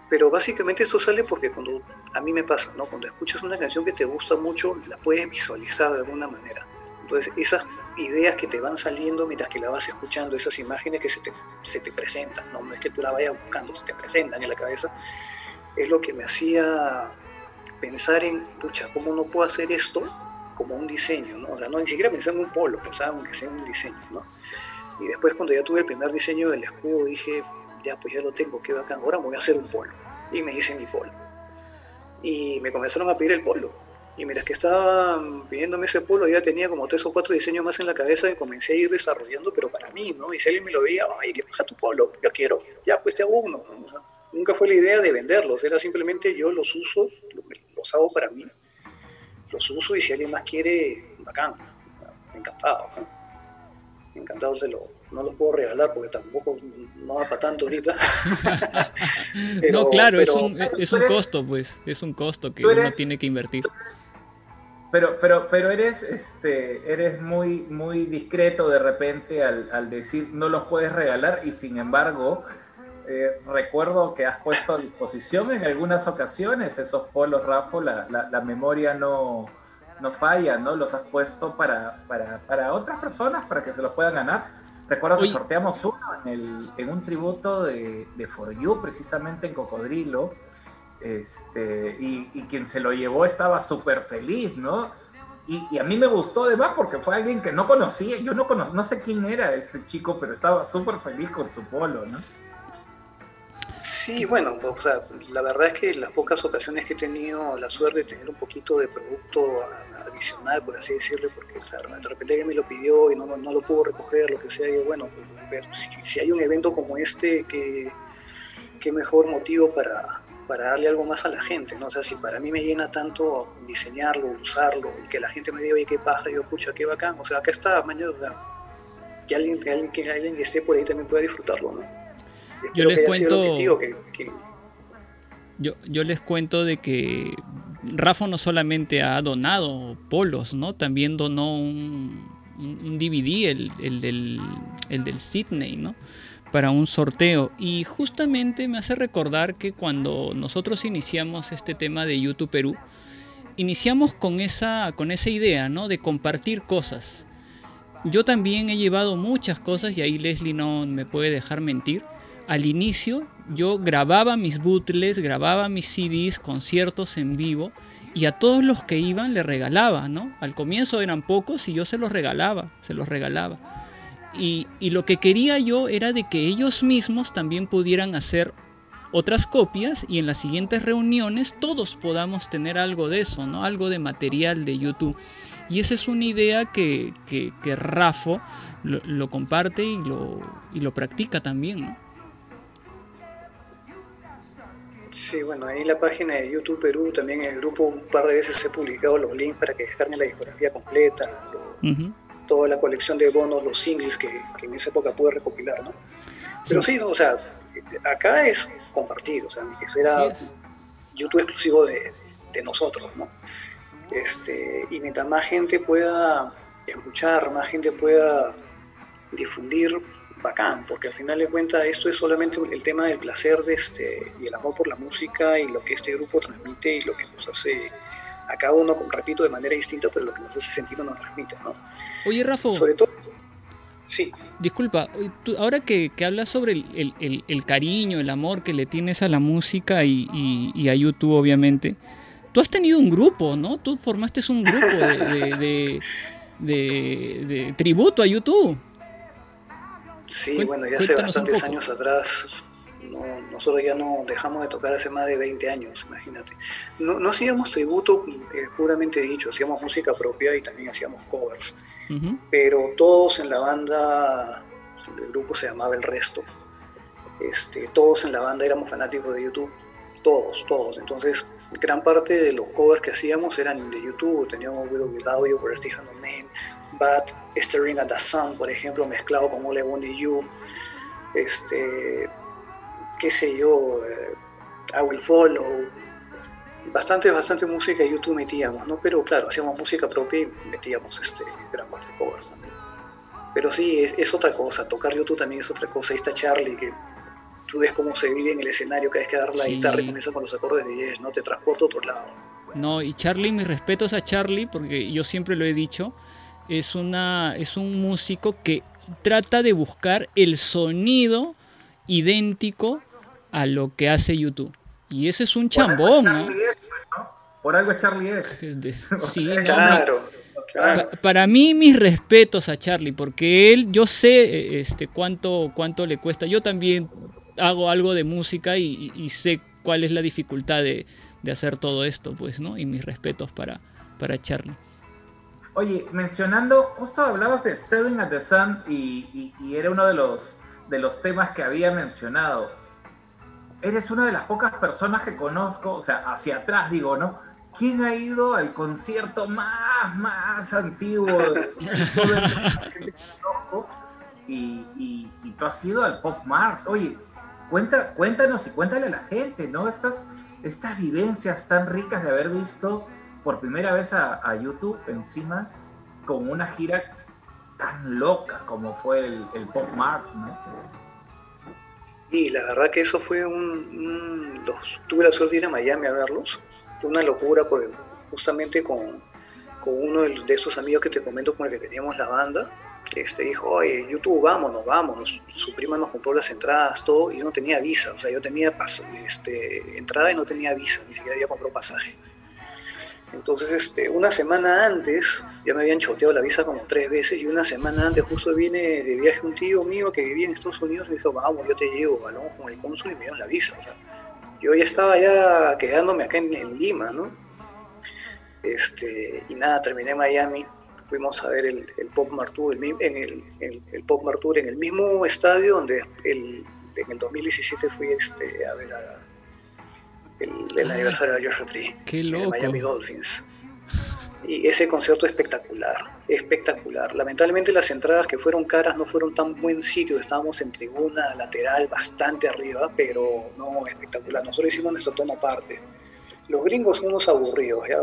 Pero básicamente esto sale porque cuando a mí me pasa, ¿no? Cuando escuchas una canción que te gusta mucho, la puedes visualizar de alguna manera. Entonces, esas ideas que te van saliendo mientras que la vas escuchando, esas imágenes que se te, se te presentan, ¿no? es que tú la vayas buscando, se te presentan en la cabeza, es lo que me hacía pensar en, pucha, ¿cómo no puedo hacer esto como un diseño? ¿no? O sea, no ni siquiera pensaba en un polo, pensaba en que sea un diseño, ¿no? Y después cuando ya tuve el primer diseño del escudo, dije, ya pues ya lo tengo, qué bacán, ahora voy a hacer un polo. Y me hice mi polo. Y me comenzaron a pedir el polo y mientras que estaba pidiéndome ese polo, ya tenía como tres o cuatro diseños más en la cabeza y comencé a ir desarrollando, pero para mí, ¿no? Y si alguien me lo veía, ay, que baja tu polo, yo quiero, ya pues te hago uno. nunca fue la idea de venderlos, era simplemente yo los uso, los hago para mí, los uso y si alguien más quiere, bacán, encantado, ¿no? encantado se lo, no los puedo regalar porque tampoco no va para tanto ahorita. no, claro, es un, es un costo, pues, es un costo que uno tiene que invertir. Pero, pero, pero eres, este, eres muy, muy discreto de repente al, decir no los puedes regalar y sin embargo eh, recuerdo que has puesto a disposición en algunas ocasiones esos polos, Rafa, la, la, memoria no, no falla, ¿no? Los has puesto para, para, para, otras personas para que se los puedan ganar. Recuerdo que sorteamos uno en, el, en un tributo de, de For You, precisamente en Cocodrilo este, y, quien se lo llevó estaba súper feliz, ¿no? Y, a mí me gustó además porque fue alguien que no conocía, yo no no sé quién era este chico, pero estaba súper feliz con su polo, ¿no? Sí, bueno, o sea, la verdad es que las pocas ocasiones que he tenido la suerte de tener un poquito de producto adicional, por así decirlo, porque claro, de repente alguien me lo pidió y no, lo pudo recoger, lo que sea, y bueno, si, si, hay un evento como este, que qué mejor motivo para, para darle algo más a la gente, ¿no? O sea, si para mí me llena tanto diseñarlo, usarlo, y que la gente me diga, oye, qué paja, yo, escucha, qué bacán, o sea, acá está, mañana, que alguien, que alguien, que alguien que esté por ahí también pueda disfrutarlo, ¿no? Yo les cuento... Yo, yo les cuento de que Rafa no solamente ha donado polos, ¿no? También donó un, un DVD, el, el, del, el del Sydney, ¿no? para un sorteo y justamente me hace recordar que cuando nosotros iniciamos este tema de YouTube Perú, iniciamos con esa, con esa idea ¿no? de compartir cosas. Yo también he llevado muchas cosas y ahí Leslie no me puede dejar mentir. Al inicio yo grababa mis bootlegs, grababa mis CDs, conciertos en vivo y a todos los que iban le regalaba, ¿no? Al comienzo eran pocos y yo se los regalaba, se los regalaba. Y, lo que quería yo era de que ellos mismos también pudieran hacer otras copias y en las siguientes reuniones todos podamos tener algo de eso, ¿no? Algo de material de YouTube. Y esa es una idea que, que, Rafo lo, comparte y lo, y lo practica también, ¿no? Sí, bueno, ahí en la página de YouTube Perú, también en el grupo un par de veces he publicado los links para que descarguen la discografía completa toda la colección de bonos, los singles que, en esa época pude recopilar, ¿no? Pero sí, o sea, acá es compartido, o sea, que era YouTube exclusivo de, nosotros, ¿no? Este, y mientras más gente pueda escuchar, más gente pueda difundir, bacán, porque al final de cuentas esto es solamente el tema del placer de este, y el amor por la música y lo que este grupo transmite y lo que nos hace a cada uno, repito, de manera distinta, pero lo que nos hace sentido nos transmite, ¿no? Oye, Rafa. Sobre todo. Sí. Disculpa, ahora que, hablas sobre el, cariño, el amor que le tienes a la música y, a YouTube, obviamente, tú has tenido un grupo, ¿no? Tú formaste un grupo de, de tributo a YouTube. Sí, bueno, ya hace bastantes años atrás nosotros ya no dejamos de tocar hace más de 20 años, imagínate. No, no hacíamos tributo eh, puramente dicho, hacíamos música propia y también hacíamos covers. Pero todos en la banda, el grupo se llamaba El Resto, este, todos en la banda éramos fanáticos de YouTube, todos, todos. Entonces, gran parte de los covers que hacíamos eran de YouTube, teníamos Widow Without You, por Steve But, Staring at the Sun, por ejemplo, mezclado con All I Want You. Este, qué sé yo, eh, I Will Follow, bastante, bastante música en YouTube metíamos, ¿no? Pero claro, hacíamos música propia y metíamos este, gran parte de covers también. Pero sí, es, otra cosa, tocar YouTube también es otra cosa. Ahí está Charlie, que tú ves cómo se vive en el escenario cada vez que agarra la guitarra y comienza con los acordes de Yes, ¿no? Te transporta a otro lado. No, y Charlie, mis respetos a Charlie, porque yo siempre lo he dicho, es, una, es un músico que trata de buscar el sonido idéntico a lo que hace YouTube. Y ese es un chambón. Por algo Charlie es. Sí, claro. para mí mis respetos a Charlie, porque él, yo sé este, cuánto, cuánto le cuesta. Yo también hago algo de música y, sé cuál es la dificultad de, hacer todo esto, pues, ¿no? Y mis respetos para, para Charlie. Oye, mencionando, justo hablabas de Staring at the Sun y, y, era uno de los, de los temas que había mencionado eres una de las pocas personas que conozco, o sea, hacia atrás digo, ¿no? ¿Quién ha ido al concierto más, más antiguo y, y tú has ido al Pop Mart? Oye, cuenta, cuéntanos y cuéntale a la gente, ¿no? Estas, estas vivencias tan ricas de haber visto por primera vez a, YouTube encima con una gira tan loca como fue el, Pop Mart, ¿no? Y la verdad que eso fue un, los, tuve la suerte de ir a Miami a verlos. Fue una locura porque justamente con, uno de, esos amigos que te comento con el que teníamos la banda, este dijo, oye, YouTube, vámonos, vámonos. Su prima nos compró las entradas, todo, y yo no tenía visa. O sea, yo tenía este, entrada y no tenía visa, ni siquiera había comprado pasaje. Entonces, este, una semana antes, ya me habían choteado la visa como tres veces, y una semana antes justo viene de viaje un tío mío que vivía en Estados Unidos y me dijo, vamos, yo te llevo, hablamos con el cónsul y me dieron la visa. yo ya estaba ya quedándome acá en, Lima, ¿no? Este, y nada, terminé en Miami, fuimos a ver el, Pop Martour en el, el, Pop Martour en el mismo estadio donde el, en el 2017 fui este, a ver a el, aniversario de Joshua Tree. Qué loco. Miami Dolphins. Y ese concierto espectacular, espectacular. Lamentablemente las entradas que fueron caras no fueron tan buen sitio, estábamos en tribuna lateral bastante arriba, pero no espectacular. Nosotros hicimos nuestro tono aparte. Los gringos son unos aburridos, ¿ya?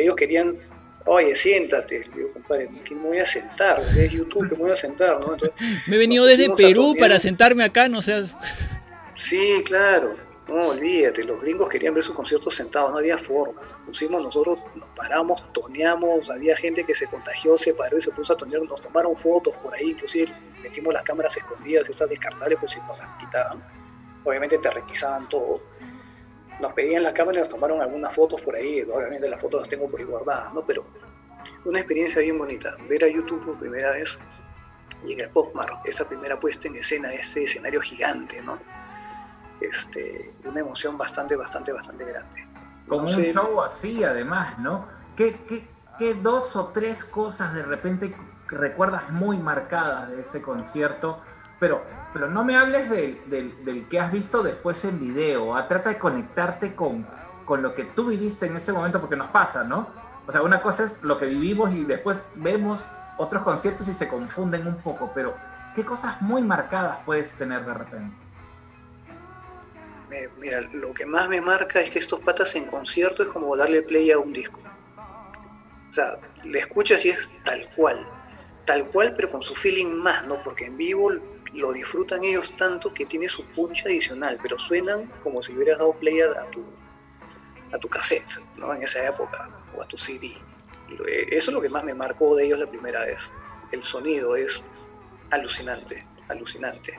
ellos querían, oye, siéntate. Digo, compadre, ¿qué me voy a sentar? Es YouTube, que me voy a sentar? ¿no? me he venido desde Perú para sentarme acá, no seas... Sí, claro no, olvídate, los gringos querían ver sus conciertos sentados, no había forma. Pusimos nosotros, nos paramos, toneamos, había gente que se contagió, se paró y se puso a tonear, nos tomaron fotos por ahí, inclusive metimos las cámaras escondidas, estas descartables, pues si nos las quitaban. Obviamente te requisaban todo. Nos pedían las cámaras y nos tomaron algunas fotos por ahí, obviamente las fotos las tengo por ahí guardadas, ¿no? Pero una experiencia bien bonita, ver a YouTube por primera vez y en el Popmar, esa primera puesta en escena, ese escenario gigante, ¿no? Este, una emoción bastante, bastante, bastante grande. Como un show así, además, ¿no? ¿Qué, qué, dos o tres cosas de repente recuerdas muy marcadas de ese concierto? Pero, pero no me hables del, que has visto después en video. ¿ah? Trata de conectarte con, con lo que tú viviste en ese momento, porque nos pasa, ¿no? O sea, una cosa es lo que vivimos y después vemos otros conciertos y se confunden un poco, pero ¿qué cosas muy marcadas puedes tener de repente? Mira, lo que más me marca es que estos patas en concierto es como darle play a un disco. O sea, le escuchas y es tal cual. Tal cual, pero con su feeling más, ¿no? Porque en vivo lo disfrutan ellos tanto que tiene su punch adicional, pero suenan como si hubieras dado play a tu, a tu cassette, ¿no? En esa época, o a tu CD. Eso es lo que más me marcó de ellos la primera vez. El sonido es alucinante, alucinante.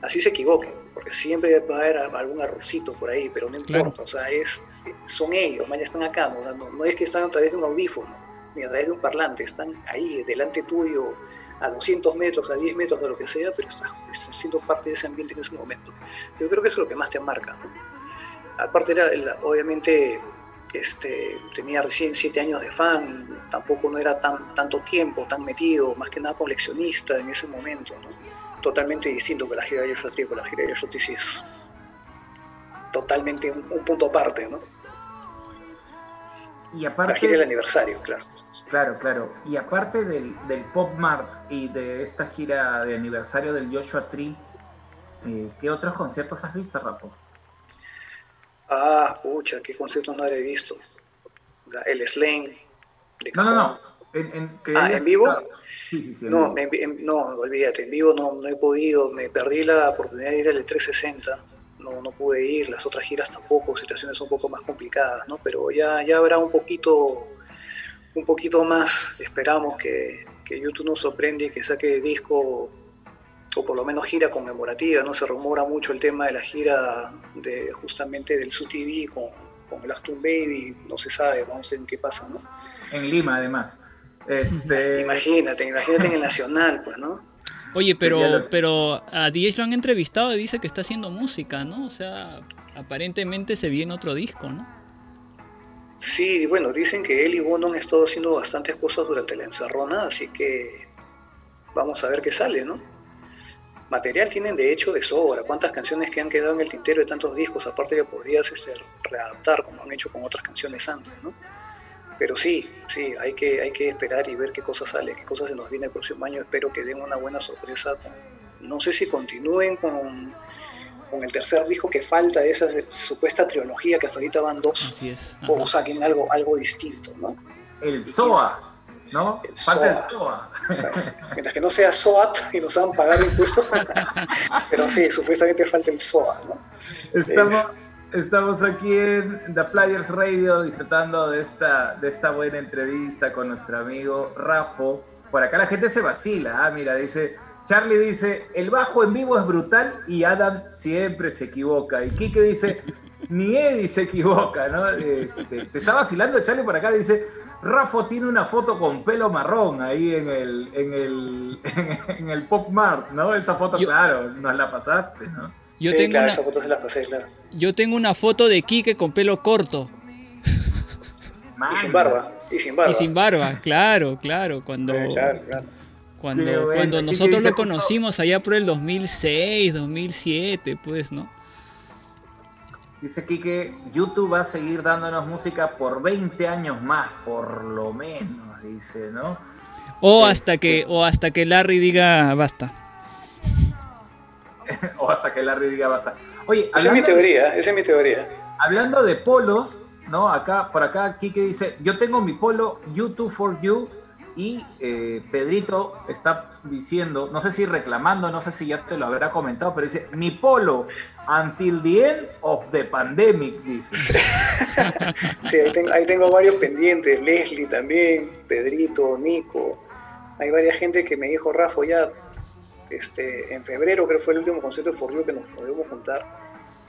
Así se equivoquen, porque siempre va a haber algún arrocito por ahí, pero no importa, o sea, es, son ellos, ya están acá, ¿no? no, es que están a través de un audífono, ni a través de un parlante, están ahí, delante tuyo, a 200 metros, a 10 metros, de lo que sea, pero estás, siendo parte de ese ambiente en ese momento. Yo creo que eso es lo que más te marca. Aparte, era, obviamente, este, tenía recién 7 años de fan, tampoco no era tan, tanto tiempo, tan metido, más que nada coleccionista en ese momento. Totalmente distinto que la gira de Joshua Tree, la gira de Joshua Tree sí es totalmente un, punto aparte, ¿no? Y aparte, la gira del aniversario, claro. Claro, claro. Y aparte del, del Pop Mart y de esta gira de aniversario del Joshua Tree, eh, ¿qué otros conciertos has visto, Rapo? Ah, pucha, qué conciertos no he visto. El Slang. no, no, no. ¿En, ah, ¿en vivo? Sí, sí, no, no, olvídate, en vivo no, no he podido. Me perdí la oportunidad de ir al 360 no, no pude ir, las otras giras tampoco, situaciones un poco más complicadas, ¿no? Pero ya, ya habrá un poquito, un poquito más, esperamos que, que YouTube nos sorprende y que saque disco o por lo menos gira conmemorativa, ¿no? Se rumora mucho el tema de la gira de justamente del SUTV con, con el Aston Baby, no se sabe, vamos a ver en qué pasa, ¿no? En Lima, además. Este... Imagínate, imagínate en el Nacional, pues, ¿no? Oye, pero, pero a DH lo han entrevistado y dice que está haciendo música, ¿no? O sea, aparentemente se viene otro disco, ¿no? Sí, bueno, dicen que él y Bono han estado haciendo bastantes cosas durante la encerrona, así que vamos a ver qué sale, ¿no? Material tienen de hecho de sobra. ¿Cuántas canciones que han quedado en el tintero de tantos discos? Aparte que podrías este, readaptar como han hecho con otras canciones antes, ¿no? Pero sí, sí, hay que, hay que esperar y ver qué cosas sale, qué cosas se nos viene el próximo año. Espero que den una buena sorpresa. no sé si continúen con, con el tercer disco que falta de esa supuesta trilogía que hasta ahorita van dos. Así es. O saquen algo, algo distinto, ¿no? El SOA. ¿no? El Falta SOA. mientras que no sea SOAT y nos hagan pagar impuestos, pero sí, supuestamente falta el SOA, ¿no? Estamos, Estamos aquí en The Players Radio disfrutando de esta, de esta buena entrevista con nuestro amigo Rafo. Por acá la gente se vacila, ah, mira, dice, Charlie dice, el bajo en vivo es brutal y Adam siempre se equivoca. Y Kike dice, ni Eddie se equivoca, ¿no? Este, te está vacilando Charlie por acá, dice, Rafo tiene una foto con pelo marrón ahí en el, en el, en el Pop Mart, ¿no? Esa foto, claro, nos la pasaste, ¿no? Yo tengo una, Yo tengo una foto de Quique con pelo corto. Y sin barba. Y sin barba. Y sin barba, claro, claro. Cuando, cuando, cuando nosotros lo conocimos allá por el 2006, 2007, pues, ¿no? Dice Quique, YouTube va a seguir dándonos música por 20 años más, por lo menos, dice, ¿no? O hasta que, o hasta que Larry diga basta. o hasta que Larry diga basta. Oye, esa es mi teoría, esa es mi teoría. Hablando de polos, ¿no? Acá, por acá, Kike dice, yo tengo mi polo YouTube for You y eh, Pedrito está diciendo, no sé si reclamando, no sé si ya te lo habrá comentado, pero dice, mi polo, until the end of the pandemic, dice. sí, ahí tengo, ahí tengo varios pendientes, Leslie también, Pedrito, Nico, hay varias gente que me dijo, Rafa, ya este, en febrero creo que fue el último concierto de For que nos podíamos juntar.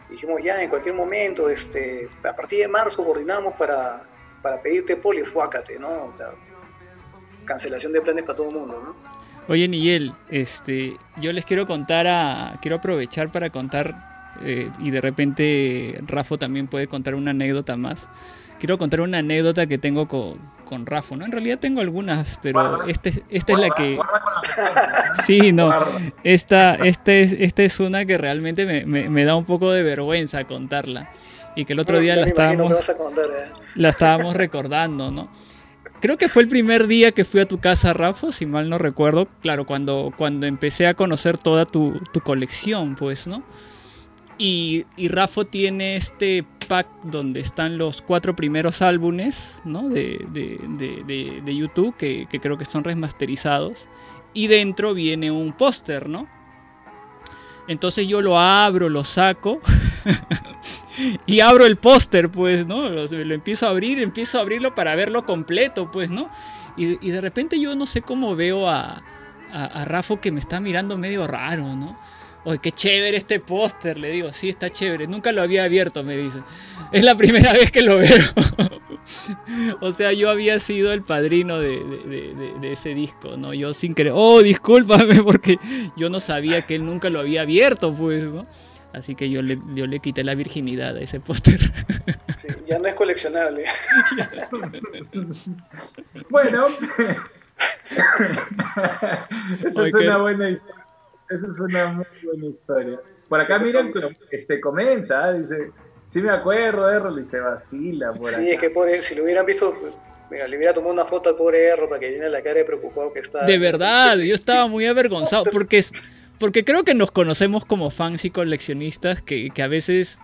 Dijimos ya en cualquier momento, este, a partir de marzo coordinamos para, para pedirte poli, fuácate, ¿no? cancelación de planes para todo el mundo, ¿no? Oye, Nigel, este, yo les quiero contar a, quiero aprovechar para contar, eh, y de repente Rafa también puede contar una anécdota más quiero contar una anécdota que tengo con, con Rafa, ¿no? En realidad tengo algunas, pero este, esta es la que... Sí, no. Esta, este es, esta es una que realmente me, da un poco de vergüenza contarla. Y que el otro día la estábamos, ¿eh? la estábamos recordando, ¿no? Creo que fue el primer día que fui a tu casa, Rafa, si mal no recuerdo. Claro, cuando, cuando empecé a conocer toda tu, tu colección, pues, ¿no? Y, y Rafa tiene este pack donde están los cuatro primeros álbumes de, YouTube, que, creo que son remasterizados. Y dentro viene un póster, ¿no? Entonces yo lo abro, lo saco y abro el póster, pues, ¿no? Lo, empiezo a abrir, empiezo a abrirlo para verlo completo, pues, ¿no? Y, de repente yo no sé cómo veo a, a, Rafa que me está mirando medio raro, ¿no? Oye, qué chévere este póster, le digo, sí, está chévere. Nunca lo había abierto, me dice. Es la primera vez que lo veo. o sea, yo había sido el padrino de, ese disco, ¿no? Yo sin creer, oh, discúlpame, porque yo no sabía que él nunca lo había abierto, pues, ¿no? Así que yo le, yo le quité la virginidad a ese póster. ya no es coleccionable. bueno, esa es una buena historia. Esa es una muy buena historia. Por acá miren, este comenta, dice, sí me acuerdo, Errol, y se vacila por Sí, es que por, si lo hubieran visto, mira, le hubiera tomado una foto al pobre Errol para que llene la cara de preocupado que está. De verdad, yo estaba muy avergonzado porque, porque creo que nos conocemos como fans y coleccionistas que, a veces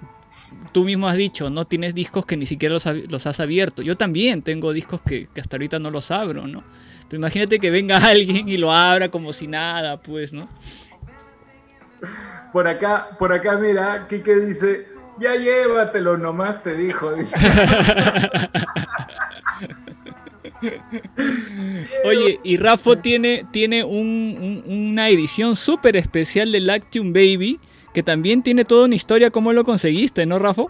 tú mismo has dicho, no tienes discos que ni siquiera los, has abierto. Yo también tengo discos que, que, hasta ahorita no los abro, ¿no? Pero imagínate que venga alguien y lo abra como si nada, pues, ¿no? Por acá, por acá, mira, Kike dice, ya llévatelo nomás, te dijo. Oye, y Rafa tiene, tiene una edición súper especial de Lactium Baby, que también tiene toda una historia. ¿Cómo lo conseguiste, no, Rafa?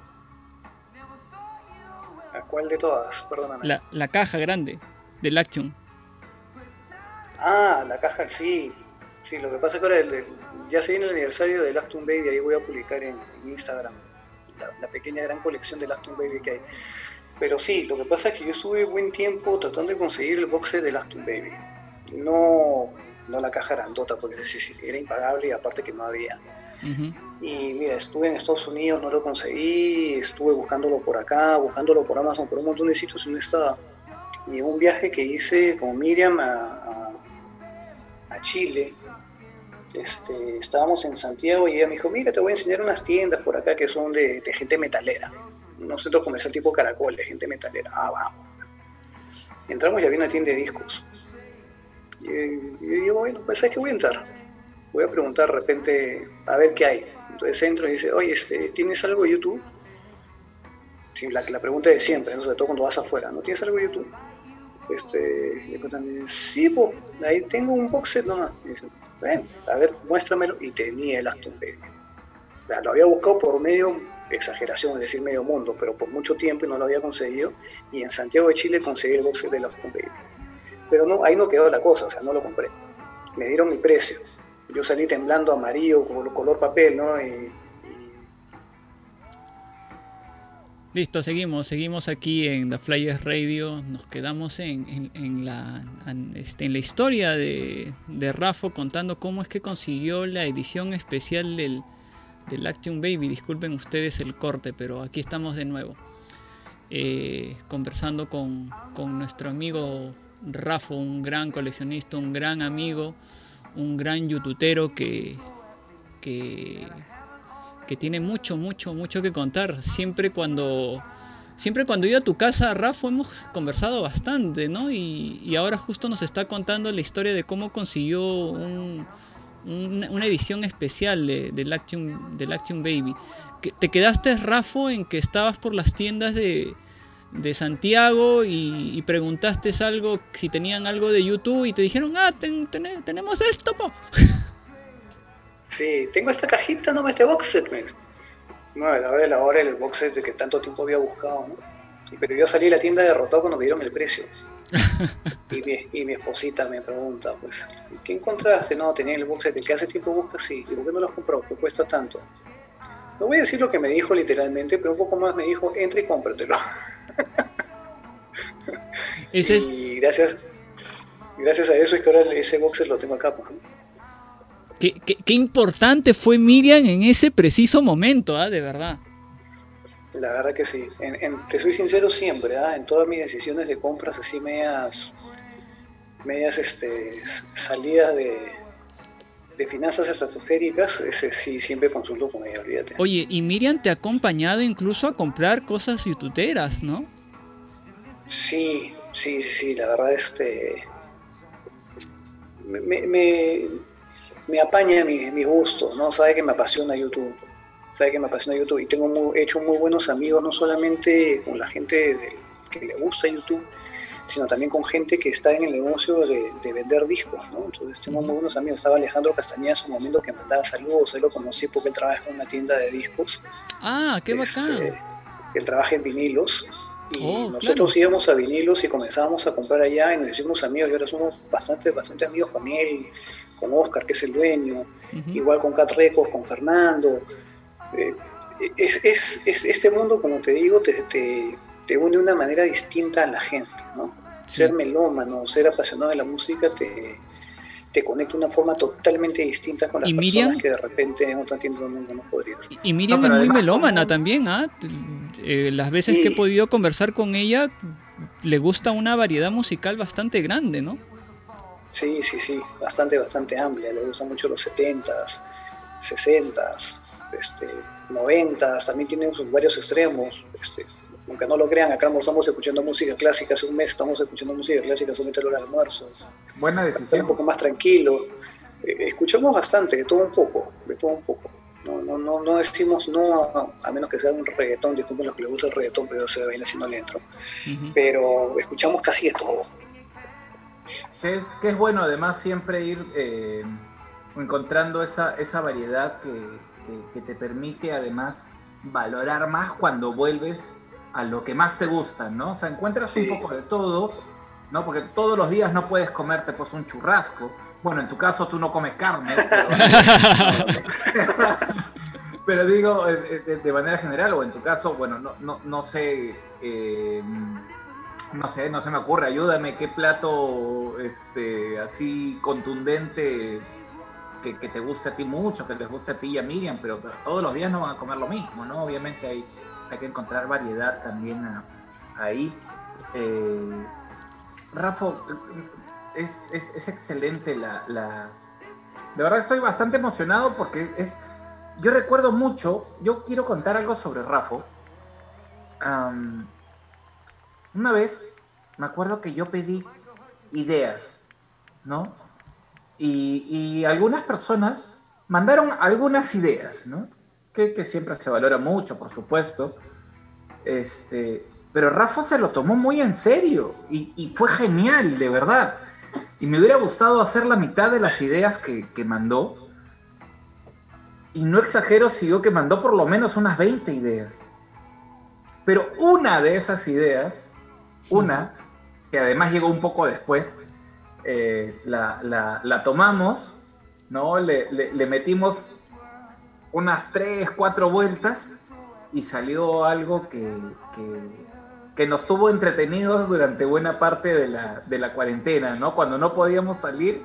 ¿Cuál de todas? Perdóname. La, la caja grande de Lactium. Ah, la caja, sí. Sí, lo que pasa es que ahora el, ya se viene el aniversario de Lactum Baby, ahí voy a publicar en, Instagram la, pequeña gran colección de Lactum Baby que hay. Pero sí, lo que pasa es que yo estuve buen tiempo tratando de conseguir el box set de Lactum Baby. No, no la caja grandota, porque era impagable y aparte que no había. Y mira, estuve en Estados Unidos, no lo conseguí, estuve buscándolo por acá, buscándolo por Amazon, por un montón de sitios y no estaba. Y en un viaje que hice con Miriam a, a Chile, este, estábamos en Santiago y ella me dijo, mira, te voy a enseñar unas tiendas por acá que son de, gente metalera, un centro comercial tipo Caracol, de gente metalera. Ah, vamos. Entramos y había una tienda de discos. Y, y digo, bueno, pues es que voy a entrar. Voy a preguntar de repente a ver qué hay. Entonces entro y dice, oye, este, ¿tienes algo de YouTube? Sí, la, la pregunta de siempre, sobre todo cuando vas afuera, ¿no tienes algo de YouTube? Este, le sí, pues, ahí tengo un box set nomás. dice, a ver, muéstramelo. Y tenía el Aston Baby. lo había buscado por medio, exageración, es decir, medio mundo, pero por mucho tiempo y no lo había conseguido. Y en Santiago de Chile conseguí el box del Aston Baby. Pero no, ahí no quedó la cosa, o sea, no lo compré. Me dieron mi precio. Yo salí temblando amarillo, como color papel, ¿no? Y, Listo, seguimos, seguimos aquí en The Flyers Radio, nos quedamos en, la, este, en la historia de, de Rafa contando cómo es que consiguió la edición especial del, del Action Baby. Disculpen ustedes el corte, pero aquí estamos de nuevo. Eh, conversando con, con, nuestro amigo Rafa, un gran coleccionista, un gran amigo, un gran youtubero que, que que tiene mucho, mucho, mucho que contar. Siempre cuando, siempre cuando iba a tu casa, Rafa, hemos conversado bastante, ¿no? Y, ahora justo nos está contando la historia de cómo consiguió una, edición especial de, del, Action, del Action Baby. ¿Te quedaste, Rafa, en que estabas por las tiendas de, de Santiago y, preguntaste algo, si tenían algo de YouTube y te dijeron, ah, tenemos esto. Sí, tengo esta cajita, no, este box set, No, a la hora de la hora el box set que tanto tiempo había buscado, ¿no? Pero yo salí de la tienda derrotado cuando me dieron el precio. y, mi, y mi esposita me pregunta, pues, ¿qué encontraste? No, tenía el box set, el que hace tiempo buscas, sí. ¿Y por qué no lo has comprado? ¿Qué cuesta tanto? No voy a decir lo que me dijo literalmente, pero un poco más me dijo, entra y cómpratelo. Y gracias, gracias a eso es que ahora ese box set lo tengo acá, pues, Qué, importante fue Miriam en ese preciso momento, ¿ah? de verdad. La verdad que sí. te soy sincero siempre, ¿ah? en todas mis decisiones de compras así medias, medias este, salidas de, de finanzas estratosféricas, ese sí siempre consulto con ella, olvídate. Oye, y Miriam te ha acompañado incluso a comprar cosas youtuberas, ¿no? Sí, sí, sí, sí, la verdad este me, me apaña mis mi gustos, ¿no? Sabe que me apasiona YouTube. Sabe que me apasiona YouTube. Y tengo hecho muy buenos amigos, no solamente con la gente que le gusta YouTube, sino también con gente que está en el negocio de, vender discos, ¿no? Entonces tengo muy buenos amigos, estaba Alejandro Castañeda en su momento que mandaba saludos, él lo conocí porque él trabaja en una tienda de discos. Ah, qué bacán. Este, él trabaja en vinilos y oh, nosotros íbamos a vinilos y comenzábamos a comprar allá y nos hicimos amigos y ahora somos bastante, bastante amigos con él, con Oscar, que es el dueño, igual con Cat Records, con Fernando. Eh, es, es, es, este mundo, como te digo, te, te, te, une de una manera distinta a la gente, ¿no? Ser melómano, ser apasionado de la música te, te conecta de una forma totalmente distinta con las personas que de repente en otro tiempo del mundo no podrías. Y, Miriam es muy melómana también, ¿ah? Eh, las veces que he podido conversar con ella, le gusta una variedad musical bastante grande, ¿no? Sí, sí, sí, bastante, bastante amplia. Le gustan mucho los 70s, 60s, este, 90s, también tiene sus varios extremos. Este, aunque no lo crean, acá estamos escuchando música clásica, hace un mes estamos escuchando música clásica solamente a la hora almuerzo. Buena decisión. Un poco más tranquilo. Eh, escuchamos bastante, de todo un poco, de todo un poco. No, no, no, no decimos no, a, menos que sea un reggaetón, disculpen los que les gusta el reggaetón, pero se viene haciendo le entro. Pero escuchamos casi de todo. Es, que es bueno además siempre ir eh, encontrando esa, esa variedad que, que, te permite además valorar más cuando vuelves a lo que más te gusta, ¿no? O sea, encuentras un poco de todo, ¿no? Porque todos los días no puedes comerte pues un churrasco. Bueno, en tu caso tú no comes carne, pero, digo, eh, eh, de, manera general, o en tu caso, bueno, no, no, no sé, eh, no sé, no se me ocurre, ayúdame, qué plato este, así contundente que, te guste a ti mucho, que les guste a ti y a Miriam, pero, todos los días no van a comer lo mismo, ¿no? Obviamente hay, hay que encontrar variedad también ahí. Eh, Rafa, es, es, excelente la, la, De verdad estoy bastante emocionado porque es... Yo recuerdo mucho, yo quiero contar algo sobre Rafa. Una vez me acuerdo que yo pedí ideas, ¿no? Y, algunas personas mandaron algunas ideas, ¿no? Que, siempre se valora mucho, por supuesto. Este, pero Rafa se lo tomó muy en serio y, fue genial, de verdad. Y me hubiera gustado hacer la mitad de las ideas que, mandó. Y no exagero si digo que mandó por lo menos unas 20 ideas. Pero una de esas ideas, una, que además llegó un poco después, eh, la, tomamos, ¿no? Le, metimos unas tres, cuatro vueltas y salió algo que, que, nos tuvo entretenidos durante buena parte de la, de la, cuarentena, ¿no? Cuando no podíamos salir,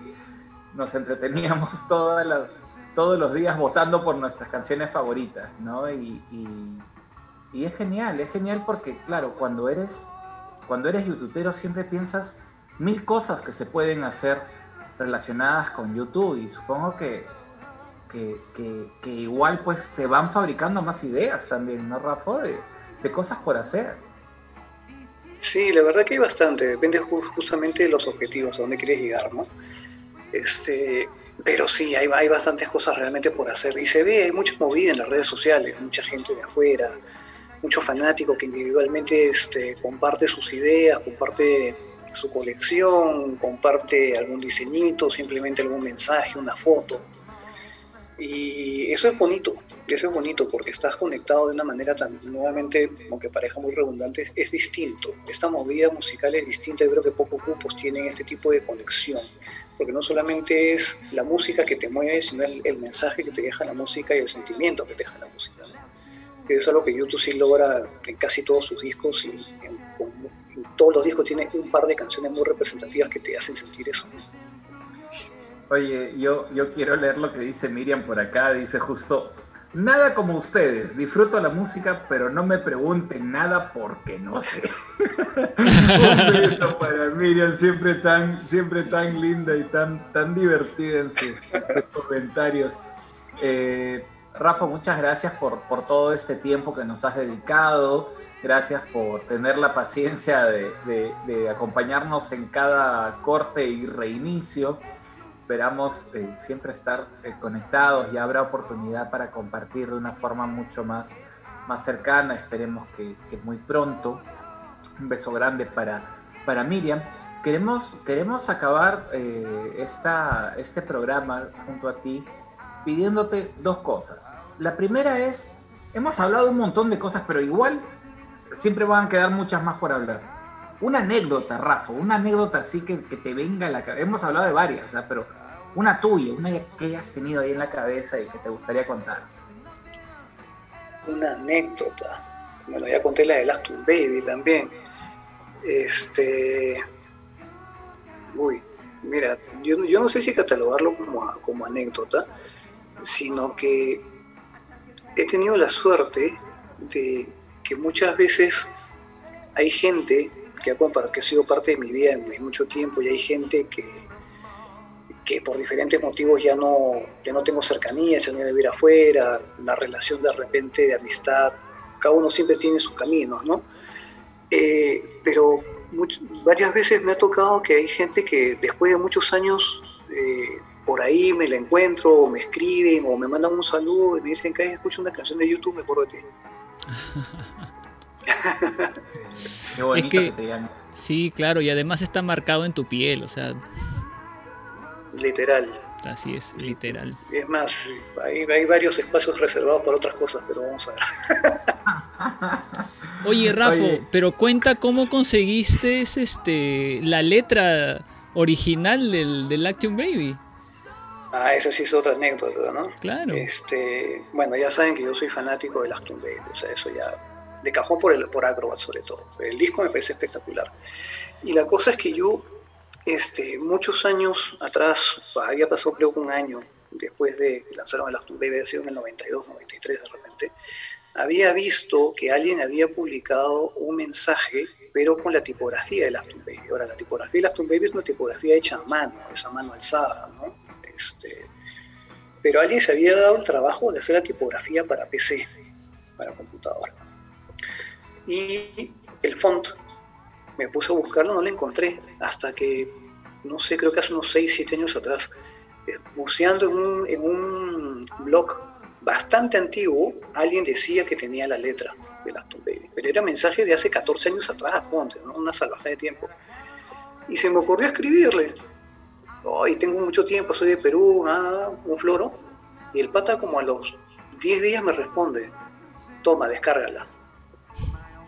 nos entreteníamos todas las, todos los días votando por nuestras canciones favoritas, ¿no? Y, y, es genial, es genial porque, claro, cuando eres, cuando eres youtubero siempre piensas mil cosas que se pueden hacer relacionadas con YouTube y supongo que, que, igual pues se van fabricando más ideas también, ¿no, Rafa? De, cosas por hacer. Sí, la verdad que hay bastante, depende justamente de los objetivos, a dónde quieres llegar, ¿no? Este, pero sí, hay, hay bastantes cosas realmente por hacer y se ve, hay mucha movida en las redes sociales, mucha gente de afuera, mucho fanático que individualmente este, comparte sus ideas, comparte su colección, comparte algún diseñito, simplemente algún mensaje, una foto. Y eso es bonito, eso es bonito porque estás conectado de una manera tan, nuevamente, aunque pareja muy redundante, es distinto. Esta movida musical es distinta, yo creo que pocos grupos tienen este tipo de conexión, porque no solamente es la música que te mueve, sino el, mensaje que te deja la música y el sentimiento que te deja la música. Eso es algo que YouTube sí logra en casi todos sus discos y en, todos los discos tienen un par de canciones muy representativas que te hacen sentir eso. Oye, yo, yo quiero leer lo que dice Miriam por acá, dice justo, nada como ustedes, disfruto la música, pero no me pregunten nada porque no sé. un beso para Miriam, siempre tan, siempre tan linda y tan, tan divertida en sus, comentarios. Eh, Rafa, muchas gracias por, por todo este tiempo que nos has dedicado. Gracias por tener la paciencia de, acompañarnos en cada corte y reinicio. Esperamos eh, siempre estar eh, conectados y habrá oportunidad para compartir de una forma mucho más, más cercana. Esperemos que, muy pronto. Un beso grande para, para Miriam. Queremos, queremos acabar eh, esta, este programa junto a ti pidiéndote dos cosas. La primera es, hemos hablado un montón de cosas, pero igual siempre van a quedar muchas más por hablar. Una anécdota, Rafa, una anécdota así que, te venga a la cabeza. Hemos hablado de varias, pero una tuya, una que hayas tenido ahí en la cabeza y que te gustaría contar. Una anécdota. Bueno, ya conté la de Last Baby también. Este. Uy, mira, yo, no sé si catalogarlo como, como anécdota, sino que he tenido la suerte de que muchas veces hay gente que ha, que sido parte de mi vida en, mucho tiempo y hay gente que, que por diferentes motivos ya no, ya no tengo cercanía, se han ido a vivir afuera, la relación de repente de amistad, cada uno siempre tiene sus caminos, ¿no? Eh, pero varias veces me ha tocado que hay gente que después de muchos años eh, por ahí me la encuentro, o me escriben, o me mandan un saludo y me dicen que escucho una canción de YouTube, me acuerdo de ti. Qué bonito que, te Sí, claro, y además está marcado en tu piel, o sea. Literal. Así es, literal. Es más, hay, hay varios espacios reservados para otras cosas, pero vamos a ver. Oye, Rafa, pero cuenta cómo conseguiste este la letra original del, del Action Baby. Ah, esa sí es otra anécdota, ¿no? Claro. Este, bueno, ya saben que yo soy fanático de Last Baby, o sea, eso ya de cajón por, el, por Acrobat sobre todo. El disco me parece espectacular. Y la cosa es que yo, este, muchos años atrás, había pasado creo que un año después de que lanzaron el Last Baby, había sido en el 92, 93 de repente, había visto que alguien había publicado un mensaje, pero con la tipografía de Last Baby. Ahora, la tipografía de Last Baby es una tipografía hecha a mano, es a mano alzada, ¿no? Este, pero alguien se había dado el trabajo de hacer la tipografía para PC, para computadora. Y el font, me puse a buscarlo, no lo encontré, hasta que, no sé, creo que hace unos 6, 7 años atrás, eh, buceando en un, en un blog bastante antiguo, alguien decía que tenía la letra de Aston Baby, pero era mensaje de hace 14 años atrás, ponte, una salvaje de tiempo. Y se me ocurrió escribirle, hoy tengo mucho tiempo, soy de Perú, ah, un floro. Y el pata como a los 10 días me responde, toma, descárgala.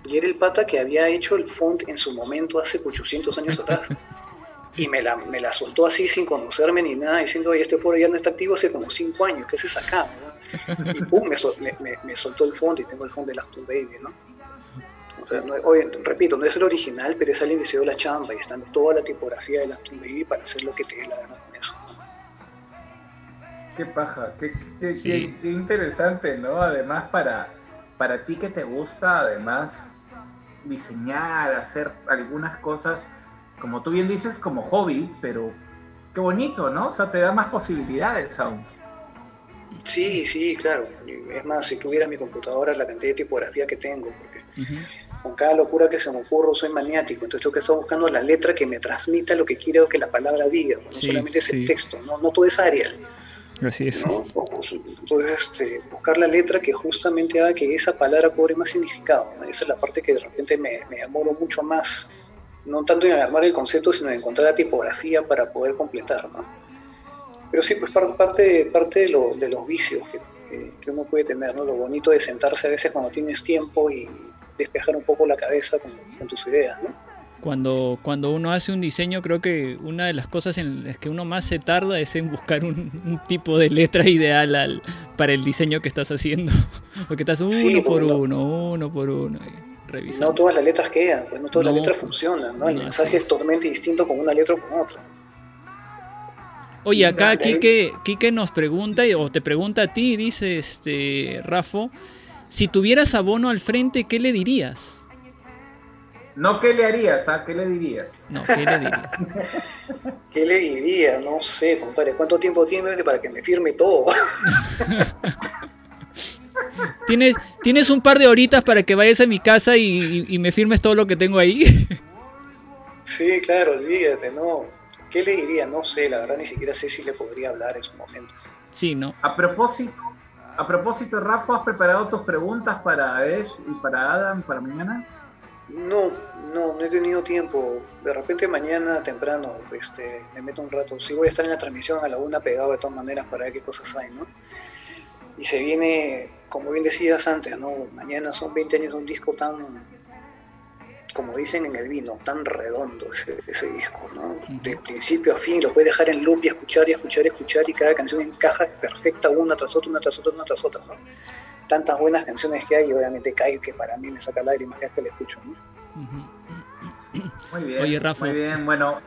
Y era el pata que había hecho el font en su momento hace 800 años atrás. Y me la, me la soltó así sin conocerme ni nada, diciendo, oye, este foro ya no está activo hace como 5 años, ¿qué se acá? Y pum, me, me, soltó el font y tengo el font de Last Baby, ¿no? Repito, no es el original, pero es alguien que se dio la chamba y está en toda la tipografía de la Baby para hacer lo que te dé la gana con eso. Qué paja, qué, qué, interesante, ¿no? Además, para, para ti que te gusta, además, diseñar, hacer algunas cosas, como tú bien dices, como hobby, pero qué bonito, ¿no? O sea, te da más posibilidades aún. Sí, sí, claro. Es más, si tuviera mi computadora, la cantidad de tipografía que tengo, porque con cada locura que se me ocurre soy maniático, entonces tengo que estar buscando la letra que me transmita lo que quiero que la palabra diga, no solamente es el texto, no, no todo es Arial. Así es. Entonces, este, buscar la letra que justamente haga que esa palabra cobre más significado. Esa es la parte que de repente me, me amoro mucho más, no tanto en armar el concepto, sino en encontrar la tipografía para poder completar. ¿no? Pero sí, pues parte, parte de, lo, de los vicios que, que, uno puede tener, ¿no? lo bonito de sentarse a veces cuando tienes tiempo y despejar un poco la cabeza con, tus ideas, ¿no? Cuando, cuando uno hace un diseño, creo que una de las cosas en las que uno más se tarda es en buscar un, tipo de letra ideal al, para el diseño que estás haciendo. Porque estás uno por uno, uno por uno. Revisando. No todas las letras quedan, pues no todas las letras funcionan, ¿no? El mensaje es totalmente distinto con una letra o con otra. Oye, acá Kike, Kike nos pregunta, o te pregunta a ti, dice este Rafo, si tuvieras abono al frente, ¿qué le dirías? No, ¿qué le harías? ¿ah? ¿Qué le dirías? No, ¿qué le dirías? ¿Qué le diría? No sé, compadre. ¿Cuánto tiempo tiene para que me firme todo? ¿Tienes, ¿Tienes un par de horitas para que vayas a mi casa y, me firmes todo lo que tengo ahí? sí, claro, olvídate, no. ¿Qué le diría? No sé, la verdad ni siquiera sé si le podría hablar en su momento. Sí, ¿no? A propósito, a propósito, Rafa, ¿has preparado tus preguntas para Ash y para Adam para mañana? No, no, no he tenido tiempo. De repente mañana temprano este, me meto un rato. Sí voy a estar en la transmisión a la una pegado de todas maneras para ver qué cosas hay, ¿no? Y se viene, como bien decías antes, ¿no? Mañana son 20 años de un disco tan, como dicen en el vino, tan redondo ese, ese disco, ¿no? De principio a fin, lo puedes dejar en loop y escuchar y escuchar y escuchar y cada canción encaja perfecta una tras otra, una tras otra, una tras otra, ¿no? tantas buenas canciones que hay y obviamente cae que para mí me saca lágrimas cada vez que la escucho. Muy bien. Oye, Rafa. Muy bien, bueno,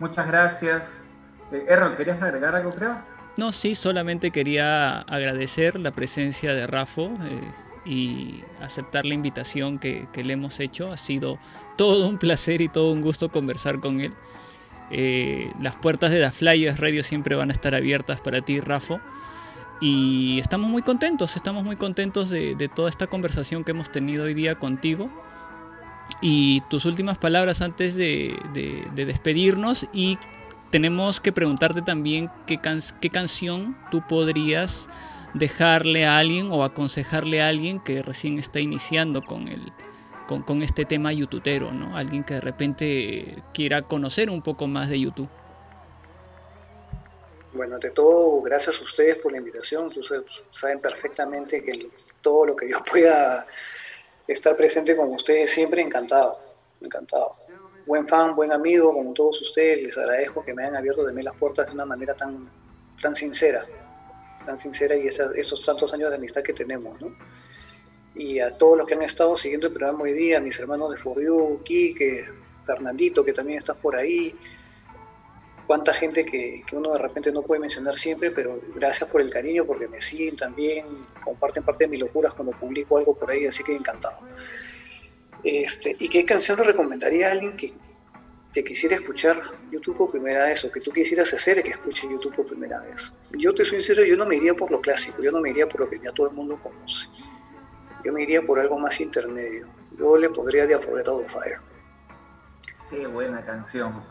muchas gracias. Eh, Errol, ¿querías agregar algo, creo? No, sí, solamente quería agradecer la presencia de Rafa eh, y aceptar la invitación que, le hemos hecho. Ha sido todo un placer y todo un gusto conversar con él. Eh, las puertas de The Flyers Radio siempre van a estar abiertas para ti, Rafa. Y estamos muy contentos, estamos muy contentos de, toda esta conversación que hemos tenido hoy día contigo. Y tus últimas palabras antes de, despedirnos y tenemos que preguntarte también qué, qué canción tú podrías dejarle a alguien o aconsejarle a alguien que recién está iniciando con, el, con, este tema youtubero, ¿no? Alguien que de repente quiera conocer un poco más de YouTube. Bueno, ante todo, gracias a ustedes por la invitación. Ustedes saben perfectamente que todo lo que yo pueda estar presente con ustedes siempre encantado, encantado. Buen fan, buen amigo, como todos ustedes, les agradezco que me hayan abierto de mí las puertas de una manera tan, tan sincera, tan sincera y estos tantos años de amistad que tenemos, ¿no? Y a todos los que han estado siguiendo el programa hoy día, mis hermanos de Forriu, Quique, Fernandito, que también estás por ahí, cuánta gente que, uno de repente no puede mencionar siempre, pero gracias por el cariño, porque me siguen también, comparten parte de mis locuras cuando publico algo por ahí, así que encantado. Este, ¿Y qué canción le recomendaría a alguien que, te quisiera escuchar YouTube por primera vez o que tú quisieras hacer que escuche YouTube por primera vez? Yo te soy sincero, yo no me iría por lo clásico, yo no me iría por lo que ya todo el mundo conoce. Yo me iría por algo más intermedio. Yo le podría de Afrobeat Fire. Qué buena canción.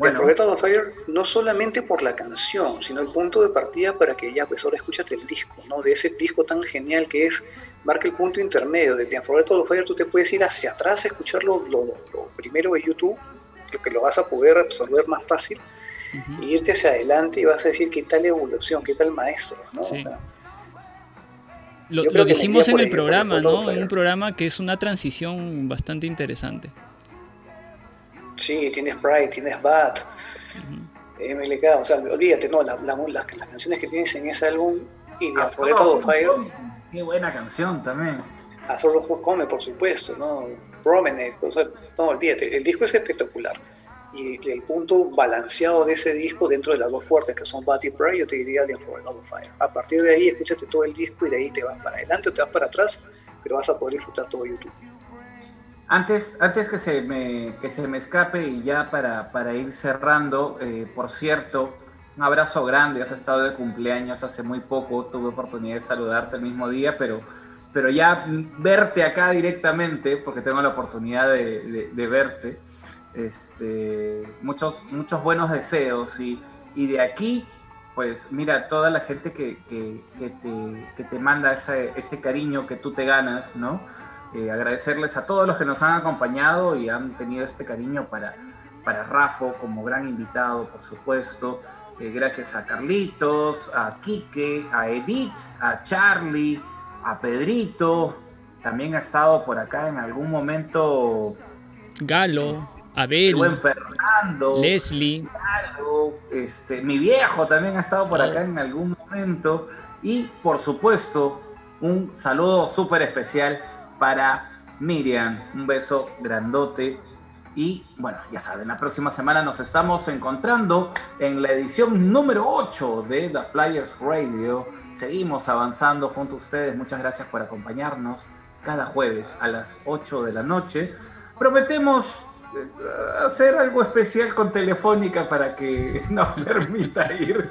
Bueno. The Fire no solamente por la canción, sino el punto de partida para que ya pues ahora escúchate el disco, ¿no? De ese disco tan genial que es, marca el punto intermedio, de The Unforgettable Fire tú te puedes ir hacia atrás a escucharlo lo, primero de YouTube, lo que lo vas a poder absorber más fácil, e irte hacia adelante y vas a decir qué tal evolución, qué tal maestro, ¿no? lo, dijimos en el programa, ¿no? En un programa que es una transición bastante interesante. Sí, tienes Pride, tienes Bad, MLK, o sea, olvídate, no, las, canciones que tienes en ese álbum y de todo Fire. Qué buena canción también. A Solo Come, por supuesto, ¿no? Promenade, o sea, no, olvídate, el disco es espectacular. Y el punto balanceado de ese disco dentro de las dos fuertes que son Bad y Pride, yo te diría The Unforgettable Fire. A partir de ahí, escúchate todo el disco y de ahí te vas para adelante o te vas para atrás, pero vas a poder disfrutar todo YouTube. Antes, antes que, se me, que se me escape y ya para, para ir cerrando, eh, por cierto, un abrazo grande, has estado de cumpleaños hace muy poco, tuve oportunidad de saludarte el mismo día, pero, pero ya verte acá directamente, porque tengo la oportunidad de, verte, este, muchos, muchos buenos deseos y, y de aquí pues mira, toda la gente que, que, te, que te, manda ese, ese, cariño que tú te ganas, ¿no? Eh, agradecerles a todos los que nos han acompañado y han tenido este cariño para, para Rafa como gran invitado, por supuesto. Eh, gracias a Carlitos, a Quique, a Edith, a Charlie, a Pedrito. También ha estado por acá en algún momento. Galo, Abel, buen Fernando, Leslie, Galo, este, mi viejo también ha estado por acá en algún momento. Y por supuesto, un saludo súper especial para Miriam. Un beso grandote. Y bueno, ya saben, la próxima semana nos estamos encontrando en la edición número 8 de The Flyers Radio. Seguimos avanzando junto a ustedes. Muchas gracias por acompañarnos cada jueves a las 8 de la noche. Prometemos eh, hacer algo especial con Telefónica para que nos permita ir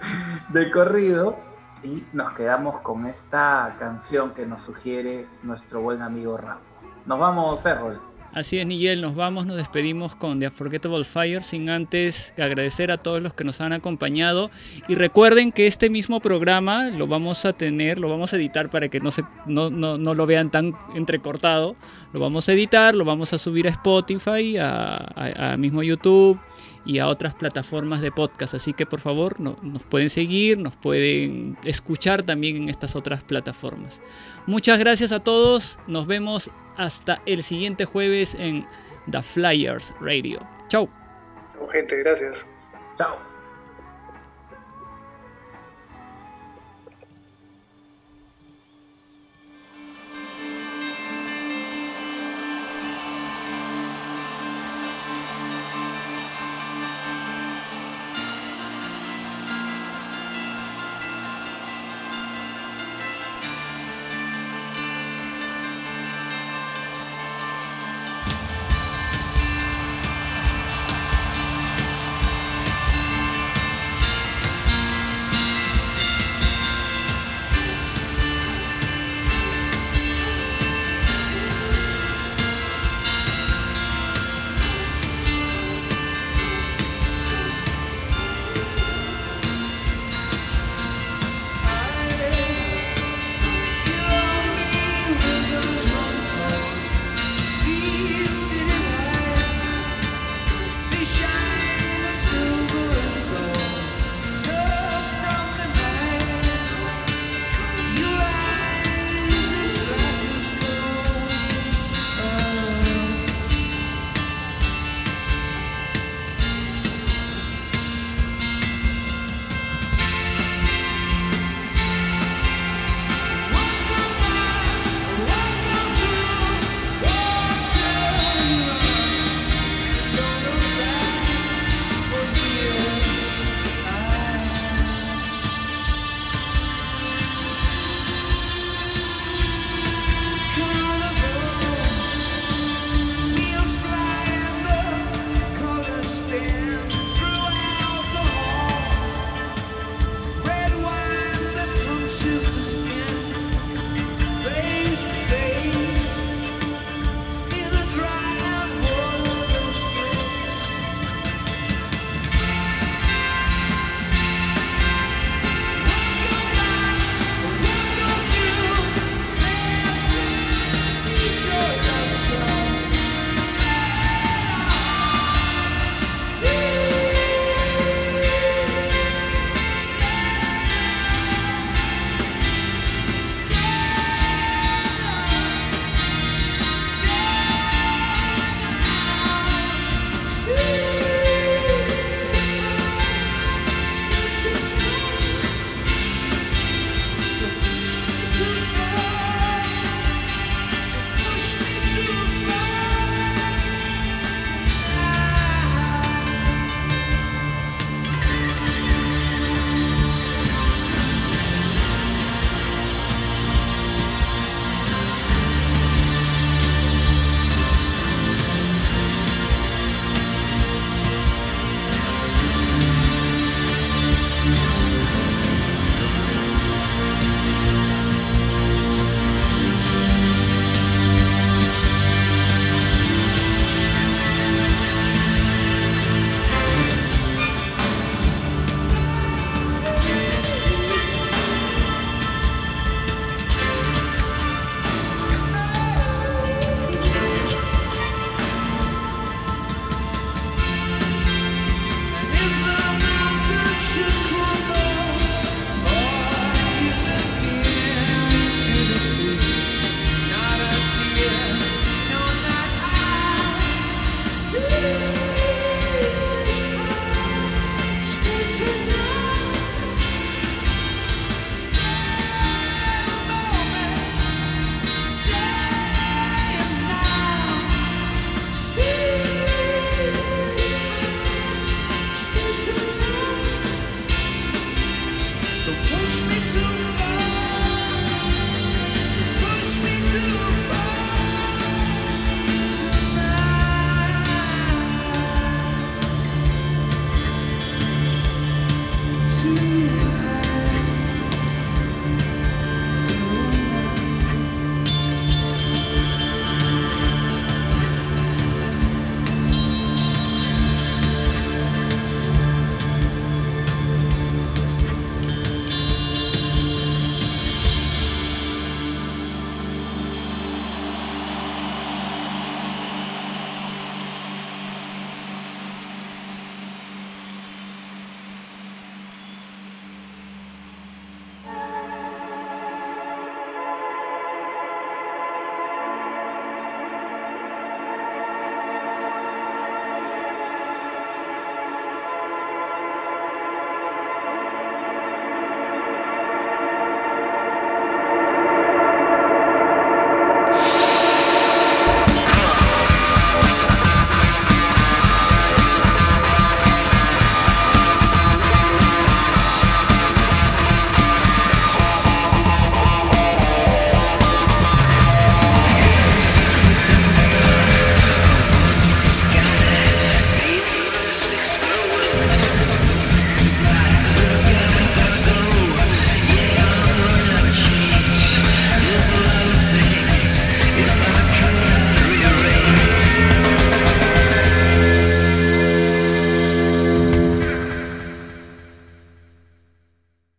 de corrido. Y nos quedamos con esta canción que nos sugiere nuestro buen amigo Rafa. Nos vamos, Errol. Así es, Nigel, nos vamos, nos despedimos con The Unforgettable Fire, sin antes agradecer a todos los que nos han acompañado. Y recuerden que este mismo programa lo vamos a tener, lo vamos a editar para que no, se, no, no, no lo vean tan entrecortado. Lo vamos a editar, lo vamos a subir a Spotify, a, a, mismo YouTube y a otras plataformas de podcast. Así que por favor no, nos pueden seguir, nos pueden escuchar también en estas otras plataformas. Muchas gracias a todos, nos vemos hasta el siguiente jueves en The Flyers Radio. Chau. gente, gracias. Chao.